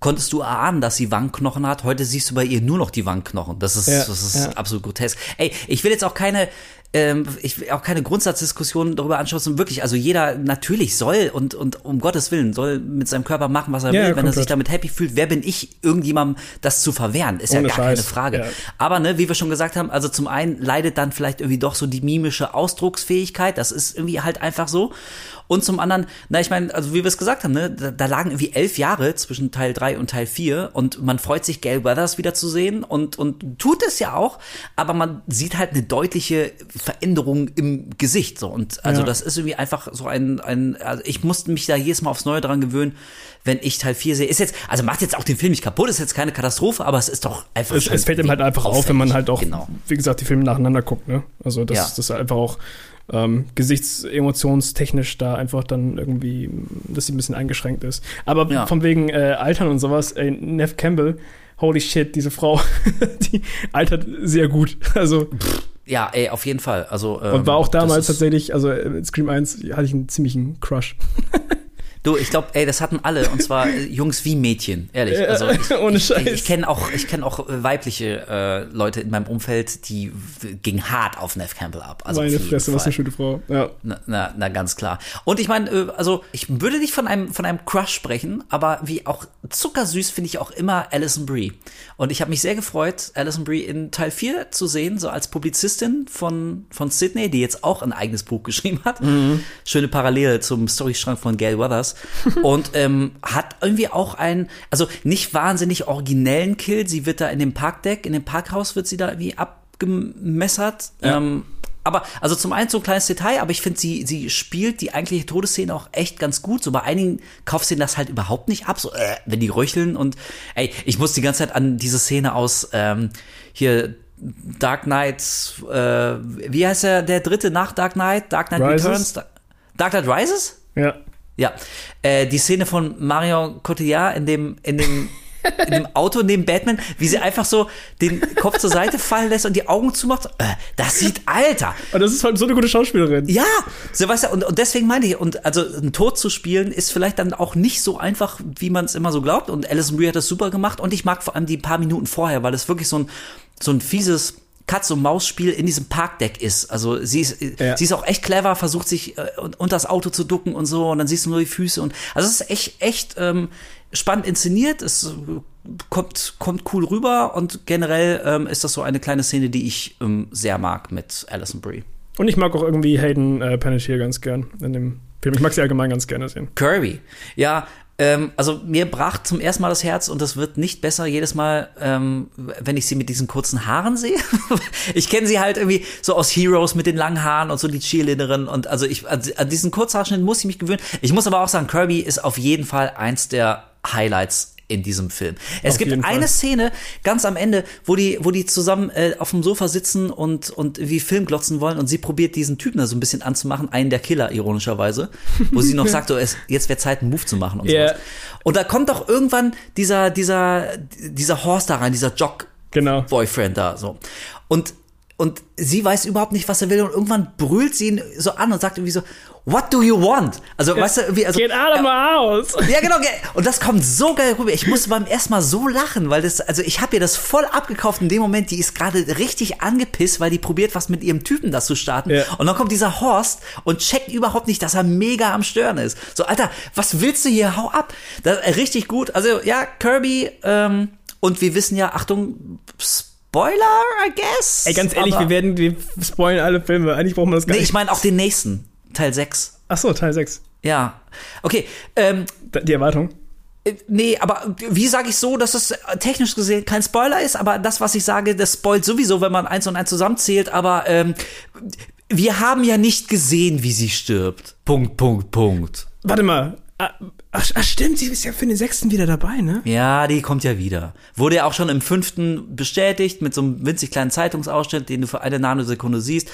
konntest du erahnen, dass sie Wangenknochen hat. Heute siehst du bei ihr nur noch die Wangenknochen. Das ist, Ja, das ist ja. absolut grotesk. Ey, ich will jetzt auch keine, ähm, ich will auch keine Grundsatzdiskussion darüber anschließen. Wirklich, also jeder natürlich soll und, und um Gottes Willen soll mit seinem Körper machen, was er Ja, will, ja, wenn er sich damit happy fühlt. Wer bin ich, irgendjemandem das zu verwehren? Ist ja Ohne gar keine Scheiß, Frage. ja. Aber ne, wie wir schon gesagt haben, also zum einen leidet dann vielleicht irgendwie doch so die mimische Ausdrucksfähigkeit. Das ist irgendwie halt einfach so. Und zum anderen, na, ich meine, also wie wir es gesagt haben, ne, da, da lagen irgendwie elf Jahre zwischen Teil 3 und Teil 4 und man freut sich, Gail Weathers wiederzusehen und, und tut es ja auch, aber man sieht halt eine deutliche Veränderung im Gesicht. So. Und also Ja. das ist irgendwie einfach so ein, ein also ich musste mich da jedes Mal aufs Neue dran gewöhnen, wenn ich Teil 4 sehe. Ist jetzt, also macht jetzt auch den Film nicht kaputt, ist jetzt keine Katastrophe, aber es ist doch einfach Es, es fällt ihm halt einfach auf, wenn man halt auch, Genau. wie gesagt, die Filme nacheinander guckt, ne? Also das, Ja. das ist einfach auch ähm, gesichtsemotionstechnisch da einfach dann irgendwie, dass sie ein bisschen eingeschränkt ist. Aber Ja. von wegen äh, Altern und sowas, ey, Nev Campbell, holy shit, diese Frau, [LAUGHS] die altert sehr gut. Also Ja, ey, auf jeden Fall. Also, ähm, und war auch damals tatsächlich, also äh, mit Scream 1 hatte ich einen ziemlichen Crush. [LAUGHS] Du, ich glaube, ey, das hatten alle und zwar äh, Jungs wie Mädchen, ehrlich. Also ich, Ohne ich, Scheiß. ich kenne auch, ich kenne auch äh, weibliche äh, Leute in meinem Umfeld, die gingen hart auf Nev Campbell ab. Also Meine Fresse, was eine schöne Frau. Ja. Na, na, na, ganz klar. Und ich meine, äh, also ich würde nicht von einem von einem Crush sprechen, aber wie auch zuckersüß finde ich auch immer Alison Brie. Und ich habe mich sehr gefreut, Alison Brie in Teil 4 zu sehen, so als Publizistin von von Sydney, die jetzt auch ein eigenes Buch [LAUGHS] geschrieben hat. Schöne Parallele zum Storystrang von Gail Weathers. Und ähm, hat irgendwie auch einen, also nicht wahnsinnig originellen Kill. Sie wird da in dem Parkdeck, in dem Parkhaus wird sie da irgendwie abgemessert. Ähm, aber, also zum einen so ein kleines Detail, aber ich finde, sie, sie spielt die eigentliche Todesszene auch echt ganz gut. So bei einigen kauft sie das halt überhaupt nicht ab, so, äh, wenn die röcheln und, ey, ich muss die ganze Zeit an diese Szene aus, ähm, hier, Dark Knight, äh, wie heißt der, der dritte nach Dark Knight? Dark Knight Rises? Returns? Da- Dark Knight Rises? Ja. Ja, äh, die Szene von Marion Cotillard in dem, in dem in dem Auto neben Batman, wie sie einfach so den Kopf zur Seite fallen lässt und die Augen zumacht. Äh, das sieht alter. Und das ist halt so eine gute Schauspielerin. Ja, so weißt du, und, und deswegen meine ich, und also einen Tod zu spielen ist vielleicht dann auch nicht so einfach, wie man es immer so glaubt. Und Alison Brie hat das super gemacht und ich mag vor allem die paar Minuten vorher, weil es wirklich so ein, so ein fieses Katz-und-Maus-Spiel in diesem Parkdeck ist. Also sie ist, Ja. sie ist auch echt clever, versucht sich äh, unter das Auto zu ducken und so und dann siehst du nur die Füße und also es ist echt, echt ähm, spannend inszeniert. Es äh, kommt, kommt cool rüber und generell ähm, ist das so eine kleine Szene, die ich ähm, sehr mag mit Alison Brie. Und ich mag auch irgendwie Hayden äh, Panettiere ganz gern in dem Film. Ich mag sie allgemein ganz gerne sehen. Kirby. Ja, ähm, also mir brach zum ersten Mal das Herz und das wird nicht besser jedes Mal, ähm, wenn ich sie mit diesen kurzen Haaren sehe. [LAUGHS] ich kenne sie halt irgendwie so aus Heroes mit den langen Haaren und so die Cheerleaderin und also ich an an diesen Kurzhaarschnitt muss ich mich gewöhnen. Ich muss aber auch sagen, Kirby ist auf jeden Fall eins der Highlights in diesem Film. Es Auf gibt jeden Fall. eine Szene ganz am Ende, wo die, wo die zusammen äh, auf dem Sofa sitzen und, und wie Film glotzen wollen und sie probiert diesen Typen da so ein bisschen anzumachen, einen der Killer, ironischerweise, wo sie noch [LAUGHS] sagt, so, es, jetzt wäre Zeit, einen Move zu machen und Ja. sowas. Und da kommt doch irgendwann dieser, dieser, dieser Horst da rein, dieser Jock Genau. Boyfriend da, so. Und, und sie weiß überhaupt nicht, was er will und irgendwann brüllt sie ihn so an und sagt irgendwie so, what do you want? Also, weißt du, irgendwie, also. Get out of my house! Ja, genau. ge- Und das kommt so geil rüber. Ich musste beim ersten Mal so lachen, weil das, also ich habe ihr das voll abgekauft in dem Moment. Die ist gerade richtig angepisst, weil die probiert, was mit ihrem Typen da zu starten. Ja. Und dann kommt dieser Horst und checkt überhaupt nicht, dass er mega am Stören ist. So, Alter, was willst du hier? Hau ab. Das, richtig gut. Also, ja, Kirby, ähm, und wir wissen ja, Achtung, Spoiler, I guess. Ey, ganz ehrlich, Aber- wir werden, wir spoilen alle Filme. Eigentlich brauchen wir das gar Nee, nicht. ich meine auch den nächsten, Teil 6. Ach so, Teil 6. Ja. Okay, ähm, Die Erwartung. Äh, Nee, aber wie sage ich so, dass es äh, technisch gesehen kein Spoiler ist, aber das, was ich sage, das spoilt sowieso, wenn man eins und eins zusammenzählt, aber ähm, wir haben ja nicht gesehen, wie sie stirbt. Punkt, Punkt, Punkt. Warte mal. Ah, Ach, ach stimmt, sie ist ja für den sechsten wieder dabei, ne? Ja, die kommt ja wieder. Wurde ja auch schon im fünften bestätigt, mit so einem winzig kleinen Zeitungsausschnitt, den du für eine Nanosekunde siehst.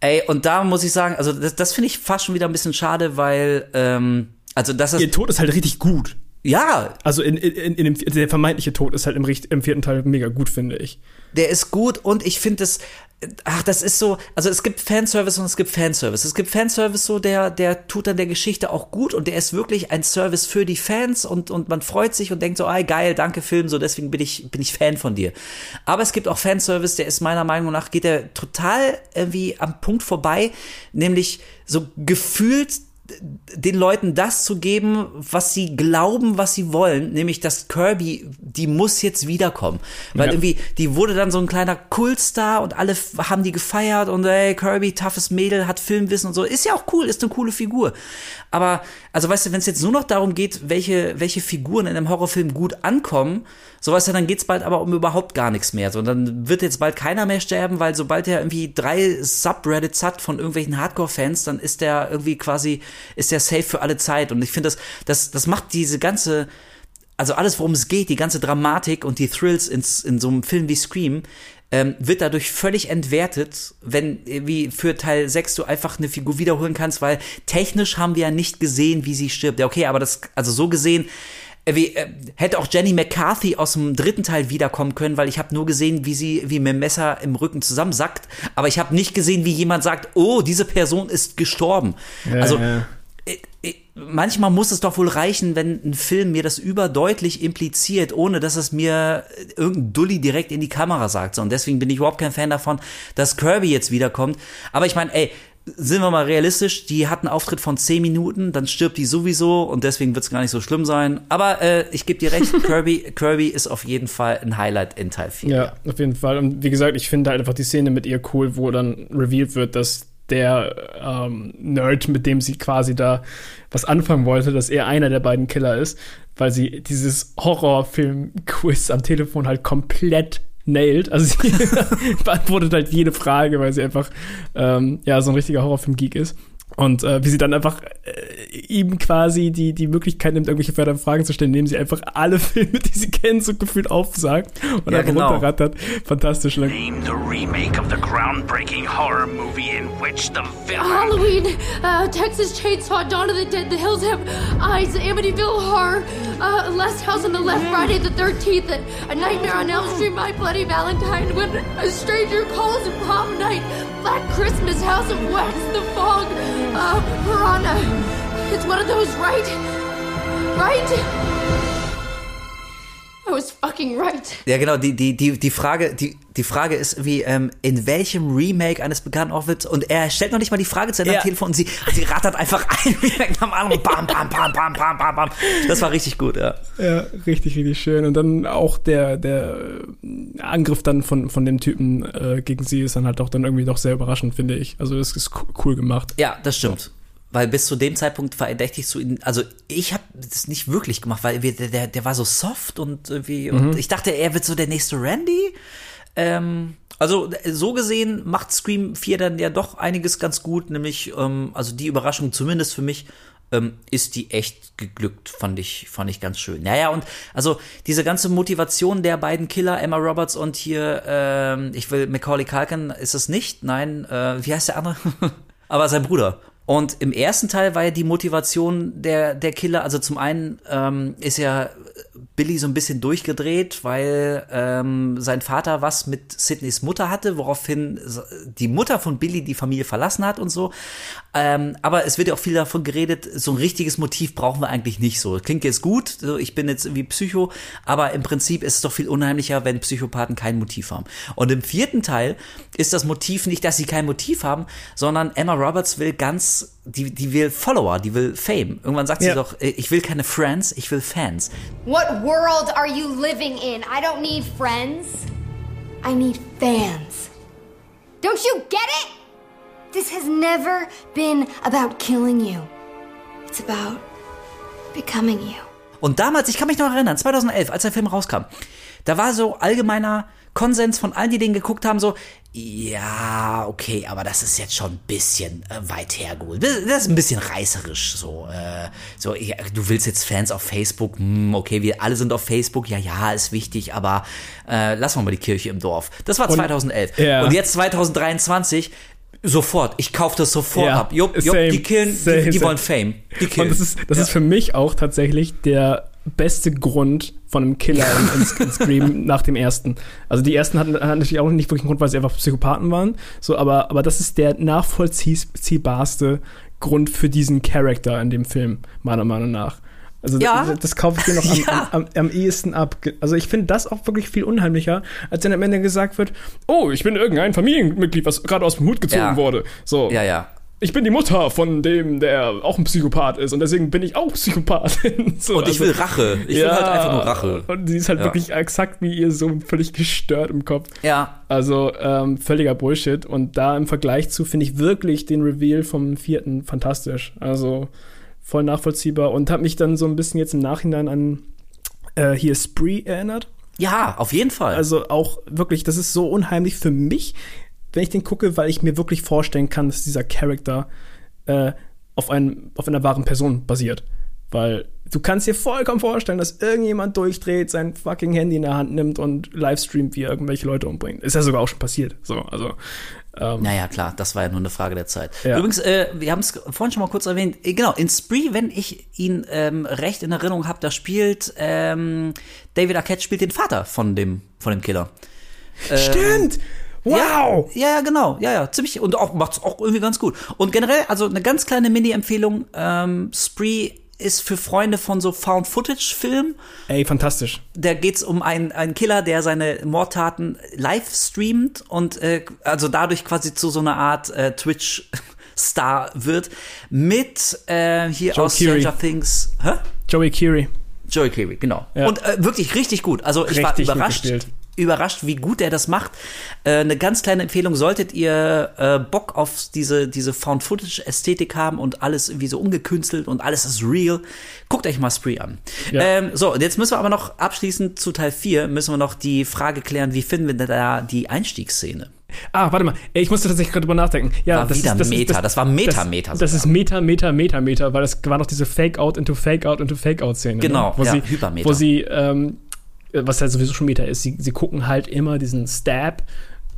Ey, und da muss ich sagen, also das, das finde ich fast schon wieder ein bisschen schade, weil, ähm, also das ist, Ihr Tod ist halt richtig gut. Ja, Also in, in, in dem, der vermeintliche Tod ist halt im, im vierten Teil mega gut, finde ich. der ist gut und ich finde es, ach, das ist so, also es gibt Fanservice und es gibt Fanservice. Es gibt Fanservice so, der, der tut dann der Geschichte auch gut und der ist wirklich ein Service für die Fans und, und man freut sich und denkt so, ah, geil, danke Film, so deswegen bin ich, bin ich Fan von dir. Aber es gibt auch Fanservice, der ist meiner Meinung nach, geht der total irgendwie am Punkt vorbei, nämlich so gefühlt den Leuten das zu geben, was sie glauben, was sie wollen, nämlich dass Kirby, die muss jetzt wiederkommen. Weil Ja. irgendwie, die wurde dann so ein kleiner Kultstar und alle haben die gefeiert und ey, Kirby, toughes Mädel, hat Filmwissen und so. Ist ja auch cool, ist eine coole Figur. Aber, also weißt du, wenn es jetzt nur noch darum geht, welche, welche Figuren in einem Horrorfilm gut ankommen, so weißt du, dann geht's bald aber um überhaupt gar nichts mehr. So, dann wird jetzt bald keiner mehr sterben, weil sobald er irgendwie drei Subreddits hat von irgendwelchen Hardcore-Fans, dann ist der irgendwie quasi, ist der safe für alle Zeit. Und ich finde, das, das, das macht diese ganze, also alles, worum es geht, die ganze Dramatik und die Thrills ins, in so einem Film wie Scream, ähm, wird dadurch völlig entwertet, wenn wie für Teil 6 du einfach eine Figur wiederholen kannst, weil technisch haben wir ja nicht gesehen, wie sie stirbt. Ja, okay, aber das, also so gesehen, wie, äh, hätte auch Jenny McCarthy aus dem dritten Teil wiederkommen können, weil ich habe nur gesehen, wie sie wie mit dem Messer im Rücken zusammensackt, aber ich habe nicht gesehen, wie jemand sagt, oh, diese Person ist gestorben. also ja. äh, äh, manchmal muss es doch wohl reichen, wenn ein Film mir das überdeutlich impliziert, ohne dass es mir äh, irgendein Dulli direkt in die Kamera sagt. So, und deswegen bin ich überhaupt kein Fan davon, dass Kirby jetzt wiederkommt. Aber ich meine, ey, sind wir mal realistisch, die hat einen Auftritt von 10 Minuten, dann stirbt die sowieso und deswegen wird es gar nicht so schlimm sein. Aber äh, ich gebe dir recht, [LAUGHS] Kirby, Kirby ist auf jeden Fall ein Highlight in Teil 4. Ja, auf jeden Fall. Und wie gesagt, ich finde halt einfach die Szene mit ihr cool, wo dann revealed wird, dass der ähm, Nerd, mit dem sie quasi da was anfangen wollte, dass er einer der beiden Killer ist, weil sie dieses Horrorfilm-Quiz am Telefon halt komplett nailed. Also sie [LAUGHS] beantwortet halt jede Frage, weil sie einfach ähm, ja so ein richtiger Horrorfilm-Geek ist. Und äh, wie sie dann einfach äh, ihm quasi die, die Möglichkeit nimmt, irgendwelche verdammten Fragen zu stellen, indem sie einfach alle [LAUGHS] Filme, die sie kennen, so gefühlt aufsagt und Ja, einfach genau. runterrattert. Fantastisch lang. Name the remake of the groundbreaking horror movie in which the villain. Halloween, uh, Texas Chainsaw, Dawn of the Dead, The Hills Have Eyes, Amityville Horror, uh, Last House on the Left, Friday the 13th, A Nightmare on Elm Street, My Bloody Valentine, When a Stranger Calls, Prom Night, Black Christmas, House of Wax, The Fog, uh, Piranha. It's one of those, right? Right? I was fucking right. Ja, genau, die, die, die, die, Frage, die, die Frage ist wie, ähm, in welchem Remake eines bekannten Orwells, und er stellt noch nicht mal die Frage zu Ende Ja. am Telefon und sie, sie rattert einfach [LAUGHS] ein Remake am anderen, bam, bam, bam, bam, bam, bam, bam. Das war richtig gut, ja. Ja, richtig, richtig schön. Und dann auch der, der Angriff dann von, von dem Typen äh, gegen sie ist dann halt auch dann irgendwie doch sehr überraschend, finde ich. Also das ist co- cool gemacht. Ja, das stimmt. Weil bis zu dem Zeitpunkt verdächtigst du ihn, also ich habe das nicht wirklich gemacht, weil wir, der, der war so soft und irgendwie, und ich dachte, er wird so der nächste Randy. Ähm, also so gesehen macht Scream 4 dann ja doch einiges ganz gut, nämlich, ähm, also die Überraschung zumindest für mich, ähm, ist die echt geglückt, fand ich, fand ich ganz schön. Naja, und also diese ganze Motivation der beiden Killer, Emma Roberts und hier, ähm, ich will Macaulay Culkin, ist es nicht, nein, äh, wie heißt der andere? [LAUGHS] Aber sein Bruder. Und im ersten Teil war ja die Motivation der, der Killer, also zum einen ähm, ist ja Billy so ein bisschen durchgedreht, weil ähm, sein Vater was mit Sidneys Mutter hatte, woraufhin die Mutter von Billy die Familie verlassen hat und so. Ähm, aber es wird ja auch viel davon geredet, so ein richtiges Motiv brauchen wir eigentlich nicht so. Klingt jetzt gut, so, ich bin jetzt irgendwie Psycho, aber im Prinzip ist es doch viel unheimlicher, wenn Psychopathen kein Motiv haben. Und im vierten Teil ist das Motiv nicht, dass sie kein Motiv haben, sondern Emma Roberts will ganz, die, die will Follower, die will Fame. Irgendwann sagt Ja. sie doch, äh, ich will keine Friends, ich will Fans. What world are you living in? I don't need friends. I need fans. Don't you get it? This has never been about killing you. It's about becoming you. Und damals, ich kann mich noch erinnern, 2011, als der Film rauskam, da war so allgemeiner Konsens von allen, die den geguckt haben, so, ja, okay, aber das ist jetzt schon ein bisschen äh, weit hergeholt. Das, das ist ein bisschen reißerisch, so, äh, so, ja, du willst jetzt Fans auf Facebook, hm, okay, wir alle sind auf Facebook, ja, ja, ist wichtig, aber äh, lassen wir mal die Kirche im Dorf. Das war 2011. ja. Und jetzt 2023, sofort, ich kaufe das sofort Ja, ab. Jupp, jupp, same, die killen, same, die, die wollen Fame. Die killen. Und das ist, das ist für mich auch tatsächlich der beste Grund von einem Killer in, in, in Scream [LAUGHS] nach dem ersten. Also die ersten hatten, hatten natürlich auch nicht wirklich einen Grund, weil sie einfach Psychopathen waren. So, aber, aber das ist der nachvollziehbarste Grund für diesen Charakter in dem Film, meiner Meinung nach. Also Ja. das, das kaufe ich dir noch [LAUGHS] am, Ja. am, am, am ehesten ab. Also ich finde das auch wirklich viel unheimlicher, als wenn am Ende gesagt wird, oh, ich bin irgendein Familienmitglied, was gerade aus dem Hut gezogen Ja. wurde. So, ja, ja. Ich bin die Mutter von dem, der auch ein Psychopath ist und deswegen bin ich auch Psychopathin. [LAUGHS] So, Und ich also- will Rache. Ich will halt einfach nur Rache. Und sie ist halt Ja. wirklich exakt wie ihr so völlig gestört im Kopf. Ja, Also ähm, völliger Bullshit. Und da im Vergleich zu finde ich wirklich den Reveal vom vierten fantastisch. Also voll nachvollziehbar und habe mich dann so ein bisschen jetzt im Nachhinein an äh, hier Spree erinnert. Ja, auf jeden Fall. Also auch wirklich, das ist so unheimlich für mich, wenn ich den gucke, weil ich mir wirklich vorstellen kann, dass dieser Charakter äh, auf, auf einer wahren Person basiert. Weil du kannst dir vollkommen vorstellen, dass irgendjemand durchdreht, sein fucking Handy in der Hand nimmt und livestreamt, wie er irgendwelche Leute umbringt. Ist ja sogar auch schon passiert. So, also ähm, naja, klar, das war ja nur eine Frage der Zeit. Ja. Übrigens, äh, wir haben es vorhin schon mal kurz erwähnt. Äh, Genau, in Spree, wenn ich ihn ähm, recht in Erinnerung habe, da spielt ähm, David Arquette spielt den Vater von dem von dem Killer. Stimmt! Wow! Ja, ja, genau. Ja, ja, ziemlich und auch macht's auch irgendwie ganz gut. Und generell, also eine ganz kleine Mini-Empfehlung. Ähm, Spree ist für Freunde von so Found-Footage-Filmen. Ey, fantastisch. da geht's um einen, einen Killer, der seine Mordtaten live streamt und äh, also dadurch quasi zu so einer Art äh, Twitch-Star wird. Mit äh, hier Joe aus Keery. Stranger Things. Hä? Joey Keery. Joey Keery, genau. Ja. Und äh, wirklich richtig gut. Also ich war Richtig gut überrascht. Überrascht, wie gut er das macht. Äh, eine ganz kleine Empfehlung, solltet ihr äh, Bock auf diese, diese Found-Footage-Ästhetik haben und alles irgendwie so ungekünstelt und alles ist real, guckt euch mal Spree an. Ja. Ähm, so, und jetzt müssen wir aber noch abschließend zu Teil 4, müssen wir noch die Frage klären, wie finden wir denn da die Einstiegsszene? Ah, warte mal. Ich musste tatsächlich gerade drüber nachdenken. Ja, War das wieder ist, das Meta. Ist, Das war Meta, Meta Das, das ist sogar. Meta, Meta, Meta, Meta, weil das war noch diese Fake-Out into Fake-Out into Fake-Out-Szene. Genau, ne? wo ja, sie, Hypermeta. Wo sie, ähm, was ja sowieso schon Meta ist, sie, sie gucken halt immer diesen Stab,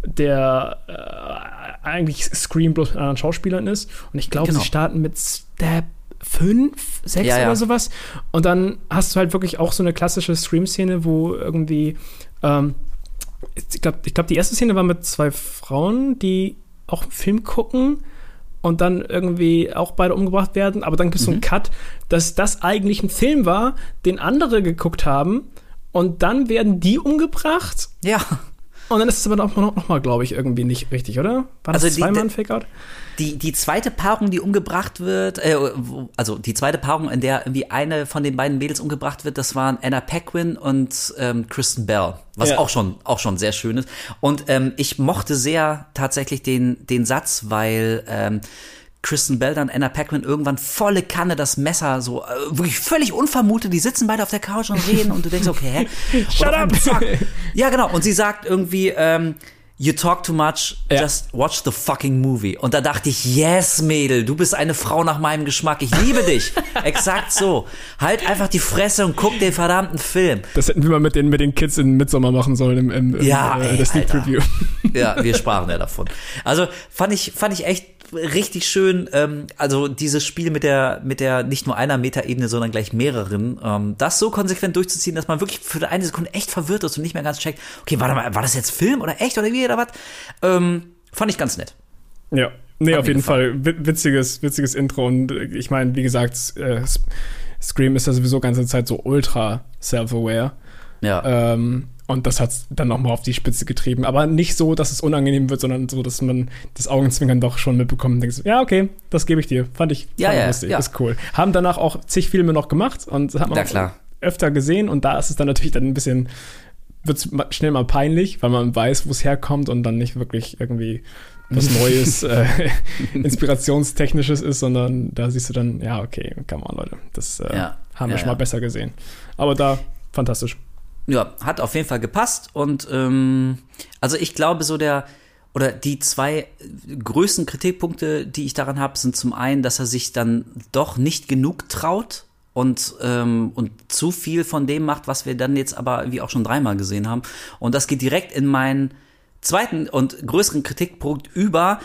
der äh, eigentlich Scream bloß mit anderen Schauspielern ist. Und ich glaube, Genau. sie starten mit Stab 5, 6 Ja, ja. oder sowas. Und dann hast du halt wirklich auch so eine klassische Scream-Szene, wo irgendwie, ähm, ich glaube, ich glaub, die erste Szene war mit zwei Frauen, die auch einen Film gucken und dann irgendwie auch beide umgebracht werden. Aber dann gibt es so einen Cut, dass das eigentlich ein Film war, den andere geguckt haben. Und dann werden die umgebracht. Ja. Und dann ist es aber noch, noch, noch mal, glaube ich, irgendwie nicht richtig, oder? War das Also die- zweimal ein Fake-Out? Die, die zweite Paarung, die umgebracht wird, äh, wo- also die zweite Paarung, in der irgendwie eine von den beiden Mädels umgebracht wird, das waren Anna Paquin und ähm, Kristen Bell, was Ja. auch schon auch schon sehr schön ist. Und ähm, ich mochte sehr tatsächlich den den Satz, weil ähm, Kristen Bell dann Anna Paquin irgendwann volle Kanne das Messer so äh, wirklich völlig unvermutet, die sitzen beide auf der Couch und reden und du denkst okay, hä? [LAUGHS] Shut up! zack. [LAUGHS] Ja, genau. Und sie sagt irgendwie, ähm, You talk too much, Ja. just watch the fucking movie. Und da dachte ich, yes, Mädel, du bist eine Frau nach meinem Geschmack. Ich liebe dich. [LAUGHS] Exakt so. Halt einfach die Fresse und guck den verdammten Film. Das hätten wir mal mit den, mit den Kids in Midsommar machen sollen im, im, im Ja, äh, ey, der Sneak. Preview. Ja, wir sprachen ja davon. Also fand ich, fand ich echt richtig schön. Ähm, also dieses Spiel mit der, mit der nicht nur einer Metaebene, sondern gleich mehreren, ähm, das so konsequent durchzuziehen, dass man wirklich für eine Sekunde echt verwirrt ist und nicht mehr ganz checkt, okay, warte mal, war das jetzt Film oder echt oder wie oder was? Ähm, fand ich ganz nett. Ja, nee, Hat auf jeden Fall. Wi- Witziges, witziges Intro. Und äh, ich meine, wie gesagt, äh, Scream ist ja sowieso ganze Zeit so ultra self-aware. Ja. Ähm, und das hat dann nochmal auf die Spitze getrieben. Aber nicht so, dass es unangenehm wird, sondern so, dass man das Augenzwinkern doch schon mitbekommt und denkt, ja, okay, das gebe ich dir. Fand ich, Ja, ja, lustig, ja. ist cool. Haben danach auch zig Filme noch gemacht und das hat man klar. öfter gesehen. Und da ist es dann natürlich dann ein bisschen, wird es schnell mal peinlich, weil man weiß, wo es herkommt und dann nicht wirklich irgendwie was [LAUGHS] Neues, äh, Inspirationstechnisches ist, sondern da siehst du dann, ja, okay, come on, Leute. Das äh, Ja, haben wir ja, schon mal ja. besser gesehen. Aber da, fantastisch. Ja, hat auf jeden Fall gepasst und ähm, also ich glaube so der oder die zwei größten Kritikpunkte, die ich daran habe, sind zum einen, dass er sich dann doch nicht genug traut und ähm, und zu viel von dem macht, was wir dann jetzt aber wie auch schon dreimal gesehen haben und das geht direkt in meinen zweiten und größeren Kritikpunkt über.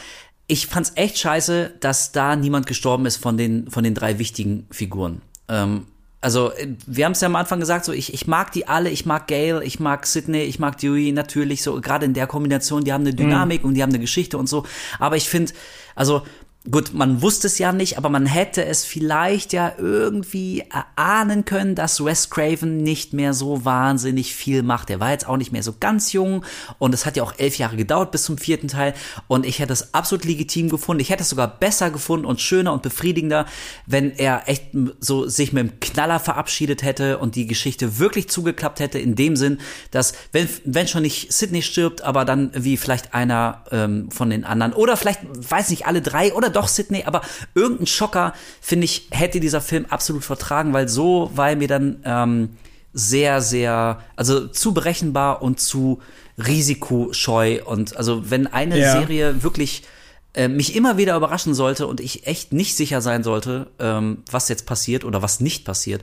Ich fand's echt scheiße, dass da niemand gestorben ist von den von den drei wichtigen Figuren. Ähm, also äh, wir haben es ja am Anfang gesagt, so ich, ich mag die alle, ich mag Gail, ich mag Sydney, ich mag Dewey natürlich, so gerade in der Kombination, die haben eine Dynamik und die haben eine Geschichte und so. Aber ich finde, also gut, man wusste es ja nicht, aber man hätte es vielleicht ja irgendwie erahnen können, dass Wes Craven nicht mehr so wahnsinnig viel macht. Er war jetzt auch nicht mehr so ganz jung und es hat ja auch elf Jahre gedauert bis zum vierten Teil und ich hätte es absolut legitim gefunden. Ich hätte es sogar besser gefunden und schöner und befriedigender, wenn er echt so sich mit dem Knaller verabschiedet hätte und die Geschichte wirklich zugeklappt hätte in dem Sinn, dass wenn, wenn schon nicht Sydney stirbt, aber dann wie vielleicht einer ähm, von den anderen oder vielleicht, weiß nicht, alle drei oder doch Sydney, aber irgendein Schocker, finde ich, hätte dieser Film absolut vertragen, weil so war er mir dann ähm, sehr, sehr, also zu berechenbar und zu risikoscheu und also wenn eine Ja. Serie wirklich äh, mich immer wieder überraschen sollte und ich echt nicht sicher sein sollte, ähm, was jetzt passiert oder was nicht passiert,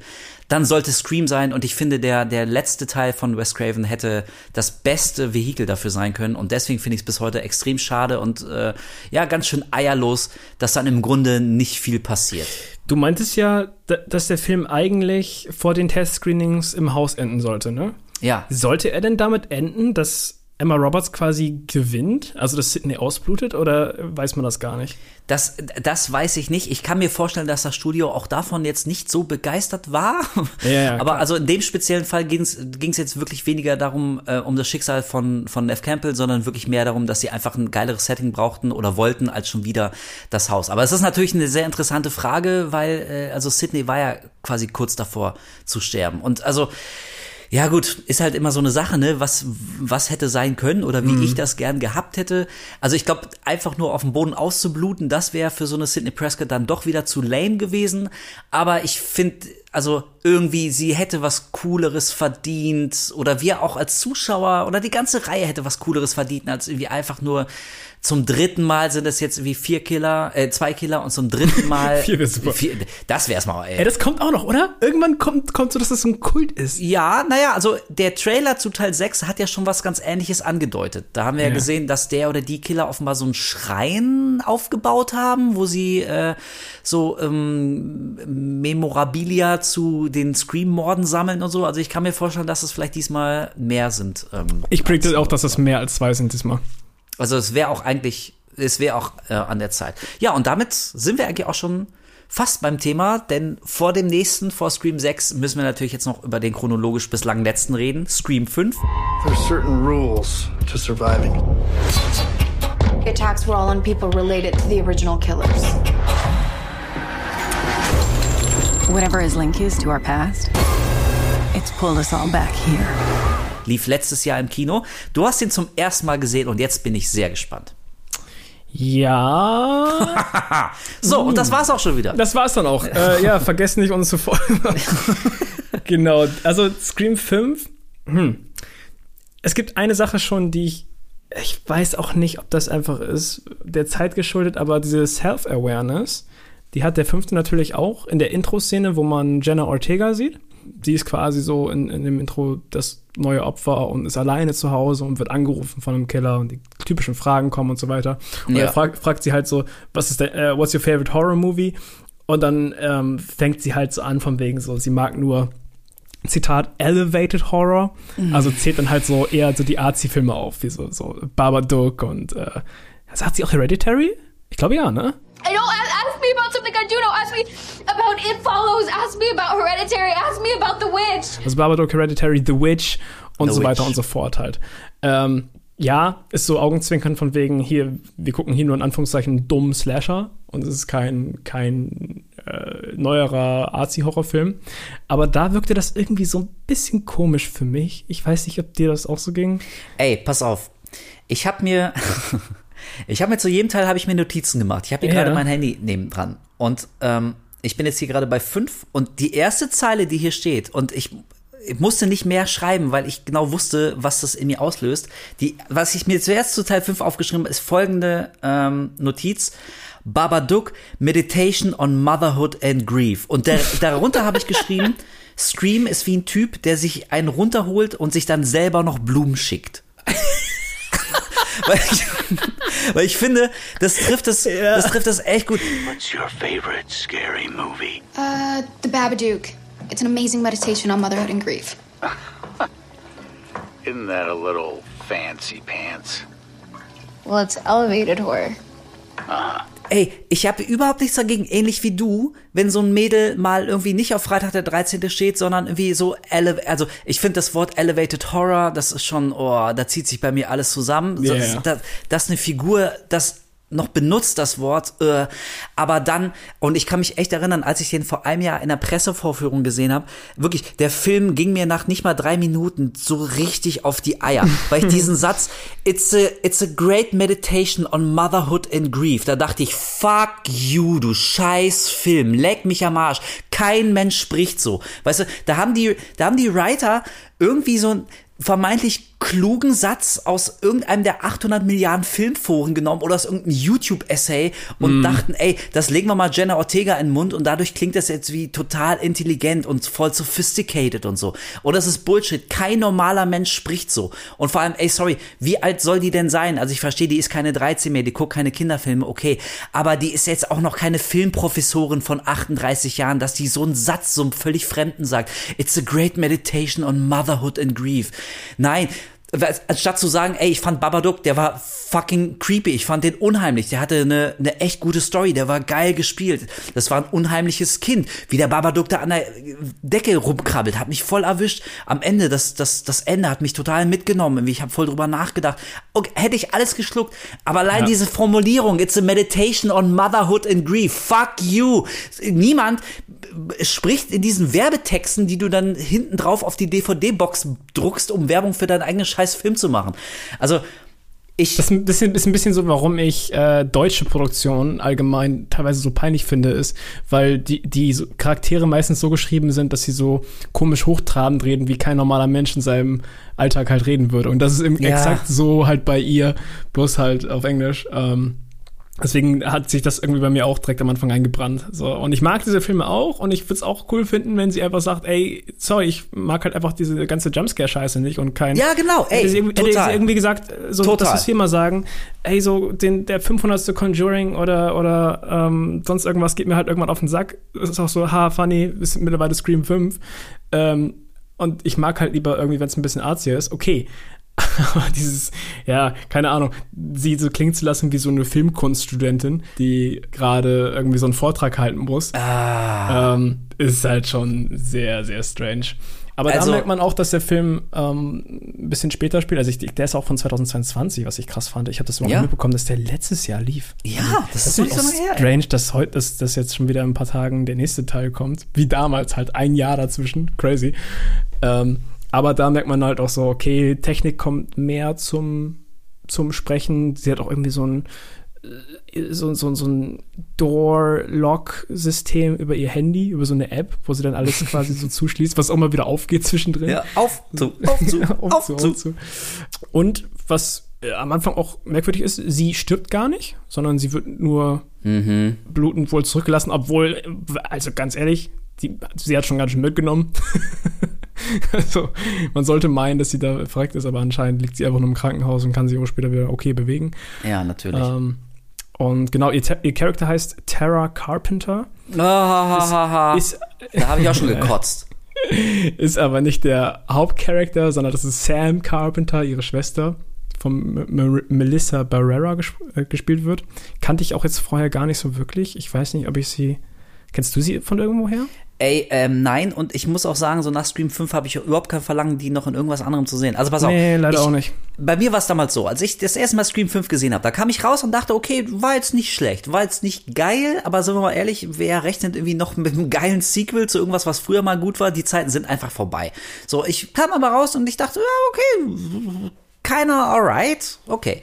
dann sollte Scream sein und ich finde, der, der letzte Teil von Wes Craven hätte das beste Vehikel dafür sein können und deswegen finde ich es bis heute extrem schade und äh, ja, ganz schön eierlos, dass dann im Grunde nicht viel passiert. Du meintest ja, da- dass der Film eigentlich vor den Testscreenings im Haus enden sollte, ne? Ja, Sollte er denn damit enden, dass Emma Roberts quasi gewinnt, also dass Sydney ausblutet, oder weiß man das gar nicht? Das, das weiß ich nicht. Ich kann mir vorstellen, dass das Studio auch davon jetzt nicht so begeistert war. Ja, ja, Aber klar. also in dem speziellen Fall ging es jetzt wirklich weniger darum, äh, um das Schicksal von, von F. Campbell, sondern wirklich mehr darum, dass sie einfach ein geileres Setting brauchten oder wollten, als schon wieder das Haus. Aber es ist natürlich eine sehr interessante Frage, weil äh, also Sydney war ja quasi kurz davor zu sterben. Und also ja gut, ist halt immer so eine Sache, ne? Was, was hätte sein können oder wie ich das gern gehabt hätte. Also ich glaube, einfach nur auf dem Boden auszubluten, das wäre für so eine Sidney Prescott dann doch wieder zu lame gewesen. Aber ich finde, also irgendwie sie hätte was Cooleres verdient oder wir auch als Zuschauer oder die ganze Reihe hätte was Cooleres verdient als irgendwie einfach nur zum dritten Mal sind es jetzt wie vier Killer, äh, zwei Killer und zum dritten Mal [LAUGHS] Vier wär super. Vier, das wär's mal, ey. Ey, das kommt auch noch, oder? Irgendwann kommt, kommt so, dass das so ein Kult ist. Ja, naja, also der Trailer zu Teil 6 hat ja schon was ganz ähnliches angedeutet. Da haben wir ja, Ja. gesehen, dass der oder die Killer offenbar so einen Schrein aufgebaut haben, wo sie äh, so ähm, Memorabilia zu den Scream-Morden sammeln und so. Also ich kann mir vorstellen, dass es vielleicht diesmal mehr sind. Ähm, Ich predikte auch, dass das mehr als zwei sind diesmal. Also es wäre auch eigentlich, es wäre auch äh, an der Zeit. Ja, und damit sind wir eigentlich auch schon fast beim Thema, denn vor dem nächsten, vor Scream 6, müssen wir natürlich jetzt noch über den chronologisch bislang letzten reden. Scream 5. There's certain rules to surviving. The attacks were all on people related to the original killers. Whatever his link is to our past, it's pulled us all back here. Lief letztes Jahr im Kino. Du hast ihn zum ersten Mal gesehen und jetzt bin ich sehr gespannt. Ja. [LAUGHS] So, und das war's auch schon wieder. Das war's dann auch. äh, ja, vergesst nicht, uns zu folgen. [LAUGHS] genau. Also Scream 5. Hm. Es gibt eine Sache schon, die ich. Ich weiß auch nicht, ob das einfach ist, der Zeit geschuldet, aber diese Self-Awareness, die hat der fünfte natürlich auch in der Intro-Szene, wo man Jenna Ortega sieht. Sie ist quasi so in, in dem Intro das neue Opfer und ist alleine zu Hause und wird angerufen von einem Killer und die typischen Fragen kommen und so weiter. Und Ja. er fragt, fragt sie halt so, was ist der, äh, what's your favorite horror movie? Und dann ähm, fängt sie halt so an von wegen so, sie mag nur Zitat Elevated Horror, also zählt dann halt so eher so die Arzi-Filme auf, wie so, so Babadook und äh, sagt sie auch Hereditary? Ich glaube ja, ne? I don't ask, ask me about something I do know. Ask me about It Follows. Ask me about Hereditary. Ask me about The Witch. Also Babadook, Hereditary, The Witch und The so weiter Witch. und so fort halt. Ähm, ja, ist so Augenzwinkern von wegen hier, wir gucken hier nur in Anführungszeichen dummen Slasher und es ist kein, kein äh, neuerer Arzi-Horrorfilm. Aber da wirkte das irgendwie so ein bisschen komisch für mich. Ich weiß nicht, ob dir das auch so ging. Ey, pass auf. Ich habe mir, [LAUGHS] ich habe mir zu jedem Teil habe ich mir Notizen gemacht. Ich habe hier Ja. gerade mein Handy neben dran und ähm, ich bin jetzt hier gerade bei fünf und die erste Zeile, die hier steht und ich ich musste nicht mehr schreiben, weil ich genau wusste, was das in mir auslöst. Die, was ich mir zuerst zu Teil 5 aufgeschrieben habe, ist folgende ähm, Notiz. Babadook, Meditation on Motherhood and Grief. Und der, darunter habe ich geschrieben, [LAUGHS] Scream ist wie ein Typ, der sich einen runterholt und sich dann selber noch Blumen schickt. [LAUGHS] weil, ich, weil ich finde, das trifft es, das trifft es echt gut. What's your favorite scary movie? Uh, The Babadook. It's an amazing meditation on motherhood and grief. [LAUGHS] Isn't that a little fancy pants? Well, it's elevated horror. Ey, ich habe überhaupt nichts dagegen, ähnlich wie du, wenn so ein Mädel mal irgendwie nicht auf Freitag der 13. steht, sondern irgendwie so, ele also ich finde das Wort Elevated Horror, das ist schon, oh, da zieht sich bei mir alles zusammen. Ja, Das, ja. das, das eine Figur, das noch benutzt das Wort, äh, aber dann, und ich kann mich echt erinnern, als ich den vor einem Jahr in der Pressevorführung gesehen habe, wirklich, der Film ging mir nach nicht mal drei Minuten so richtig auf die Eier, [LAUGHS] weil ich diesen Satz, it's a, it's a great meditation on motherhood and grief, da dachte ich, fuck you, du scheiß Film, leck mich am Arsch, kein Mensch spricht so, weißt du, da haben die, da haben die Writer irgendwie so ein, vermeintlich klugen Satz aus irgendeinem der 800 Milliarden Filmforen genommen oder aus irgendeinem YouTube-Essay und dachten, ey, das legen wir mal Jenna Ortega in den Mund und dadurch klingt das jetzt wie total intelligent und voll sophisticated und so. Und das ist Bullshit. Kein normaler Mensch spricht so. Und vor allem, ey, sorry, wie alt soll die denn sein? Also ich verstehe, die ist keine 13 mehr, die guckt keine Kinderfilme, okay. Aber die ist jetzt auch noch keine Filmprofessorin von 38 Jahren, dass die so einen Satz so einem völlig Fremden sagt. It's a great meditation on motherhood and grief. Nein, anstatt zu sagen, ey, ich fand Babadook, der war fucking creepy, ich fand den unheimlich, der hatte eine, eine echt gute Story, der war geil gespielt. Das war ein unheimliches Kind, wie der Babadook da an der Decke rumkrabbelt, hat mich voll erwischt. Am Ende, das, das, das Ende hat mich total mitgenommen, ich habe voll drüber nachgedacht. Okay, hätte ich alles geschluckt, aber allein Ja. diese Formulierung, it's a meditation on motherhood and grief, fuck you. Niemand spricht in diesen Werbetexten, die du dann hinten drauf auf die DVD-Box druckst, um Werbung für deinen eigenen scheiß Film zu machen. Also, Ich das ist ein bisschen, ist ein bisschen so, warum ich äh, deutsche Produktionen allgemein teilweise so peinlich finde, ist, weil die, die Charaktere meistens so geschrieben sind, dass sie so komisch hochtrabend reden, wie kein normaler Mensch in seinem Alltag halt reden würde. Und das ist im, Ja. exakt so halt bei ihr, bloß halt auf Englisch. Ähm, Deswegen hat sich das irgendwie bei mir auch direkt am Anfang eingebrannt. So, und ich mag diese Filme auch und ich würde es auch cool finden, wenn sie einfach sagt, ey, sorry, ich mag halt einfach diese ganze Jumpscare-Scheiße nicht und kein. Ja, genau, ey, hätte sie irgendwie, hätte total. sie irgendwie gesagt, so, Total. dass wir hier mal sagen, ey, so den, der 500. Conjuring oder, oder ähm, sonst irgendwas geht mir halt irgendwann auf den Sack. Das ist auch so, ha, funny, ist mittlerweile Scream 5. Ähm, und ich mag halt lieber irgendwie, wenn es ein bisschen arzier ist, okay. [LAUGHS] Aber dieses, ja, keine Ahnung, sie so klingen zu lassen wie so eine Filmkunststudentin, die gerade irgendwie so einen Vortrag halten muss, Ah. ähm, ist halt schon sehr, sehr strange. Aber Also- da merkt man auch, dass der Film ähm, ein bisschen später spielt. Also ich, der ist auch von 2022, was ich krass fand. Ich habe das überhaupt Ja. mitbekommen, dass der letztes Jahr lief. Ja, das ist Das nicht ist so auch lange her. strange, dass heute, dass, dass jetzt schon wieder in ein paar Tagen der nächste Teil kommt. Wie damals halt ein Jahr dazwischen. Crazy. Ähm, aber da merkt man halt auch so, okay, Technik kommt mehr zum, zum Sprechen. Sie hat auch irgendwie so ein, äh, so, so, so ein Door-Lock-System über ihr Handy, über so eine App, wo sie dann alles [LAUGHS] quasi so zuschließt, was auch mal wieder aufgeht zwischendrin. Ja, auf, zu, auf, zu, [LAUGHS] auf, auf, zu, auf zu. Und was äh, am Anfang auch merkwürdig ist, sie stirbt gar nicht, sondern sie wird nur Mhm. blutend wohl zurückgelassen, obwohl, also ganz ehrlich, die, sie hat schon ganz schön mitgenommen. [LAUGHS] [LAUGHS] also, man sollte meinen, dass sie da verreckt ist, aber anscheinend liegt sie einfach nur im Krankenhaus und kann sich auch später wieder okay bewegen. Ja, natürlich. Ähm, und genau, ihr, ihr Charakter heißt Tara Carpenter. Ah, Ist, da habe ich auch schon [LAUGHS] gekotzt. ist aber nicht der Hauptcharakter, sondern das ist Sam Carpenter, ihre Schwester, von Melissa Barrera gesp äh, gespielt wird. Kannte ich auch jetzt vorher gar nicht so wirklich. Ich weiß nicht, ob ich sie. Kennst du sie von irgendwoher? Ey, ähm, nein, und ich muss auch sagen, so nach Scream 5 habe ich überhaupt kein Verlangen, die noch in irgendwas anderem zu sehen. Also pass auf. Nee, leider ich, auch nicht. Bei mir war es damals so, als ich das erste Mal Scream 5 gesehen habe, da kam ich raus und dachte, okay, war jetzt nicht schlecht, war jetzt nicht geil, aber sind wir mal ehrlich, wer rechnet irgendwie noch mit einem geilen Sequel zu irgendwas, was früher mal gut war? Die Zeiten sind einfach vorbei. So, ich kam aber raus und ich dachte, ja, okay, keiner, alright, okay.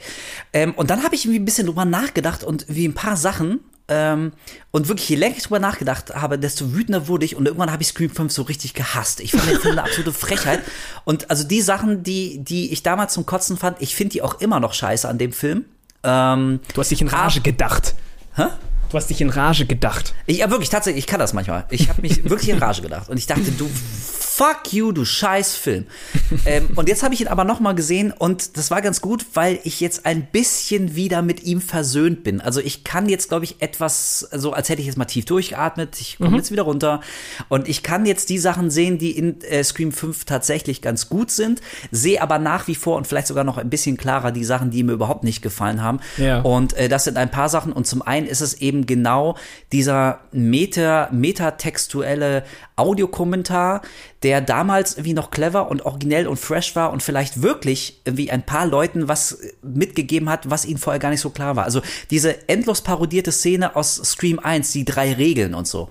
Ähm, und dann habe ich irgendwie ein bisschen drüber nachgedacht und wie ein paar Sachen. Ähm, und wirklich, je länger ich drüber nachgedacht habe, desto wütender wurde ich und irgendwann habe ich Scream 5 so richtig gehasst. Ich fand den Film eine absolute Frechheit. Und also die Sachen, die, die ich damals zum Kotzen fand, ich finde die auch immer noch scheiße an dem Film. Ähm, Du hast dich in Rage gedacht. Hä? Du hast dich in Rage gedacht. ich, ja, wirklich, tatsächlich, ich kann das manchmal. Ich habe mich [LAUGHS] wirklich in Rage gedacht. Und ich dachte, du, fuck you, du scheiß Film. [LAUGHS] ähm, und jetzt habe ich ihn aber noch mal gesehen und das war ganz gut, weil ich jetzt ein bisschen wieder mit ihm versöhnt bin. Also ich kann jetzt, glaube ich, etwas, so als hätte ich jetzt mal tief durchgeatmet. Ich komme jetzt wieder runter. Und ich kann jetzt die Sachen sehen, die in äh, Scream 5 tatsächlich ganz gut sind, sehe aber nach wie vor und vielleicht sogar noch ein bisschen klarer die Sachen, die mir überhaupt nicht gefallen haben. Ja. Und äh, das sind ein paar Sachen. Und zum einen ist es eben genau dieser meta, metatextuelle Audiokommentar, der damals irgendwie noch clever und originell und fresh war und vielleicht wirklich irgendwie ein paar Leuten was mitgegeben hat, was ihnen vorher gar nicht so klar war. Also diese endlos parodierte Szene aus Scream 1, die drei Regeln und so.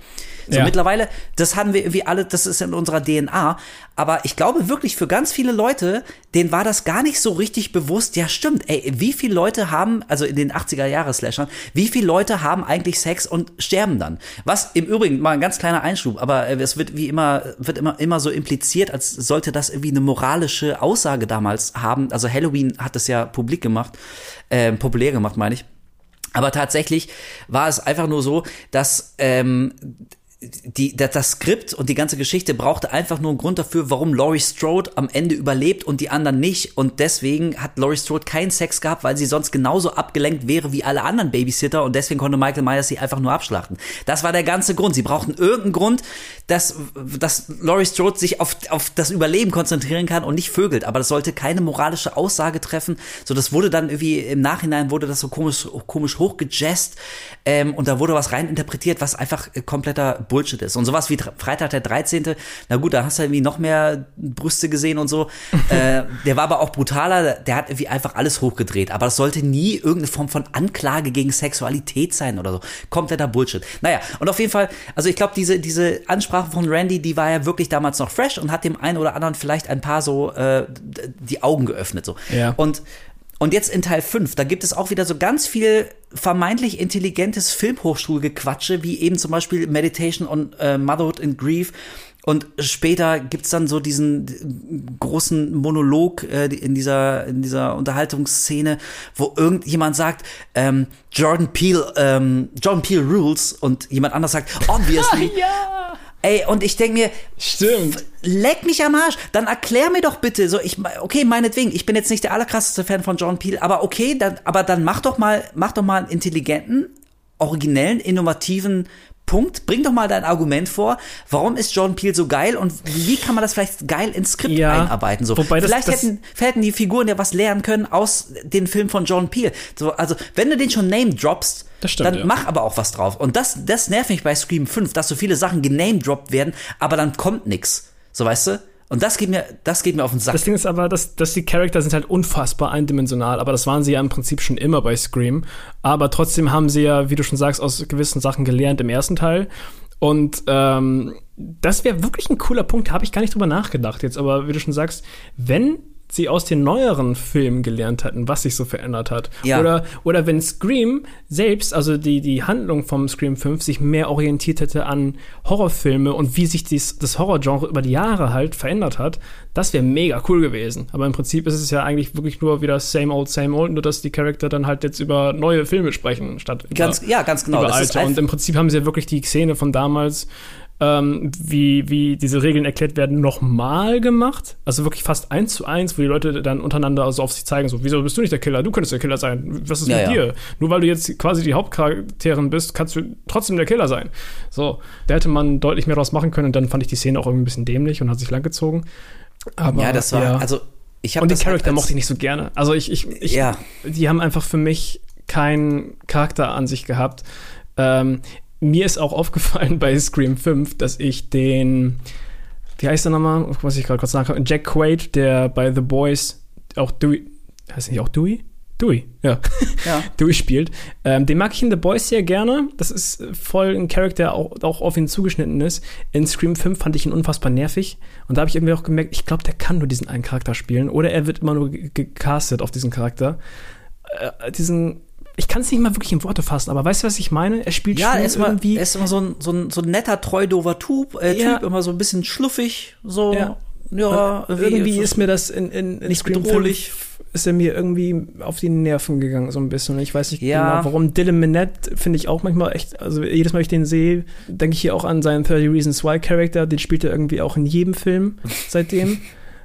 So Ja. mittlerweile, das haben wir irgendwie alle, das ist in unserer DNA. Aber ich glaube wirklich für ganz viele Leute, denen war das gar nicht so richtig bewusst. Ja, stimmt. Ey, wie viele Leute haben, also in den 80er Jahre Slashern, wie viele Leute haben eigentlich Sex und sterben dann? Was im Übrigen mal ein ganz kleiner Einschub, aber äh, es wird wie immer, wird immer, immer so impliziert, als sollte das irgendwie eine moralische Aussage damals haben. Also Halloween hat das ja publik gemacht, äh, populär gemacht, meine ich. Aber tatsächlich war es einfach nur so, dass ähm, die, das, das Skript und die ganze Geschichte brauchte einfach nur einen Grund dafür, warum Laurie Strode am Ende überlebt und die anderen nicht. Und deswegen hat Laurie Strode keinen Sex gehabt, weil sie sonst genauso abgelenkt wäre wie alle anderen Babysitter und deswegen konnte Michael Myers sie einfach nur abschlachten. Das war der ganze Grund. Sie brauchten irgendeinen Grund, dass, dass Laurie Strode sich auf, auf das Überleben konzentrieren kann und nicht vögelt. Aber das sollte keine moralische Aussage treffen. So, das wurde dann irgendwie im Nachhinein wurde das so komisch, komisch hochgejazzt ähm, und da wurde was reininterpretiert, was einfach kompletter Bullshit ist. Und sowas wie Freitag der 13. Na gut, da hast du irgendwie noch mehr Brüste gesehen und so. [LAUGHS] äh, der war aber auch brutaler, der hat irgendwie einfach alles hochgedreht. Aber das sollte nie irgendeine Form von Anklage gegen Sexualität sein oder so. Kompletter Bullshit. Naja, und auf jeden Fall, also ich glaube, diese, diese Ansprache von Randy, die war ja wirklich damals noch fresh und hat dem einen oder anderen vielleicht ein paar so äh, die Augen geöffnet. So. Ja. Und Und jetzt in Teil 5, da gibt es auch wieder so ganz viel vermeintlich intelligentes Filmhochschulgequatsche, wie eben zum Beispiel Meditation on äh, Motherhood and Grief. Und später gibt's dann so diesen großen Monolog äh, in dieser in dieser Unterhaltungsszene, wo irgendjemand sagt, ähm, Jordan Peele, ähm, Jordan Peele rules und jemand anders sagt, [LAUGHS] obviously. ja. Ey, und ich denk mir, Stimmt. leck mich am Arsch. Dann erklär mir doch bitte, so ich, okay, meinetwegen, ich bin jetzt nicht der allerkrasseste Fan von John Peel, aber okay, dann, aber dann mach doch mal, mach doch mal einen intelligenten, originellen, innovativen Punkt. Bring doch mal dein Argument vor. Warum ist Jordan Peele so geil und wie kann man das vielleicht geil ins Skript Ja, einarbeiten? So, wobei das- vielleicht das- hätten, hätten die Figuren ja was lernen können aus den Filmen von Jordan Peele. So, also, wenn du den schon Name droppst, stimmt, dann ja. mach aber auch was drauf. Und das, das nervt mich bei Scream 5, dass so viele Sachen genamedroppt werden, aber dann kommt nix. So, weißt du? Und das geht mir, das geht mir auf den Sack. Das Ding ist aber, dass, dass die Charakter sind halt unfassbar eindimensional, aber das waren sie ja im Prinzip schon immer bei Scream. Aber trotzdem haben sie ja, wie du schon sagst, aus gewissen Sachen gelernt im ersten Teil. Und ähm, das wäre wirklich ein cooler Punkt, habe ich gar nicht drüber nachgedacht jetzt. Aber wie du schon sagst, wenn sie aus den neueren Filmen gelernt hätten, was sich so verändert hat. Ja. Oder, oder wenn Scream selbst, also die, die Handlung vom Scream 5, sich mehr orientiert hätte an Horrorfilme und wie sich dies, das Horrorgenre über die Jahre halt verändert hat, das wäre mega cool gewesen. Aber im Prinzip ist es ja eigentlich wirklich nur wieder same old, same old, nur dass die Charakter dann halt jetzt über neue Filme sprechen, statt über, Ganz- ja, ganz genau. über alte. Und im Prinzip haben sie ja wirklich die Szene von damals ähm, wie, wie diese Regeln erklärt werden, nochmal gemacht. Also wirklich fast eins zu eins, wo die Leute dann untereinander also auf sich zeigen, so, wieso bist du nicht der Killer? Du könntest der Killer sein. Was ist Ja, mit ja. dir? Nur weil du jetzt quasi die Hauptcharakterin bist, kannst du trotzdem der Killer sein. So, da hätte man deutlich mehr draus machen können und dann fand ich die Szene auch irgendwie ein bisschen dämlich und hat sich langgezogen. Aber, ja, das war, ja. also, ich habe Und halt Charakter als- mochte ich nicht so gerne. Also ich, ich, ich Ja. die haben einfach für mich keinen Charakter an sich gehabt. Ähm, mir ist auch aufgefallen bei Scream 5, dass ich den, wie heißt der nochmal? Was ich gerade kurz nachgucken. Jack Quaid, der bei The Boys auch Dewey, heißt nicht auch Dewey? Dewey, ja. Ja. [LAUGHS] Dewey spielt. Ähm, den mag ich in The Boys sehr gerne. Das ist voll ein Charakter, der auch, auch auf ihn zugeschnitten ist. In Scream 5 fand ich ihn unfassbar nervig. Und da habe ich irgendwie auch gemerkt, ich glaube, der kann nur diesen einen Charakter spielen. Oder er wird immer nur ge- gecastet auf diesen Charakter. Äh, diesen, ich kann es nicht mal wirklich in Worte fassen, aber weißt du, was ich meine? Er spielt Ja, schon er ist, immer, irgendwie. er ist immer so ein, so ein, so ein netter, treudover Typ, äh, Ja. typ, immer so ein bisschen schluffig, so, Ja. ja, irgendwie ist mir das in, in, in nicht bedrohlich. 5 ist er mir irgendwie auf die Nerven gegangen, so ein bisschen. Und ich weiß nicht Ja. genau, warum. Dylan Minette finde ich auch manchmal echt, also jedes Mal, wenn ich den sehe, denke ich hier auch an seinen 30 Reasons Why Charakter. Den spielt er irgendwie auch in jedem Film [LAUGHS] seitdem.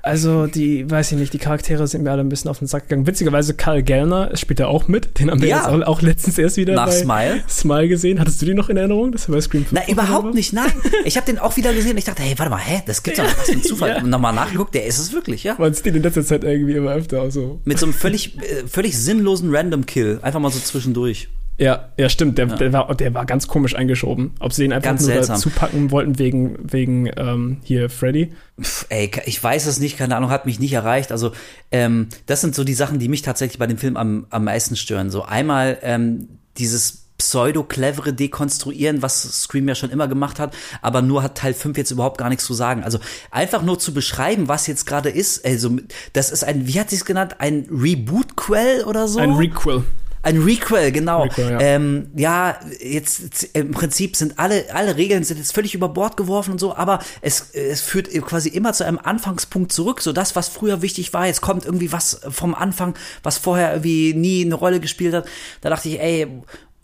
Also, die, weiß ich nicht, die Charaktere sind mir alle ein bisschen auf den Sack gegangen. Witzigerweise, Karl Gellner spielt da auch mit. Den haben wir Ja. jetzt auch, letztens erst wieder Nach Smile. Smile gesehen. Hattest du die noch in Erinnerung, dass er bei Scream 5 Na, auch überhaupt war? nicht, nein. Ich habe den auch wieder gesehen und ich dachte, hey, warte mal, hä, das gibt's doch, was für ein Zufall. [LAUGHS] Ja. Und nochmal nachgeguckt, der ist es wirklich, ja. Man sieht ihn in letzter Zeit irgendwie immer öfter auch so. Mit so einem völlig, äh, völlig sinnlosen Random Kill. Einfach mal so zwischendurch. Ja, ja, stimmt. Der, Der, war, der war ganz komisch eingeschoben. Ob sie ihn einfach Ganz nur seltsam. dazu packen wollten wegen, wegen ähm, hier Freddy. Pff, ey, ich weiß es nicht, keine Ahnung, hat mich nicht erreicht. Also, ähm, das sind so die Sachen, die mich tatsächlich bei dem Film am, am meisten stören. So einmal ähm, dieses pseudo-clevere Dekonstruieren, was Scream ja schon immer gemacht hat, aber nur hat Teil 5 jetzt überhaupt gar nichts zu sagen. Also einfach nur zu beschreiben, was jetzt gerade ist, also das ist ein, wie hat sie es genannt, ein Reboot-Quell oder so? Ein Requel. Ein Requel, genau. Requel, ja. Ähm, ja, jetzt im Prinzip sind alle, alle Regeln sind jetzt völlig über Bord geworfen und so, aber es, es führt quasi immer zu einem Anfangspunkt zurück. So das, was früher wichtig war, jetzt kommt irgendwie was vom Anfang, was vorher irgendwie nie eine Rolle gespielt hat. Da dachte ich, ey,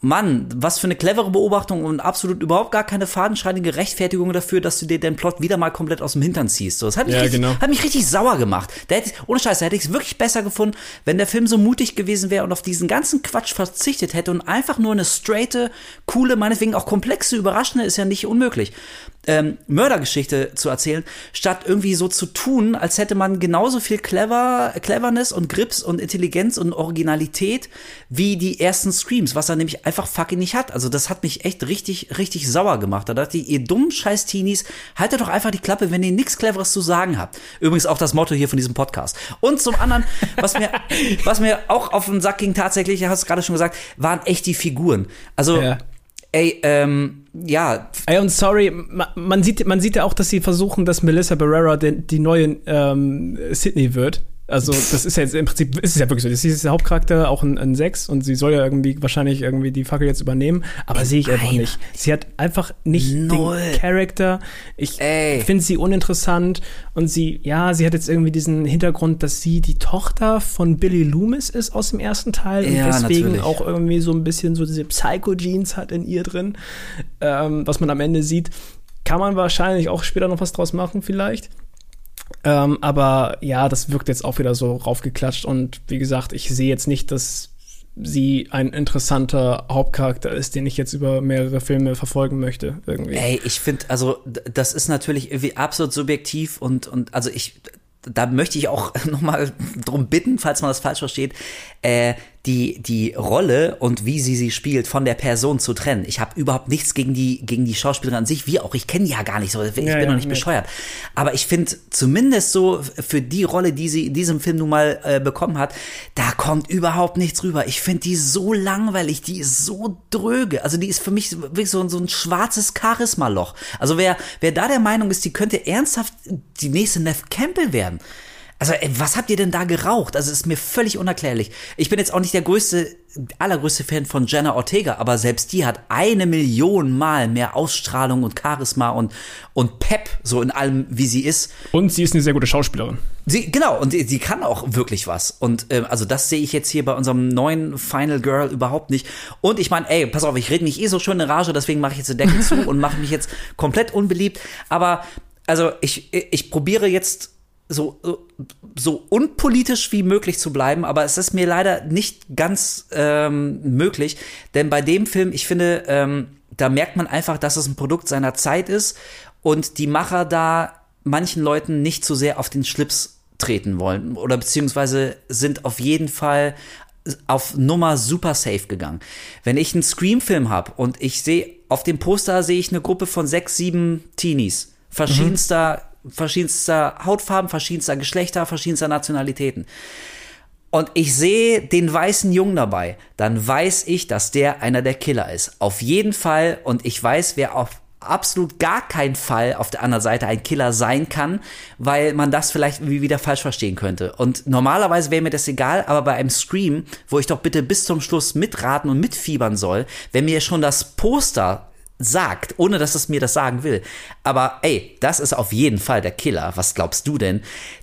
Mann, was für eine clevere Beobachtung und absolut überhaupt gar keine fadenscheinige Rechtfertigung dafür, dass du dir den Plot wieder mal komplett aus dem Hintern ziehst. So, das hat mich, Ja, richtig, genau. hat mich richtig sauer gemacht. Da hätte, ich- ohne Scheiß, da hätte ich es wirklich besser gefunden, wenn der Film so mutig gewesen wäre und auf diesen ganzen Quatsch verzichtet hätte und einfach nur eine straighte, coole, meinetwegen auch komplexe, überraschende, ist ja nicht unmöglich, ähm, Mördergeschichte zu erzählen, statt irgendwie so zu tun, als hätte man genauso viel Clever, Cleverness und Grips und Intelligenz und Originalität wie die ersten Screams, was er nämlich einfach fucking nicht hat. Also das hat mich echt richtig, richtig sauer gemacht. Da dachte ich, ihr dummen scheiß Teenies, haltet doch einfach die Klappe, wenn ihr nichts Cleveres zu sagen habt. Übrigens auch das Motto hier von diesem Podcast. Und zum anderen, was mir, [LAUGHS] was mir auch auf den Sack ging tatsächlich, hast du gerade schon gesagt, waren echt die Figuren. Also, Ja. Ey, ähm, ja, Ey, und sorry, ma- man sieht, man sieht ja auch, dass sie versuchen, dass Melissa Barrera den, die neue ähm, Sydney wird. Also das ist ja jetzt im Prinzip, ist es ja wirklich so. Das ist der Hauptcharakter, auch ein, ein Sex und sie soll ja irgendwie wahrscheinlich irgendwie die Fackel jetzt übernehmen, aber sehe ich einfach nicht. Sie hat einfach nicht Null. den Charakter. Ich finde sie uninteressant und sie, ja, sie hat jetzt irgendwie diesen Hintergrund, dass sie die Tochter von Billy Loomis ist aus dem ersten Teil und Ja, deswegen natürlich. auch irgendwie so ein bisschen so diese Psycho-Jeans hat in ihr drin, ähm, was man am Ende sieht. Kann man wahrscheinlich auch später noch was draus machen, vielleicht. Ähm, aber ja, das wirkt jetzt auch wieder so raufgeklatscht und wie gesagt, ich sehe jetzt nicht, dass sie ein interessanter Hauptcharakter ist, den ich jetzt über mehrere Filme verfolgen möchte, irgendwie. Ey, ich finde, also das ist natürlich irgendwie absolut subjektiv und und also ich da möchte ich auch [LAUGHS] nochmal drum bitten, falls man das falsch versteht, äh, die, die Rolle und wie sie sie spielt von der Person zu trennen. Ich habe überhaupt nichts gegen die, gegen die Schauspielerin an sich, wie auch. Ich kenne die ja gar nicht so. Ich bin Ja, noch ja, nicht nee. bescheuert. Aber ich finde zumindest so für die Rolle, die sie in diesem Film nun mal äh, bekommen hat, da kommt überhaupt nichts rüber. Ich finde die so langweilig, die ist so dröge. Also die ist für mich wirklich so, so ein schwarzes Charisma-Loch. Also wer, wer da der Meinung ist, die könnte ernsthaft die nächste Neff Campbell werden. Also, ey, was habt ihr denn da geraucht? Also, ist mir völlig unerklärlich. Ich bin jetzt auch nicht der größte, allergrößte Fan von Jenna Ortega, aber selbst die hat eine Million Mal mehr Ausstrahlung und Charisma und, und Pep, so in allem, wie sie ist. Und sie ist eine sehr gute Schauspielerin. Sie, genau, und sie, kann auch wirklich was. Und ähm, also das sehe ich jetzt hier bei unserem neuen Final Girl überhaupt nicht. Und ich meine, ey, pass auf, ich rede mich eh so schön in Rage, deswegen mache ich jetzt den Deckel zu [LAUGHS] und mache mich jetzt komplett unbeliebt. Aber also ich, ich probiere jetzt so, so unpolitisch wie möglich zu bleiben, aber es ist mir leider nicht ganz ähm, möglich, denn bei dem Film, ich finde, ähm, da merkt man einfach, dass es ein Produkt seiner Zeit ist und die Macher da manchen Leuten nicht zu sehr auf den Schlips treten wollen oder beziehungsweise sind auf jeden Fall auf Nummer super safe gegangen. Wenn ich einen Scream-Film habe und ich sehe, auf dem Poster sehe ich eine Gruppe von sechs, sieben Teenies, verschiedenster, verschiedenster Hautfarben, verschiedenster Geschlechter, verschiedenster Nationalitäten. Und ich sehe den weißen Jungen dabei, dann weiß ich, dass der einer der Killer ist. Auf jeden Fall. Und ich weiß, wer auf absolut gar keinen Fall auf der anderen Seite ein Killer sein kann, weil man das vielleicht irgendwie wieder falsch verstehen könnte. Und normalerweise wäre mir das egal, aber bei einem Scream, wo ich doch bitte bis zum Schluss mitraten und mitfiebern soll, wenn mir schon das Poster sagt, ohne dass es mir das sagen will, aber ey, das ist auf jeden Fall der Killer, was glaubst du denn?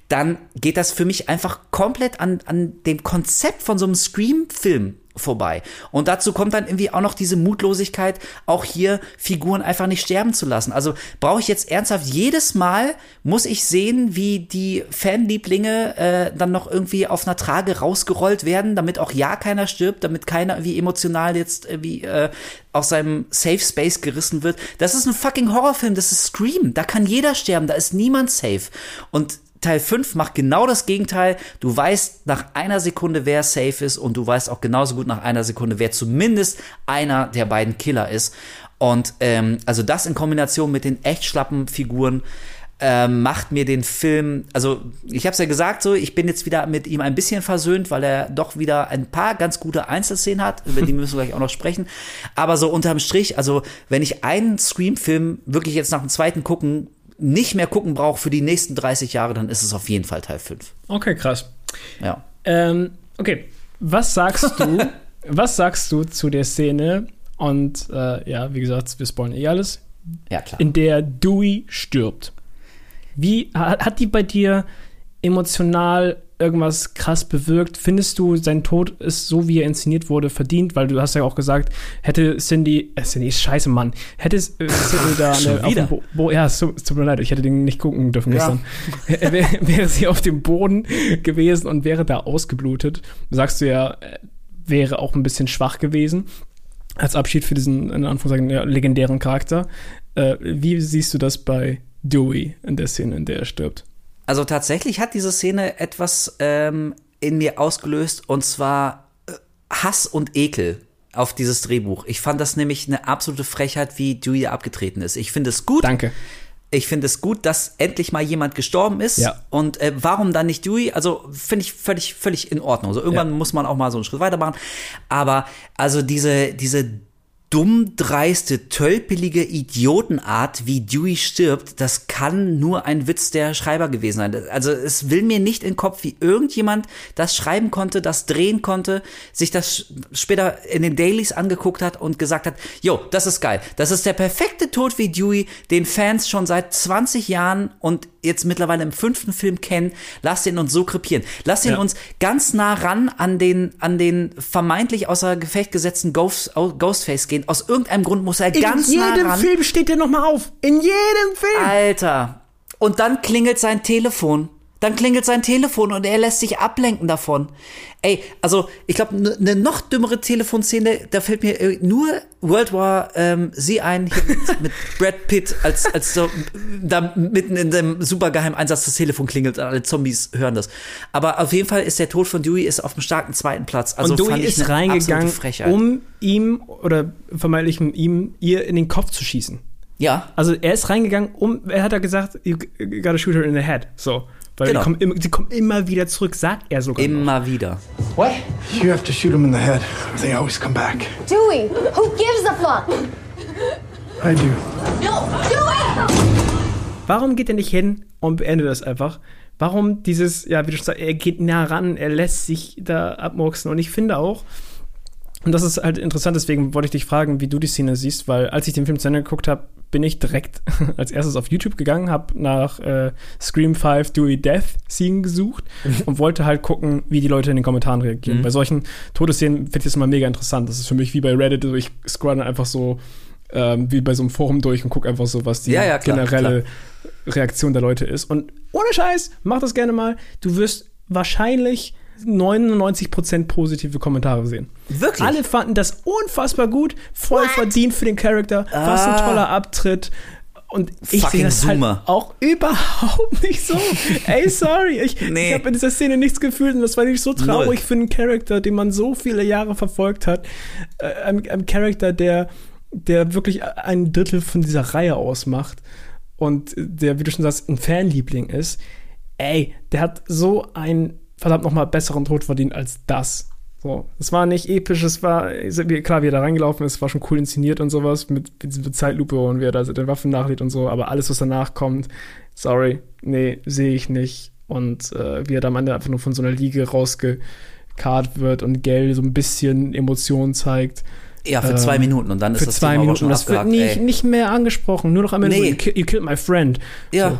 Dann geht das für mich einfach komplett an, an dem Konzept von so einem Scream-Film vorbei. Und dazu kommt dann irgendwie auch noch diese Mutlosigkeit, auch hier Figuren einfach nicht sterben zu lassen. Also brauche ich jetzt ernsthaft jedes Mal, muss ich sehen, wie die Fanlieblinge äh, dann noch irgendwie auf einer Trage rausgerollt werden, damit auch ja keiner stirbt, damit keiner wie emotional jetzt irgendwie äh, aus seinem Safe Space gerissen wird. Das ist ein fucking Horrorfilm, das ist Scream. Da kann jeder sterben, da ist niemand safe. Und Teil 5 macht genau das Gegenteil. Du weißt nach einer Sekunde, wer safe ist und du weißt auch genauso gut nach einer Sekunde, wer zumindest einer der beiden Killer ist. Und ähm, also das in Kombination mit den echt schlappen Figuren ähm, macht mir den Film, also ich habe es ja gesagt, so ich bin jetzt wieder mit ihm ein bisschen versöhnt, weil er doch wieder ein paar ganz gute Einzelszenen hat, über die müssen wir gleich auch noch sprechen. Aber so unterm Strich, also wenn ich einen Scream-Film wirklich jetzt nach dem zweiten gucken nicht mehr gucken brauche für die nächsten 30 Jahre, dann ist es auf jeden Fall Teil 5. Okay, krass. Ja. Ähm, okay, was sagst du, [LAUGHS] was sagst du zu der Szene und äh, ja, wie gesagt, wir spoilern eh alles, ja, klar. in der Dewey stirbt. Wie hat, hat die bei dir emotional irgendwas krass bewirkt? Findest du, sein Tod ist so, wie er inszeniert wurde, verdient? Weil du hast ja auch gesagt, hätte Cindy, äh, Cindy ist scheiße, Mann, hätte äh, [LAUGHS] Cindy da eine, auf dem Bo Bo ja, es tut mir leid, ich hätte den nicht gucken dürfen Ja. gestern. Wär, [LAUGHS] wäre sie auf dem Boden gewesen und wäre da ausgeblutet, sagst du ja, äh, wäre auch ein bisschen schwach gewesen. Als Abschied für diesen, in Anführungszeichen, ja, legendären Charakter. Äh, wie siehst du das bei Dewey in der Szene, in der er stirbt? Also tatsächlich hat diese Szene etwas ähm, in mir ausgelöst und zwar äh, Hass und Ekel auf dieses Drehbuch. Ich fand das nämlich eine absolute Frechheit, wie Dewey abgetreten ist. Ich finde es gut. Danke. Ich finde es gut, dass endlich mal jemand gestorben ist. Ja. Und äh, warum dann nicht Dewey? Also finde ich völlig, völlig in Ordnung. So irgendwann Ja. muss man auch mal so einen Schritt weitermachen. Aber also diese, diese dumm, dreiste, tölpelige Idiotenart, wie Dewey stirbt, das kann nur ein Witz der Schreiber gewesen sein. Also es will mir nicht in den Kopf, wie irgendjemand das schreiben konnte, das drehen konnte, sich das später in den Dailies angeguckt hat und gesagt hat, jo, das ist geil. Das ist der perfekte Tod wie Dewey, den Fans schon seit 20 Jahren und jetzt mittlerweile im fünften Film kennen. Lass ihn uns so krepieren. Lass ihn Ja. uns ganz nah ran an den, an den vermeintlich außer Gefecht gesetzten Ghost, Ghostface gehen. Aus irgendeinem Grund muss er ganz In nah jedem ran. Film steht der nochmal auf. In jedem Film. Alter. Und dann klingelt sein Telefon. Dann klingelt sein Telefon und er lässt sich ablenken davon. Ey, also ich glaube, eine noch dümmere Telefonszene, da fällt mir äh, nur World War ähm, Sie ein mit, [LAUGHS] mit Brad Pitt, als, als so da mitten in dem supergeheimen Einsatz das Telefon klingelt und alle Zombies hören das. Aber auf jeden Fall ist der Tod von Dewey ist auf dem starken zweiten Platz. Also und Dewey ist reingegangen, um ihm oder vermeintlich ihm ihr in den Kopf zu schießen. Ja. Also er ist reingegangen, um, er hat ja gesagt, you gotta shoot her in the head. So. Weil Genau. die, kommen immer, die kommen immer wieder zurück, sagt er sogar. Immer wieder. What? You have to shoot him in the head, they always come back. Dewey, who gives a fuck? I do. No, Dewey! Warum geht er nicht hin und beendet das einfach? Warum dieses, ja, wie du schon sagst, er geht nah ran, er lässt sich da abmurksen. Und ich finde auch, und das ist halt interessant, deswegen wollte ich dich fragen, wie du die Szene siehst, weil als ich den Film zu Ende geguckt habe, bin ich direkt [LAUGHS] als erstes auf YouTube gegangen, habe nach äh, Scream 5 Dewey Death Scene gesucht [LAUGHS] und wollte halt gucken, wie die Leute in den Kommentaren reagieren. Mhm. Bei solchen Todesszenen finde ich das immer mega interessant. Das ist für mich wie bei Reddit, also ich scroll einfach so ähm, wie bei so einem Forum durch und gucke einfach so, was die Ja, ja, klar, generelle Reaktion der Leute ist. Und ohne Scheiß, mach das gerne mal. Du wirst wahrscheinlich 99% positive Kommentare sehen. Wirklich? Alle fanden das unfassbar gut, voll verdient für den Charakter, was ein Ah. toller Abtritt. Und ich sehe das Zoomer. halt auch überhaupt [LAUGHS] nicht so. Ey, sorry, ich, Nee. ich habe in dieser Szene nichts gefühlt und das war nicht so traurig Null. für einen Charakter, den man so viele Jahre verfolgt hat. Äh, ein, ein Charakter, der, der wirklich ein Drittel von dieser Reihe ausmacht und der, wie du schon sagst, ein Fanliebling ist. Ey, der hat so einen verdammt noch mal besseren Tod verdient als das. So, es war nicht episch, es war, klar, wie er da reingelaufen ist, war schon cool inszeniert und sowas, mit, mit dieser Zeitlupe und wie er da den Waffen nachlädt und so, aber alles, was danach kommt, sorry, nee, sehe ich nicht. Und äh, wie er da am Ende einfach nur von so einer Liege rausgekarrt wird und Gell so ein bisschen Emotionen zeigt. Ja, für Ähm, zwei Minuten und dann ist für das zwei Thema Minuten. schon Das wird abgehakt, nicht, ey. nicht mehr angesprochen, nur noch am Ende Nee. so, you, you killed my friend. Ja. So.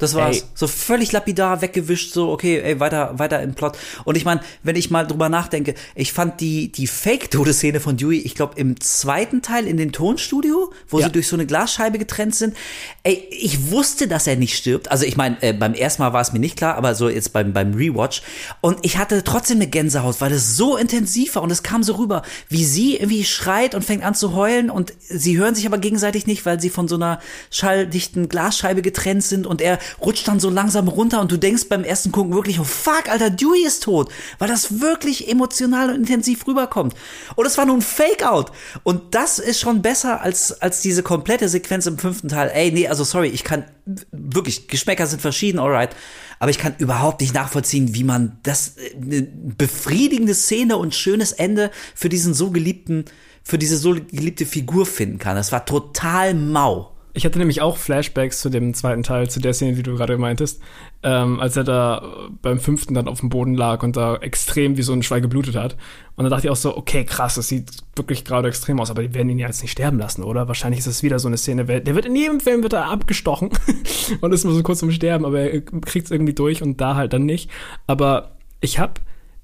Das war's. Ey. So völlig lapidar weggewischt, so, okay, ey, weiter, weiter im Plot. Und ich meine, wenn ich mal drüber nachdenke, ich fand die, die Fake-Todesszene von Dewey, ich glaube, im zweiten Teil in dem Tonstudio, wo Ja. sie durch so eine Glasscheibe getrennt sind, ey, ich wusste, dass er nicht stirbt. Also ich meine, äh, beim ersten Mal war es mir nicht klar, aber so jetzt beim, beim Rewatch. Und ich hatte trotzdem eine Gänsehaut, weil das so intensiv war und es kam so rüber, wie sie irgendwie schreit und fängt an zu heulen und sie hören sich aber gegenseitig nicht, weil sie von so einer schalldichten Glasscheibe getrennt sind und er rutscht dann so langsam runter und du denkst beim ersten Gucken wirklich, oh fuck, Alter, Dewey ist tot, weil das wirklich emotional und intensiv rüberkommt. Und es war nur ein Fake-Out. Und das ist schon besser als, als diese komplette Sequenz im fünften Teil. Ey, nee, also sorry, ich kann wirklich, Geschmäcker sind verschieden, alright. Aber ich kann überhaupt nicht nachvollziehen, wie man das äh, eine befriedigende Szene und schönes Ende für diesen so geliebten, für diese so geliebte Figur finden kann. Das war total mau. Ich hatte nämlich auch Flashbacks zu dem zweiten Teil, zu der Szene, die du gerade meintest, ähm, als er da beim fünften dann auf dem Boden lag und da extrem wie so ein Schwein geblutet hat. Und dann dachte ich auch so, okay, krass, das sieht wirklich gerade extrem aus, aber die werden ihn ja jetzt nicht sterben lassen, oder? Wahrscheinlich ist das wieder so eine Szene, der wird in jedem Film wird er abgestochen [LAUGHS] und ist mal so kurz zum Sterben, aber er kriegt es irgendwie durch und da halt dann nicht. Aber ich habe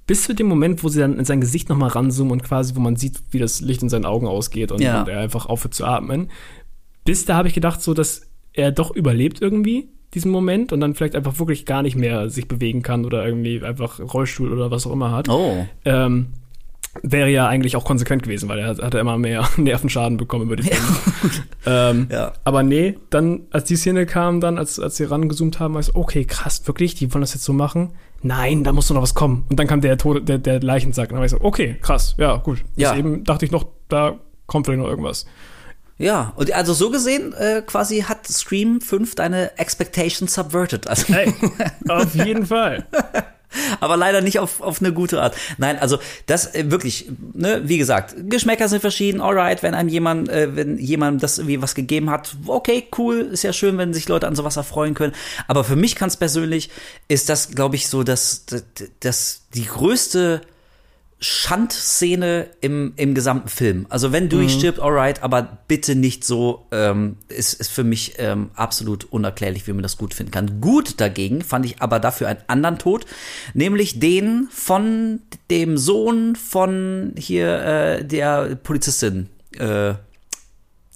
bis zu dem Moment, wo sie dann in sein Gesicht nochmal ranzoomen und quasi, wo man sieht, wie das Licht in seinen Augen ausgeht und, Ja. und er einfach aufhört zu atmen, bis da habe ich gedacht, so dass er doch überlebt irgendwie diesen Moment und dann vielleicht einfach wirklich gar nicht mehr sich bewegen kann oder irgendwie einfach Rollstuhl oder was auch immer hat. Oh. Ähm, wäre ja eigentlich auch konsequent gewesen, weil er hat, hat er immer mehr [LAUGHS] Nervenschaden bekommen über die Filme. [LAUGHS] ähm, Ja. Aber nee, dann, als die Szene kam, dann, als, als sie rangezoomt haben, war ich so, okay, krass, wirklich, die wollen das jetzt so machen? Nein, da muss doch noch was kommen. Und dann kam der Tod, der, der Leichensack. Und dann war ich so, okay, krass, ja, gut. Bis Ja. eben dachte ich noch, da kommt vielleicht noch irgendwas. Ja, und also so gesehen, äh, quasi hat Scream 5 deine Expectations subverted. Also, Hey, [LAUGHS] auf jeden Fall. [LAUGHS] aber leider nicht auf, auf eine gute Art. Nein, also das äh, wirklich, ne, wie gesagt, Geschmäcker sind verschieden, alright, wenn einem jemand, äh, wenn jemand das irgendwie was gegeben hat, okay, cool, ist ja schön, wenn sich Leute an sowas erfreuen können. Aber für mich ganz persönlich ist das, glaube ich, so, dass, dass, dass die größte Schandszene im, im gesamten Film. Also wenn Dewey Mhm. stirbt, alright, aber bitte nicht so, ähm, ist, ist für mich ähm, absolut unerklärlich, wie man das gut finden kann. Gut dagegen fand ich aber dafür einen anderen Tod, nämlich den von dem Sohn von hier äh, der Polizistin, äh,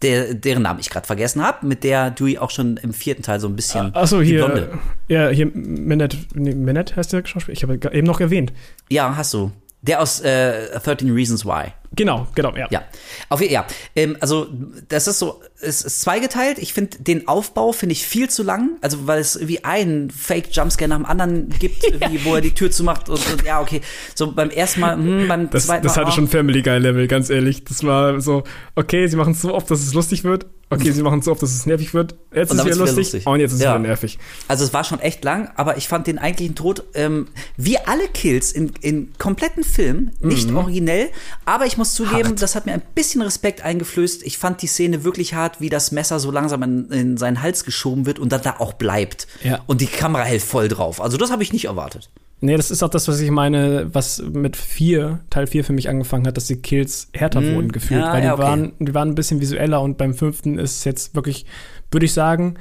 der, deren Namen ich gerade vergessen habe, mit der Dewey auch schon im vierten Teil so ein bisschen Achso, die hier. Ja, hier, Minette, nee, Minette heißt der Schauspieler. Ich habe eben noch erwähnt. Ja, hast du. Der aus äh, 13 Reasons Why. Genau, genau, ja. Ja, auf, ja. Ähm, also das ist so, es ist zweigeteilt. Ich finde den Aufbau finde ich viel zu lang, also weil es wie einen Fake Jumpscare nach dem anderen gibt, [LAUGHS] irgendwie, wo er die Tür zumacht und, und ja okay, so beim ersten Mal, hm, beim Das, zweiten das Mal. hatte oh. schon Family Guy Level, ganz ehrlich. Das war so, okay, sie machen es so oft, dass es lustig wird. Okay, sie machen es so oft, dass es nervig wird. Jetzt ist es wieder lustig. Und jetzt ist es Ja. wieder nervig. Also es war schon echt lang, aber ich fand den eigentlichen Tod, ähm, wie alle Kills in, in kompletten Film, nicht Mhm. originell, aber ich muss zugeben, Hart. das hat mir ein bisschen Respekt eingeflößt. Ich fand die Szene wirklich hart, wie das Messer so langsam in, in seinen Hals geschoben wird und dann da auch bleibt. Ja. Und die Kamera hält voll drauf. Also das habe ich nicht erwartet. Nee, das ist auch das, was ich meine, was mit vier, Teil 4 für mich angefangen hat, dass die Kills härter Mhm. wurden gefühlt. Ja, weil die, ja, okay. waren, die waren ein bisschen visueller und beim fünften ist jetzt wirklich, würde ich sagen,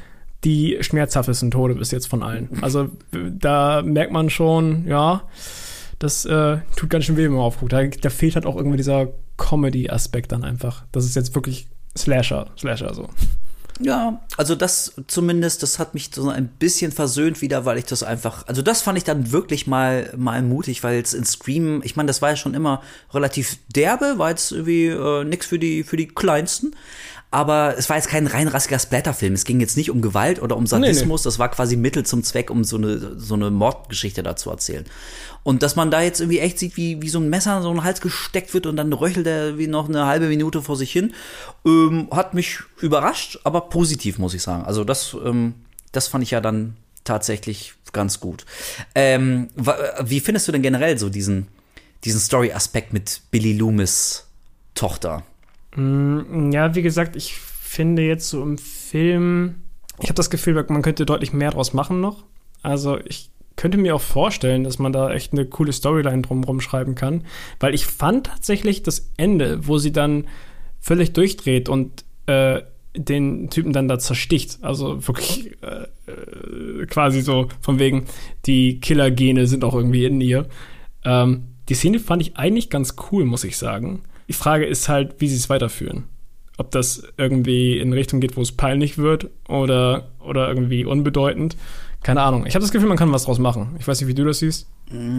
die schmerzhaftesten Tode bis jetzt von allen. Also da merkt man schon, ja, das äh, tut ganz schön weh, wenn man aufguckt. Da, da fehlt halt auch irgendwie dieser Comedy-Aspekt dann einfach. Das ist jetzt wirklich Slasher, Slasher so. Ja, also das zumindest, das hat mich so ein bisschen versöhnt wieder, weil ich das einfach, also das fand ich dann wirklich mal mal mutig, weil es in Scream, ich meine, das war ja schon immer relativ derbe, war jetzt irgendwie äh, nix für die für die kleinsten, aber es war jetzt kein rein rassiger Splatterfilm. Es ging jetzt nicht um Gewalt oder um Sadismus, das war quasi Mittel zum Zweck, um so eine so eine Mordgeschichte da zu erzählen. Und dass man da jetzt irgendwie echt sieht, wie, wie so ein Messer in so einen Hals gesteckt wird und dann röchelt er wie noch eine halbe Minute vor sich hin, ähm, hat mich überrascht, aber positiv, muss ich sagen. Also das, ähm, das fand ich ja dann tatsächlich ganz gut. Ähm, wie findest du denn generell so diesen, diesen Story-Aspekt mit Billy Loomis Tochter? Mm, Ja, wie gesagt, ich finde jetzt so im Film, ich habe das Gefühl, man könnte deutlich mehr draus machen noch. Also ich könnte mir auch vorstellen, dass man da echt eine coole Storyline drumherum schreiben kann, weil ich fand tatsächlich das Ende, wo sie dann völlig durchdreht und äh, den Typen dann da zersticht. Also wirklich äh, äh, quasi so von wegen, die Killergene sind auch irgendwie in ihr. Ähm, die Szene fand ich eigentlich ganz cool, muss ich sagen. Die Frage ist halt, wie sie es weiterführen. Ob das irgendwie in Richtung geht, wo es peinlich wird oder, oder irgendwie unbedeutend. Keine Ahnung. Ich habe das Gefühl, man kann was draus machen. Ich weiß nicht, wie du das siehst.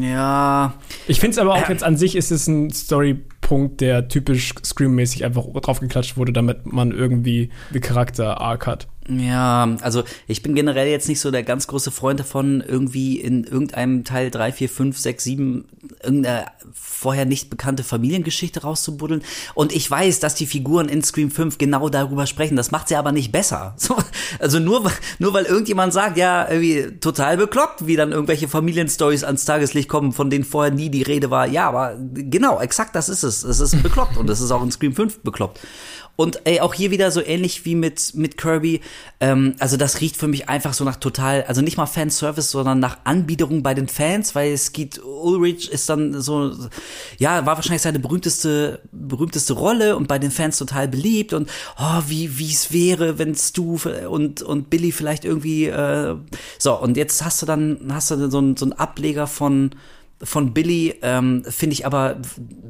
Ja. Ich finde es aber auch jetzt an sich ist es ein Storypunkt, der typisch Scream-mäßig einfach draufgeklatscht wurde, damit man irgendwie den Charakter-Arc hat. Ja, also ich bin generell jetzt nicht so der ganz große Freund davon, irgendwie in irgendeinem Teil 3, 4, 5, 6, 7 irgendeine vorher nicht bekannte Familiengeschichte rauszubuddeln. Und ich weiß, dass die Figuren in Scream 5 genau darüber sprechen. Das macht sie aber nicht besser. [LAUGHS] So, also nur, nur weil irgendjemand sagt, ja, irgendwie total bekloppt, wie dann irgendwelche Familienstories ans Tageslicht kommen, von denen vorher nie die Rede war. Ja, aber genau, exakt das ist es. Es ist bekloppt und es ist auch in Scream 5 bekloppt. Und ey, auch hier wieder so ähnlich wie mit, mit Kirby. Ähm, also das riecht für mich einfach so nach total, also nicht mal Fanservice, sondern nach Anbiederung bei den Fans, weil Skeet Ulrich ist dann so, ja, war wahrscheinlich seine berühmteste, berühmteste Rolle und bei den Fans total beliebt und oh, wie, wie es wäre, wenn Stu und, und Billy vielleicht irgendwie, äh, so, und jetzt hast du dann, hast du so einen, so einen Ableger von, von Billy ähm, finde ich aber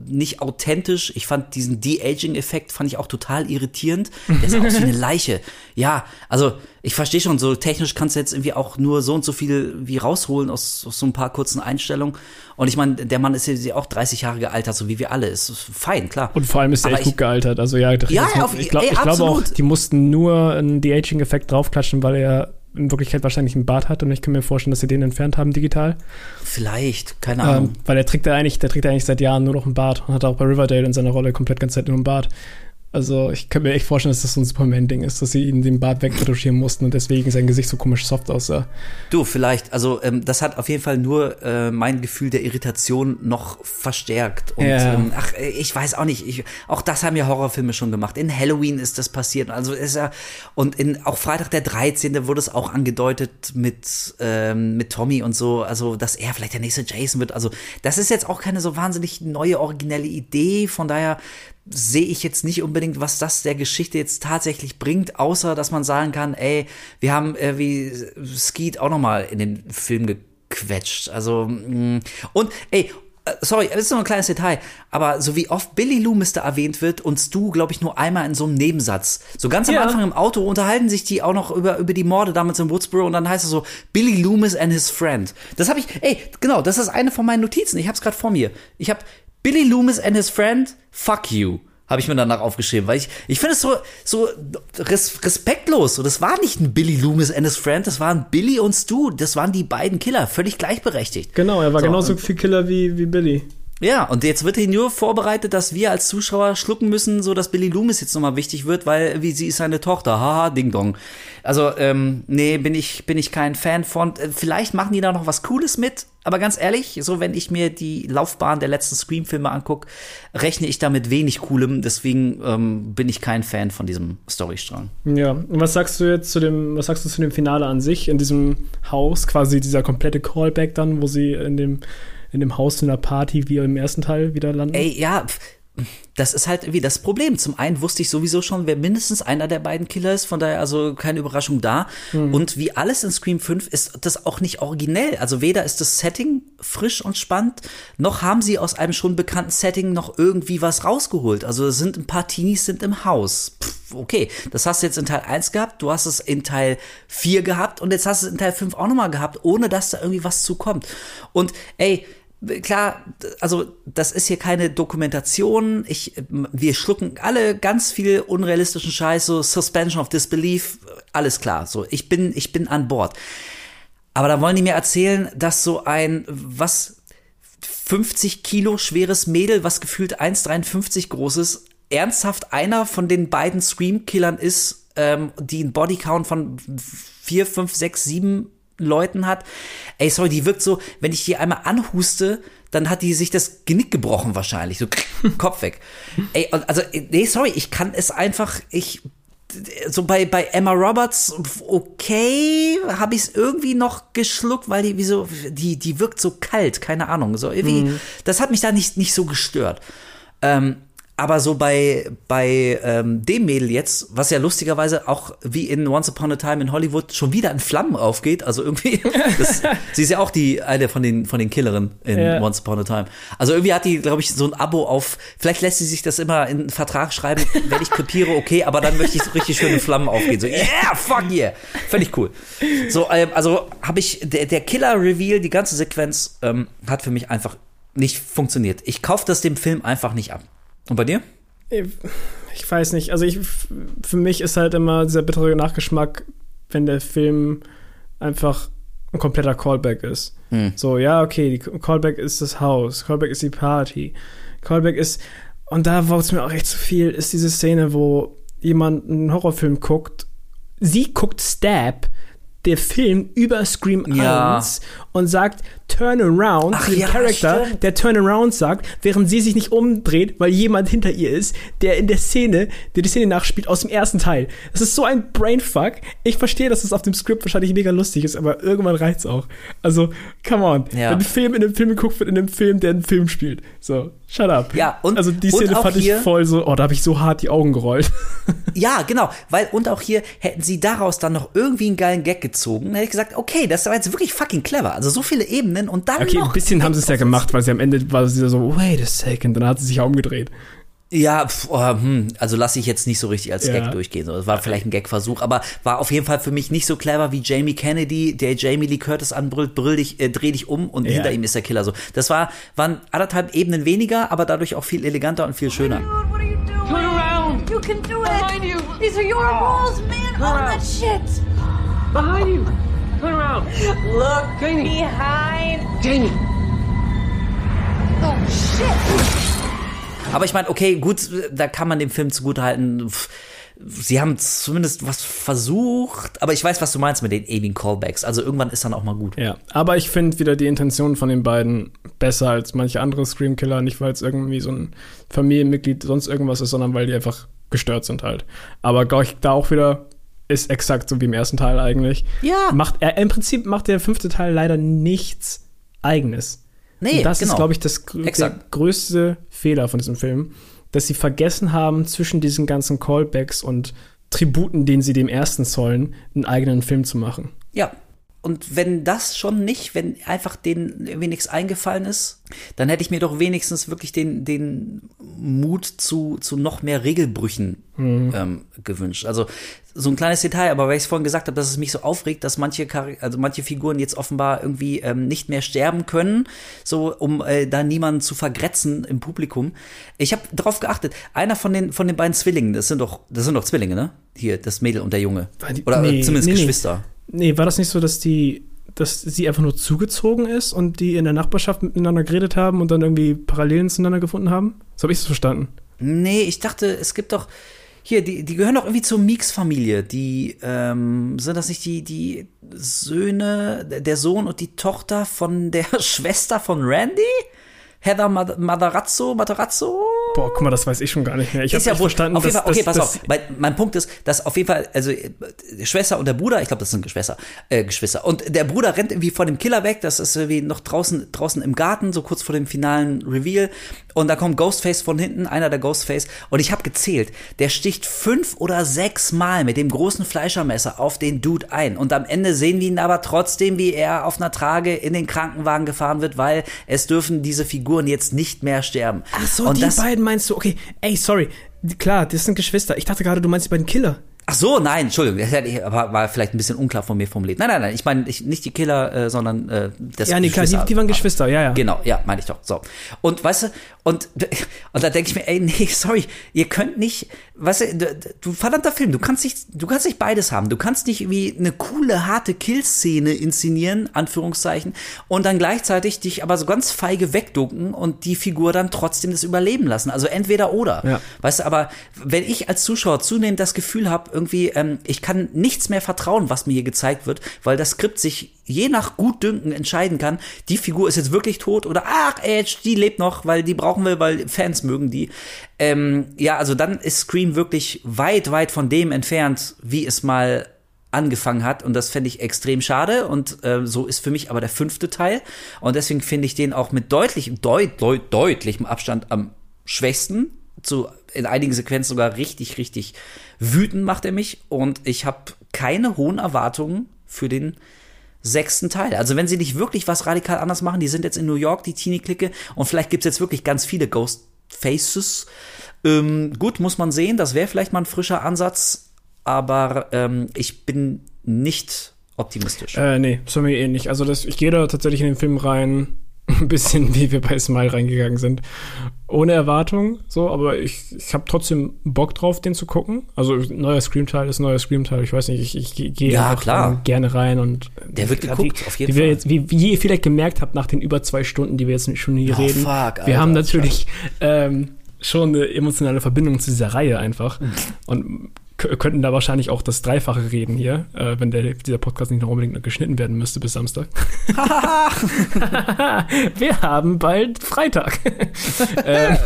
nicht authentisch. Ich fand diesen De-Aging-Effekt fand ich auch total irritierend. Der sah aus wie eine [LAUGHS] Leiche. Ja, also ich verstehe schon, so technisch kannst du jetzt irgendwie auch nur so und so viel wie rausholen aus, aus so ein paar kurzen Einstellungen. Und ich meine, der Mann ist ja auch 30 Jahre gealtert, so wie wir alle. Ist fein, klar. Und vor allem ist er echt ich- gut gealtert. Also ja, Ja, das- auf- ich, glaub, glaube auch, absolut. die mussten nur einen De-Aging-Effekt draufklatschen, weil er in Wirklichkeit wahrscheinlich einen Bart hat und ich kann mir vorstellen, dass sie den entfernt haben digital. Vielleicht, keine Ahnung. Ähm, weil er trägt ja eigentlich, der trägt ja eigentlich seit Jahren nur noch einen Bart und hat auch bei Riverdale in seiner Rolle komplett ganze Zeit nur einen Bart. Also ich kann mir echt vorstellen, dass das so ein Superman-Ding ist, dass sie ihn den Bart wegretuschieren mussten und deswegen sein Gesicht so komisch soft aussah. Du, vielleicht, also ähm, das hat auf jeden Fall nur äh, mein Gefühl der Irritation noch verstärkt. Und Ja. ähm, ach, äh, ich weiß auch nicht, ich, auch das haben ja Horrorfilme schon gemacht. In Halloween ist das passiert. Also ist ja, und in auch Freitag der 13. wurde es auch angedeutet mit, ähm, mit Tommy und so, also dass er vielleicht der nächste Jason wird. Also, das ist jetzt auch keine so wahnsinnig neue, originelle Idee. Von daher sehe ich jetzt nicht unbedingt, was das der Geschichte jetzt tatsächlich bringt, außer dass man sagen kann, ey, wir haben äh, wie Skeet auch noch mal in den Film gequetscht. Also mh. und ey, äh, sorry, das ist nur ein kleines Detail, aber so wie oft Billy Loomis da erwähnt wird und Stu, glaube ich, nur einmal in so einem Nebensatz. So ganz am Ja. Anfang im Auto unterhalten sich die auch noch über, über die Morde damals in Woodsboro und dann heißt es so Billy Loomis and his friend. Das habe ich, ey, genau, das ist eine von meinen Notizen. Ich habe es gerade vor mir. Ich habe Billy Loomis and his friend, fuck you. Habe ich mir danach aufgeschrieben, weil ich, ich finde es so, so res, respektlos. So, das war nicht ein Billy Loomis and his friend, das waren Billy und Stu. Das waren die beiden Killer, völlig gleichberechtigt. Genau, er war So, genauso viel Killer wie, wie Billy. Ja, und jetzt wird hier nur vorbereitet, dass wir als Zuschauer schlucken müssen, so dass Billy Loomis jetzt nochmal wichtig wird, weil wie sie ist seine Tochter, haha, Ding Dong. Also, ähm, nee, bin ich, bin ich kein Fan von. Äh, Vielleicht machen die da noch was Cooles mit, aber ganz ehrlich, so wenn ich mir die Laufbahn der letzten Scream-Filme anguck, rechne ich damit wenig Coolem, deswegen ähm, bin ich kein Fan von diesem Storystrang. Ja, und was sagst du jetzt zu dem, was sagst du zu dem Finale an sich in diesem Haus, quasi dieser komplette Callback dann, wo sie in dem, in dem Haus in der Party wie im ersten Teil wieder landen? Ey, ja, das ist halt irgendwie das Problem. Zum einen wusste ich sowieso schon, wer mindestens einer der beiden Killer ist, von daher also keine Überraschung da. Und wie alles in Scream 5 ist das auch nicht originell. Also weder ist das Setting frisch und spannend, noch haben sie aus einem schon bekannten Setting noch irgendwie was rausgeholt. Also es sind ein paar Teenies sind im Haus. Pff, okay, das hast du jetzt in Teil 1 gehabt, du hast es in Teil 4 gehabt und jetzt hast du es in Teil 5 auch nochmal gehabt, ohne dass da irgendwie was zukommt. Und ey, klar, also das ist hier keine Dokumentation. Ich, wir schlucken alle ganz viel unrealistischen Scheiß, so Suspension of Disbelief, alles klar. So, ich bin, ich bin an Bord. Aber da wollen die mir erzählen, dass so ein, was, 50 Kilo schweres Mädel, was gefühlt 1,53 groß ist, ernsthaft einer von den beiden Scream-Killern ist, ähm, die einen Bodycount von 4, 5, 6, 7 Leuten hat. Ey, sorry, die wirkt so, wenn ich die einmal anhuste, dann hat die sich das Genick gebrochen wahrscheinlich, so [LAUGHS] Kopf weg. Ey, also, nee, sorry, ich kann es einfach, ich, so bei, bei Emma Roberts, okay, habe ich es irgendwie noch geschluckt, weil die, wie so, die, die wirkt so kalt, keine Ahnung, so irgendwie, das hat mich da nicht, nicht so gestört. Ähm, aber so bei, bei ähm, dem Mädel jetzt, was ja lustigerweise auch wie in Once Upon a Time in Hollywood schon wieder in Flammen aufgeht, also irgendwie, [LAUGHS] das, sie ist ja auch die eine von den von den Killerinnen in Ja. Once Upon a Time. Also irgendwie hat die, glaube ich, so ein Abo auf, vielleicht lässt sie sich das immer in einen Vertrag schreiben, wenn ich krepiere, okay, aber dann möchte ich so richtig schön in Flammen aufgehen. So, [LAUGHS] yeah, fuck yeah. Völlig cool. So, ähm, also habe ich, der, der Killer-Reveal, die ganze Sequenz, ähm, hat für mich einfach nicht funktioniert. Ich kaufe das dem Film einfach nicht ab. Und bei dir? Ich weiß nicht. Also ich, für mich ist halt immer dieser bittere Nachgeschmack, wenn der Film einfach ein kompletter Callback ist. Hm. So, ja, okay, die Callback ist das Haus, Callback ist die Party, Callback ist, und da war es mir auch echt zu viel, ist diese Szene, wo jemand einen Horrorfilm guckt, sie guckt Stab, der Film über Scream Ja. 1 und sagt Turn around Ach zu dem ja, Charakter, stimmt. der Turn around sagt, während sie sich nicht umdreht, weil jemand hinter ihr ist, der in der Szene, der die Szene nachspielt aus dem ersten Teil. Das ist so ein Brainfuck. Ich verstehe, dass es auf dem Skript wahrscheinlich mega lustig ist, aber irgendwann reicht's auch. Also, come on. Ja. Wenn ein Film in einem Film geguckt wird, in einem Film, der einen Film spielt. So, shut up. Ja, und- also die Szene fand ich voll so, oh, da habe ich so hart die Augen gerollt. [LAUGHS] Ja, genau, weil und auch hier hätten sie daraus dann noch irgendwie einen geilen Gag gezogen. Dann hätte ich gesagt, okay, das war jetzt wirklich fucking clever. Also so viele Ebenen und dann Okay, noch ein bisschen haben sie es ja gemacht, weil sie am Ende war sie so, wait a second, dann hat sie sich ja umgedreht. Ja, pf, oh, hm, also lasse ich jetzt nicht so richtig als Ja. Gag durchgehen. Das war vielleicht ein Gagversuch, aber war auf jeden Fall für mich nicht so clever wie Jamie Kennedy, der Jamie Lee Curtis anbrüllt, brüll dich, äh, dreh dich um und Ja. hinter ihm ist der Killer. So, das war waren anderthalb Ebenen weniger, aber dadurch auch viel eleganter und viel schöner. Turn around! You can do it! Behind you! These are your rules, man! All that shit! Behind you! Turn around! Look Jamie. behind! Jamie! Oh, shit! Aber ich meine, okay, gut, da kann man dem Film zugutehalten. Sie haben zumindest was versucht, aber ich weiß, was du meinst mit den ewigen Callbacks. Also irgendwann ist dann auch mal gut. Ja, aber ich finde wieder die Intention von den beiden besser als manche andere Scream-Killer. Nicht, weil es irgendwie so ein Familienmitglied sonst irgendwas ist, sondern weil die einfach gestört sind halt. Aber glaube ich, da auch wieder ist exakt so wie im ersten Teil eigentlich. Ja. Macht, er, Im Prinzip macht der fünfte Teil leider nichts Eigenes. Nee, Und das genau. ist, glaube ich, das der größte Fehler von diesem Film, dass sie vergessen haben, zwischen diesen ganzen Callbacks und Tributen, den sie dem ersten zollen, einen eigenen Film zu machen. Ja. Und wenn das schon nicht, wenn einfach denen irgendwie nichts eingefallen ist, dann hätte ich mir doch wenigstens wirklich den, den Mut zu, zu noch mehr Regelbrüchen Mhm. ähm, gewünscht. Also so ein kleines Detail, aber weil ich es vorhin gesagt habe, dass es mich so aufregt, dass manche, also manche Figuren jetzt offenbar irgendwie ähm, nicht mehr sterben können, so um äh, da niemanden zu vergrätzen im Publikum. Ich habe darauf geachtet, einer von den von den beiden Zwillingen, das sind doch das sind doch Zwillinge, ne? Hier das Mädel und der Junge oder äh, Nee, zumindest nee. Geschwister. Nee, war das nicht so, dass die, dass sie einfach nur zugezogen ist und die in der Nachbarschaft miteinander geredet haben und dann irgendwie Parallelen zueinander gefunden haben? So habe ich es verstanden. Nee, ich dachte, es gibt doch. Hier, die, die gehören doch irgendwie zur Meeks-Familie. Die, ähm, sind das nicht die, die Söhne, der Sohn und die Tochter von der [LAUGHS] Schwester von Randy? Heather Matarazzo, Matarazzo? Boah, guck mal, das weiß ich schon gar nicht mehr. Ich ist habe ja wurscht. verstanden, auf jeden dass, Fall, okay, dass, pass auf. Mein, mein Punkt ist, dass auf jeden Fall, also äh, die Schwester und der Bruder, ich glaube, das sind Geschwister, äh, Geschwister. Und der Bruder rennt irgendwie vor dem Killer weg. Das ist irgendwie noch draußen, draußen im Garten, so kurz vor dem finalen Reveal. Und da kommt Ghostface von hinten, einer der Ghostface. Und ich habe gezählt, der sticht fünf oder sechs Mal mit dem großen Fleischermesser auf den Dude ein. Und am Ende sehen wir ihn aber trotzdem, wie er auf einer Trage in den Krankenwagen gefahren wird, weil es dürfen diese Figuren jetzt nicht mehr sterben. Ach so, und die das, beiden meinst du, okay, ey, sorry. Klar, das sind Geschwister. Ich dachte gerade, du meinst die beiden Killer. Ach so, nein, Entschuldigung, das war, war vielleicht ein bisschen unklar von mir formuliert. Nein, nein, nein, ich meine ich, nicht die Killer, äh, sondern äh, das Ja, nee, klar, die, die waren Geschwister, ja, ja. Genau, ja, meine ich doch. So. Und weißt du, und, [LAUGHS] und da denke ich mir, ey, nee, [LAUGHS] sorry, ihr könnt nicht, weißt du, du, du verdammter Film, du kannst nicht, du kannst nicht beides haben. Du kannst nicht wie eine coole, harte Killszene inszenieren, Anführungszeichen, und dann gleichzeitig dich aber so ganz feige wegducken und die Figur dann trotzdem das überleben lassen. Also entweder oder. Ja. Weißt du, aber wenn ich als Zuschauer zunehmend das Gefühl habe, irgendwie, ähm, ich kann nichts mehr vertrauen, was mir hier gezeigt wird, weil das Skript sich je nach Gutdünken entscheiden kann, die Figur ist jetzt wirklich tot oder ach, Edge, die lebt noch, weil die brauchen wir, weil Fans mögen die. Ähm, ja, also dann ist Scream wirklich weit, weit von dem entfernt, wie es mal angefangen hat und das fände ich extrem schade und äh, so ist für mich aber der fünfte Teil und deswegen finde ich den auch mit deutlichem, deut, deut, deutlichem Abstand am schwächsten, zu in einigen Sequenzen sogar richtig, richtig wütend macht er mich und ich habe keine hohen Erwartungen für den sechsten Teil. Also wenn sie nicht wirklich was radikal anders machen, die sind jetzt in New York, die Teenie-Clique, und vielleicht gibt's jetzt wirklich ganz viele Ghost Faces. Ähm, gut, muss man sehen, das wäre vielleicht mal ein frischer Ansatz, aber ähm, ich bin nicht optimistisch. Äh, nee, zu mir ähnlich. Also das, ich gehe da tatsächlich in den Film rein, ein bisschen wie wir bei Smile reingegangen sind. Ohne Erwartung, so, aber ich, ich habe trotzdem Bock drauf, den zu gucken. Also neuer Scream-Teil ist neuer Scream-Teil. Ich weiß nicht, ich, ich ge- gehe Ja, klar. gerne rein und Der wird geguckt, auf jeden wie Fall. Jetzt, wie, wie ihr vielleicht gemerkt habt, nach den über zwei Stunden, die wir jetzt schon hier Oh, reden, fuck, Alter, wir haben natürlich ähm, schon eine emotionale Verbindung zu dieser Reihe einfach [LAUGHS] und könnten da wahrscheinlich auch das Dreifache reden hier, äh, wenn der, dieser Podcast nicht noch unbedingt noch geschnitten werden müsste bis Samstag. [LAUGHS] wir haben bald Freitag. [LAUGHS] ähm,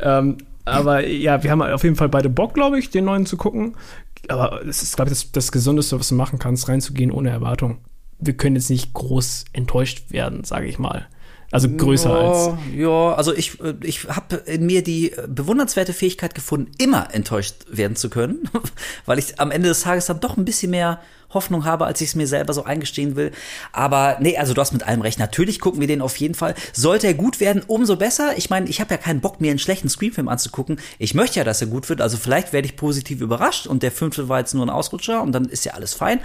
ähm, aber ja, wir haben auf jeden Fall beide Bock, glaube ich, den neuen zu gucken. Aber es ist, glaube ich, das, das Gesundeste, was du machen kannst, reinzugehen ohne Erwartung. Wir können jetzt nicht groß enttäuscht werden, sage ich mal. Also größer ja, als. Ja, also ich, äh, ich habe in mir die äh, bewundernswerte Fähigkeit gefunden, immer enttäuscht werden zu können, [LAUGHS] weil ich am Ende des Tages dann doch ein bisschen mehr Hoffnung habe, als ich es mir selber so eingestehen will. Aber nee, also du hast mit allem recht. Natürlich gucken wir den auf jeden Fall. Sollte er gut werden, umso besser. Ich meine, ich habe ja keinen Bock, mir einen schlechten Screenfilm anzugucken. Ich möchte ja, dass er gut wird. Also vielleicht werde ich positiv überrascht und der fünfte war jetzt nur ein Ausrutscher und dann ist ja alles fein.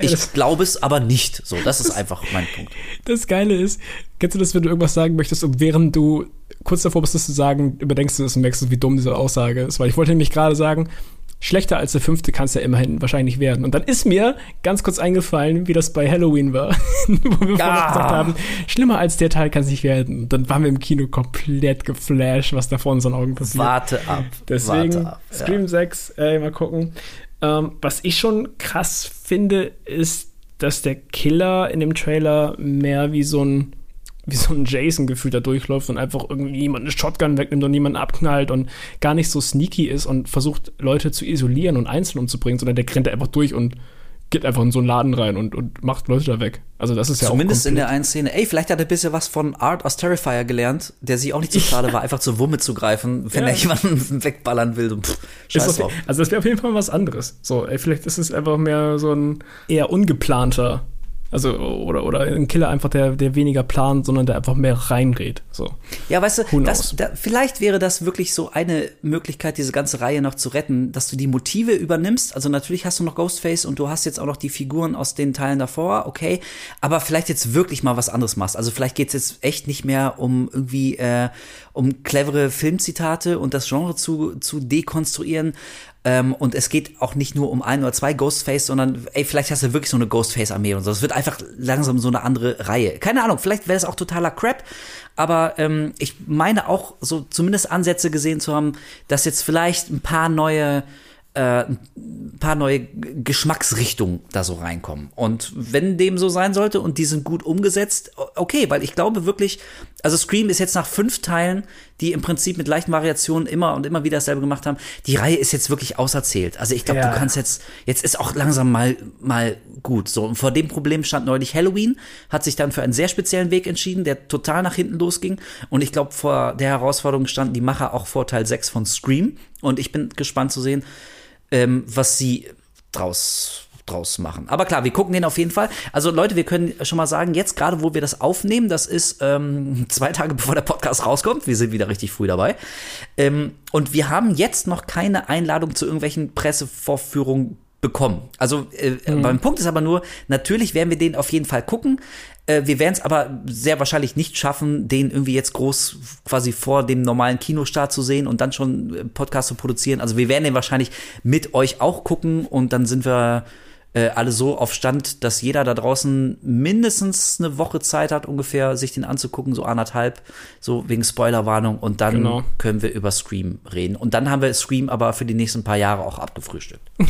Ich glaube es aber nicht. So, das ist einfach mein Punkt. Das Geile ist, kennst du das, wenn du irgendwas sagen möchtest und während du kurz davor bist, das zu sagen, überdenkst du das und merkst, wie dumm diese Aussage ist? Weil ich wollte nämlich gerade sagen, schlechter als der fünfte kann es ja immerhin wahrscheinlich werden. Und dann ist mir ganz kurz eingefallen, wie das bei Halloween war, [LAUGHS] wo wir Ah. vorher gesagt haben, schlimmer als der Teil kann es nicht werden. Und dann waren wir im Kino komplett geflasht, was da vor unseren Augen passiert. Warte ab. Deswegen warte ab, ja. Scream 6, ey, mal gucken. Ähm, was ich schon krass finde, ist, dass der Killer in dem Trailer mehr wie so ein wie so ein Jason-Gefühl da durchläuft und einfach irgendwie jemand eine Shotgun wegnimmt und jemanden abknallt und gar nicht so sneaky ist und versucht, Leute zu isolieren und einzeln umzubringen, sondern der rennt einfach durch und geht einfach in so einen Laden rein und, und macht Leute da weg. Also das ist ja Zumindest auch in der einen Szene. Ey, vielleicht hat er ein bisschen was von Art aus Terrifier gelernt, der sich auch nicht so schade war, einfach zur Wumme zu greifen, wenn Ja. er jemanden [LAUGHS] wegballern will. Und pff, Ist scheiß auf, drauf. also das wäre auf jeden Fall was anderes. So, ey, vielleicht ist es einfach mehr so ein eher ungeplanter, also oder oder ein Killer einfach der der weniger plant, sondern der einfach mehr reingeht. So. Ja, weißt du, das, da, vielleicht wäre das wirklich so eine Möglichkeit, diese ganze Reihe noch zu retten, dass du die Motive übernimmst. Also natürlich hast du noch Ghostface und du hast jetzt auch noch die Figuren aus den Teilen davor, okay. Aber vielleicht jetzt wirklich mal was anderes machst. Also vielleicht geht's jetzt echt nicht mehr um irgendwie äh, um clevere Filmzitate und das Genre zu, zu dekonstruieren. Ähm, und es geht auch nicht nur um ein oder zwei Ghostface, sondern ey, vielleicht hast du wirklich so eine Ghostface-Armee und so. Es wird einfach langsam so eine andere Reihe. Keine Ahnung, vielleicht wäre es auch totaler Crap, aber ähm, ich meine auch so zumindest Ansätze gesehen zu haben, dass jetzt vielleicht ein paar neue äh, ein paar neue Geschmacksrichtungen da so reinkommen. Und wenn dem so sein sollte und die sind gut umgesetzt, okay, weil ich glaube wirklich, also Scream ist jetzt nach fünf Teilen, die im Prinzip mit leichten Variationen immer und immer wieder dasselbe gemacht haben, die Reihe ist jetzt wirklich auserzählt. Also ich glaube, Ja. du kannst jetzt, jetzt ist auch langsam mal, mal gut. So, und vor dem Problem stand neulich Halloween, hat sich dann für einen sehr speziellen Weg entschieden, der total nach hinten losging. Und ich glaube, vor der Herausforderung standen die Macher auch vor Teil 6 von Scream. Und ich bin gespannt zu sehen, ähm, was sie draus draus machen. Aber klar, wir gucken den auf jeden Fall. Also Leute, wir können schon mal sagen, jetzt gerade wo wir das aufnehmen, das ist ähm, [LAUGHS] zwei Tage bevor der Podcast rauskommt, wir sind wieder richtig früh dabei. Ähm, und wir haben jetzt noch keine Einladung zu irgendwelchen Pressevorführungen bekommen. Also äh, beim Punkt ist aber nur, natürlich werden wir den auf jeden Fall gucken. Äh, wir werden es aber sehr wahrscheinlich nicht schaffen, den irgendwie jetzt groß quasi vor dem normalen Kinostart zu sehen und dann schon äh, Podcast zu produzieren. Also wir werden den wahrscheinlich mit euch auch gucken und dann sind wir äh, alle so auf Stand, dass jeder da draußen mindestens eine Woche Zeit hat, ungefähr sich den anzugucken, so anderthalb, so wegen Spoilerwarnung und dann Genau. können wir über Scream reden. Und dann haben wir Scream aber für die nächsten paar Jahre auch abgefrühstückt. [LAUGHS]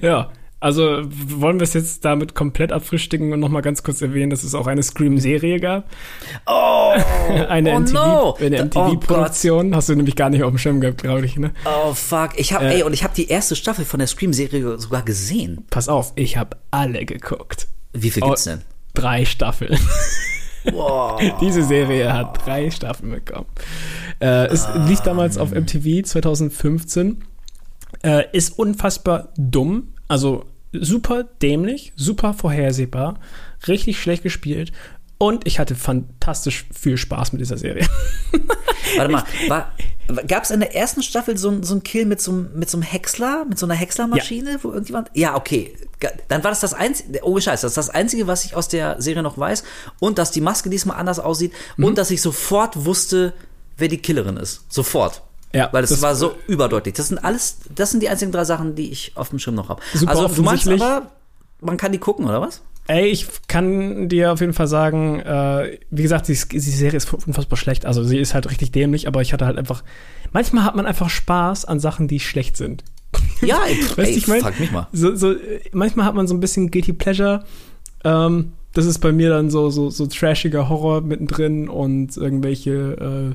Ja, also wollen wir es jetzt damit komplett abfrühstücken und noch mal ganz kurz erwähnen, dass es auch eine Scream-Serie gab. Oh, [LAUGHS] eine oh MTV, no. eine Oh MTV-Produktion. Hast du nämlich gar nicht auf dem Schirm gehabt, glaube ich, ne? Oh fuck, ich habe Äh. ey und ich habe die erste Staffel von der Scream Serie sogar gesehen. Pass auf, ich habe alle geguckt. Wie viel Oh, gibt's denn? Drei Staffeln. [LAUGHS] Wow. Diese Serie hat drei Staffeln bekommen. Äh, es lief damals auf MTV 2015. Äh, ist unfassbar dumm. Also super dämlich, super vorhersehbar, richtig schlecht gespielt. Und ich hatte fantastisch viel Spaß mit dieser Serie. [LAUGHS] Warte mal, war, gab's in der ersten Staffel so, so einen Kill mit so, einem- mit so einem Häcksler, mit so einer Häckslermaschine, wo irgendjemand. Ja, okay. Dann war das das einzige, oh Scheiß, das ist das einzige, was ich aus der Serie noch weiß. Und dass die Maske diesmal anders aussieht Mhm. und dass ich sofort wusste, wer die Killerin ist. Sofort. Ja, Weil das, das- war so überdeutlich. Das sind alles, das sind die einzigen drei Sachen, die ich auf dem Schirm noch habe. Super Also du meinst aber, man kann die gucken, oder was? Ey, ich kann dir auf jeden Fall sagen, äh, wie gesagt, die, die Serie ist unfassbar schlecht. Also sie ist halt richtig dämlich, aber ich hatte halt einfach. Manchmal hat man einfach Spaß an Sachen, die schlecht sind. [LAUGHS] Ja, ey, Weißt ey ich mein, frag mich mal. So, so, manchmal hat man so ein bisschen Guilty Pleasure. Ähm, das ist bei mir dann so, so, so trashiger Horror mittendrin und irgendwelche, äh,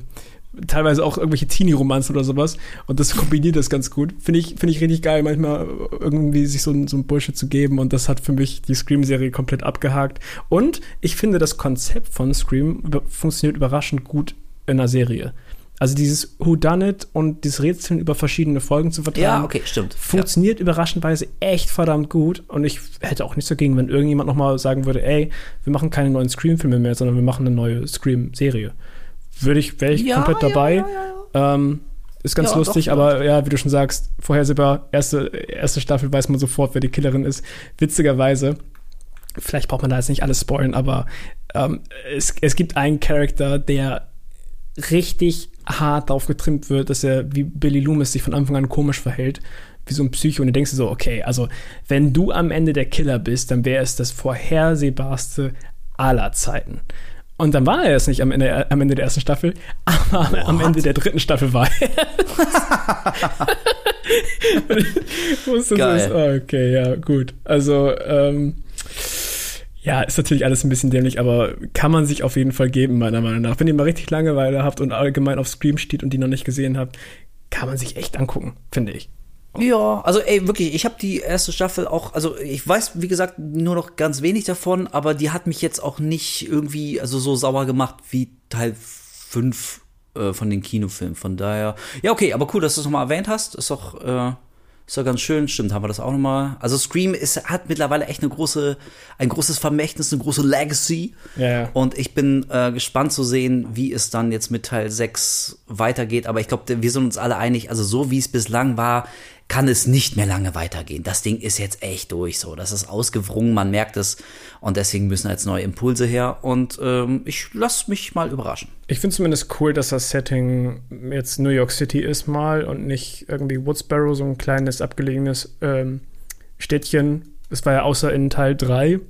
teilweise auch irgendwelche Teenie-Romanzen oder sowas. Und das kombiniert das ganz gut. Finde ich, finde ich richtig geil, manchmal irgendwie sich so, ein- so ein Bullshit zu geben. Und das hat für mich die Scream-Serie komplett abgehakt. Und ich finde, das Konzept von Scream funktioniert überraschend gut in einer Serie. Also dieses Who Done It und dieses Rätseln über verschiedene Folgen zu vertragen. Ja, okay, stimmt. Funktioniert überraschendweise echt verdammt gut. Und ich hätte auch nichts dagegen, wenn irgendjemand nochmal sagen würde, ey, wir machen keine neuen Scream-Filme mehr, sondern wir machen eine neue Scream-Serie. Würde ich, wäre ich Ja, komplett ja, dabei. ja, Ähm, ist ganz Ja, lustig, doch, aber ja, wie du schon sagst, vorhersehbar, erste, erste Staffel weiß man sofort, wer die Killerin ist. Witzigerweise, vielleicht braucht man da jetzt nicht alles spoilen, aber ähm, es, es gibt einen Charakter, der richtig hart darauf getrimmt wird, dass er wie Billy Loomis sich von Anfang an komisch verhält, wie so ein Psycho. Und du denkst dir so, okay, also wenn du am Ende der Killer bist, dann wäre es das vorhersehbarste aller Zeiten. Und dann war er es nicht am Ende, am Ende der ersten Staffel, aber What? am Ende der dritten Staffel war er es [LAUGHS] so Geil. oh, okay, ja, gut. Also, ähm, ja, ist natürlich alles ein bisschen dämlich, aber kann man sich auf jeden Fall geben, meiner Meinung nach. Wenn ihr mal richtig Langeweile habt und allgemein auf Scream steht und die noch nicht gesehen habt, kann man sich echt angucken, finde ich. Ja, also ey, wirklich, ich habe die erste Staffel auch, also ich weiß, wie gesagt, nur noch ganz wenig davon, aber die hat mich jetzt auch nicht irgendwie also so sauer gemacht wie Teil 5 äh, von den Kinofilmen. Von daher, ja, okay, aber cool, dass du es nochmal erwähnt hast. Ist doch, äh, ist doch ganz schön. Stimmt, haben wir das auch nochmal. Also Scream ist, hat mittlerweile echt eine große, ein großes Vermächtnis, eine große Legacy. Ja, ja. Und ich bin äh, gespannt zu sehen, wie es dann jetzt mit Teil 6 weitergeht. Aber ich glaube, wir sind uns alle einig, also so wie es bislang war, kann es nicht mehr lange weitergehen. Das Ding ist jetzt echt durch so. Das ist ausgewrungen, man merkt es. Und deswegen müssen jetzt neue Impulse her. Und ähm, ich lasse mich mal überraschen. Ich finde zumindest cool, dass das Setting jetzt New York City ist mal und nicht irgendwie Woodsboro, so ein kleines abgelegenes ähm, Städtchen. Es war ja außer in Teil 3,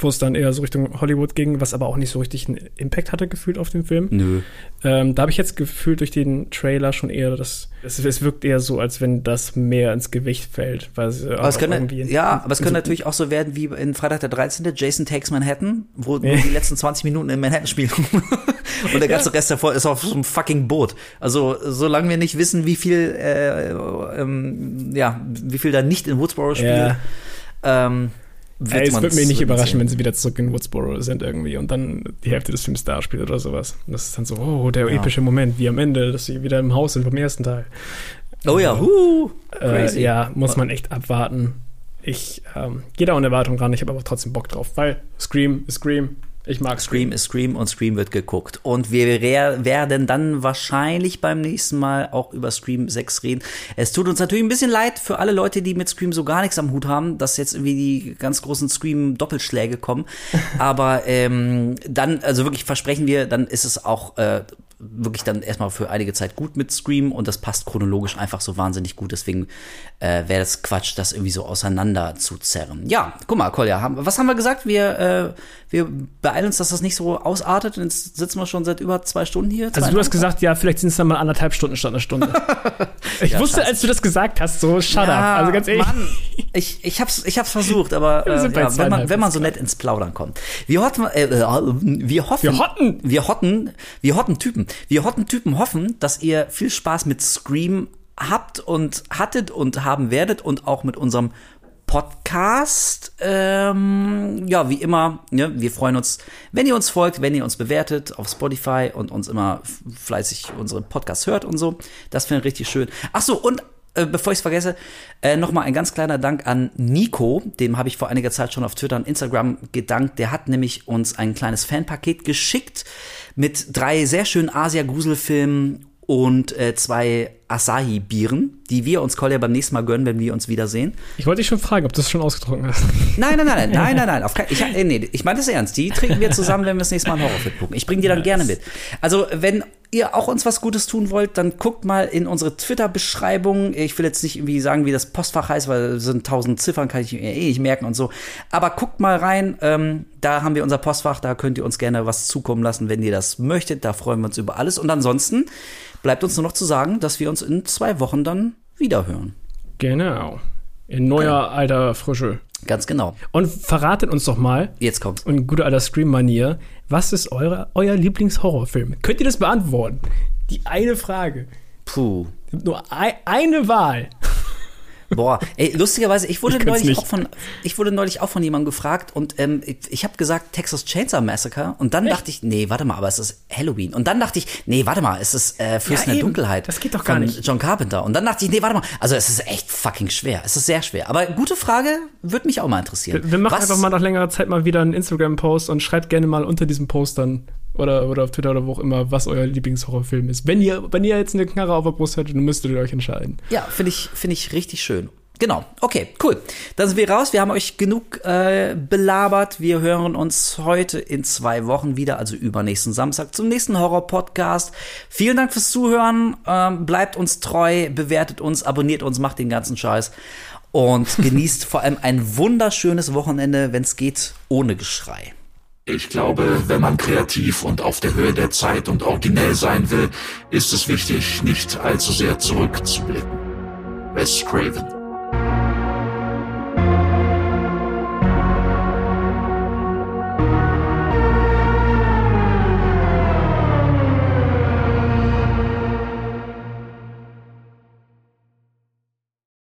wo es dann eher so Richtung Hollywood ging, was aber auch nicht so richtig einen Impact hatte gefühlt auf den Film. Nö. Ähm, da habe ich jetzt gefühlt durch den Trailer schon eher, dass es, es wirkt eher so, als wenn das mehr ins Gewicht fällt. Weil Aber es könnte, ja, aber es könnte so- natürlich auch so werden wie in Freitag der 13. Jason Takes Manhattan, wo nur Ja. die letzten 20 Minuten in Manhattan spielen. [LAUGHS] Und der ganze Rest davor ist auf so einem fucking Boot. Also, solange wir nicht wissen, wie viel, äh, ähm, ja, wie viel da nicht in Woodsboro spielt, Ja. ähm, wird Ey, es wird mich nicht überraschen, wenn sie wieder zurück in Woodsboro sind irgendwie und dann die Hälfte des Films da spielt oder sowas. Und das ist dann so, oh, der Ja. epische Moment, wie am Ende, dass sie wieder im Haus sind vom ersten Teil. Oh ja, huh, Äh, crazy. ja, muss man echt abwarten. Ich ähm, gehe da ohne Erwartung ran, ich habe aber trotzdem Bock drauf, weil Scream ist Scream. Ich mag Scream ist Scream und Scream wird geguckt. Und wir wer- werden dann wahrscheinlich beim nächsten Mal auch über Scream 6 reden. Es tut uns natürlich ein bisschen leid für alle Leute, die mit Scream so gar nichts am Hut haben, dass jetzt irgendwie die ganz großen Scream-Doppelschläge kommen. [LAUGHS] Aber ähm, dann, also wirklich versprechen wir, dann ist es auch äh, wirklich dann erstmal für einige Zeit gut mit Scream und das passt chronologisch einfach so wahnsinnig gut. Deswegen äh, wäre das Quatsch, das irgendwie so auseinander zu zerren. Ja, guck mal, Kolja, haben, was haben wir gesagt? Wir, äh, wir beeilen uns, dass das nicht so ausartet. Jetzt sitzen wir schon seit über zwei Stunden hier. Also du hast gesagt, ja, vielleicht sind es dann mal anderthalb Stunden statt eine Stunde. [LAUGHS] ich Ja, wusste, scheiße. als du das gesagt hast, so shut up. Also ganz ehrlich. Mann, ich, ich, hab's, ich hab's versucht, aber [LAUGHS] äh, ja, wenn, man, wenn man so nett ins Plaudern kommt. Wir hotten, äh, äh, wir hoffen, Wir hotten. wir hotten, wir hotten Typen, wir hotten Typen hoffen, dass ihr viel Spaß mit Scream habt und hattet und haben werdet und auch mit unserem Podcast. Ähm, ja, wie immer, ne, wir freuen uns, wenn ihr uns folgt, wenn ihr uns bewertet auf Spotify und uns immer fleißig unsere Podcasts hört und so. Das finde ich richtig schön. Ach so, und äh, bevor ich es vergesse, äh, nochmal ein ganz kleiner Dank an Nico. Dem habe ich vor einiger Zeit schon auf Twitter und Instagram gedankt. Der hat nämlich uns ein kleines Fanpaket geschickt mit drei sehr schönen Asia-Gruselfilmen und äh, zwei Asahi-Bieren, die wir uns Kolja beim nächsten Mal gönnen, wenn wir uns wiedersehen. Ich wollte dich schon fragen, ob du es schon ausgetrunken hast. Nein, nein, nein, nein, nein, [LAUGHS] nein, nein. Auf kein, ich, äh, nee, ich meine das ernst. Die trinken wir zusammen, wenn wir das nächste Mal einen Horrorfilm gucken. Ich bringe die dann gerne mit. Also, wenn ihr auch uns was Gutes tun wollt, dann guckt mal in unsere Twitter-Beschreibung. Ich will jetzt nicht irgendwie sagen, wie das Postfach heißt, weil es sind tausend Ziffern, kann ich mir eh nicht merken und so. Aber guckt mal rein. Ähm, da haben wir unser Postfach. Da könnt ihr uns gerne was zukommen lassen, wenn ihr das möchtet. Da freuen wir uns über alles. Und ansonsten bleibt uns nur noch zu sagen, dass wir uns in zwei Wochen dann wiederhören. Genau. In neuer alter Frische. Ganz genau. Und verratet uns doch mal, Jetzt kommt's. in guter alter Scream-Manier, was ist eure, euer Lieblingshorrorfilm? Könnt ihr das beantworten? Die eine Frage. Puh. Nur ei- eine Wahl. Boah, ey, lustigerweise, ich wurde Ich neulich nicht. auch von, ich wurde neulich auch von jemandem gefragt und ähm, ich, ich habe gesagt Texas Chainsaw Massacre und dann dachte ich, nee, warte mal, aber es ist Halloween und dann dachte ich, nee, warte mal, es ist äh, Fürst Ja, der. Dunkelheit. Das geht doch gar von nicht. John Carpenter und dann dachte ich, nee, warte mal, also es ist echt fucking schwer, es ist sehr schwer. Aber gute Frage, würde mich auch mal interessieren. Wir, wir machen Was- einfach mal nach längerer Zeit mal wieder einen Instagram-Post und schreibt gerne mal unter diesem Post dann oder, oder auf Twitter oder wo auch immer, was euer Lieblingshorrorfilm ist. Wenn ihr, wenn ihr jetzt eine Knarre auf der Brust hättet, dann müsstet ihr euch entscheiden. Ja, finde ich, finde ich richtig schön. Genau, okay, cool. Dann sind wir raus. Wir haben euch genug äh, belabert. Wir hören uns heute in zwei Wochen wieder, also übernächsten Samstag, zum nächsten Horror-Podcast. Vielen Dank fürs Zuhören. Ähm, bleibt uns treu, bewertet uns, abonniert uns, macht den ganzen Scheiß. Und [LAUGHS] genießt vor allem ein wunderschönes Wochenende, wenn es geht, ohne Geschrei. Ich glaube, wenn man kreativ und auf der Höhe der Zeit und originell sein will, ist es wichtig, nicht allzu sehr zurückzublicken. Wes Craven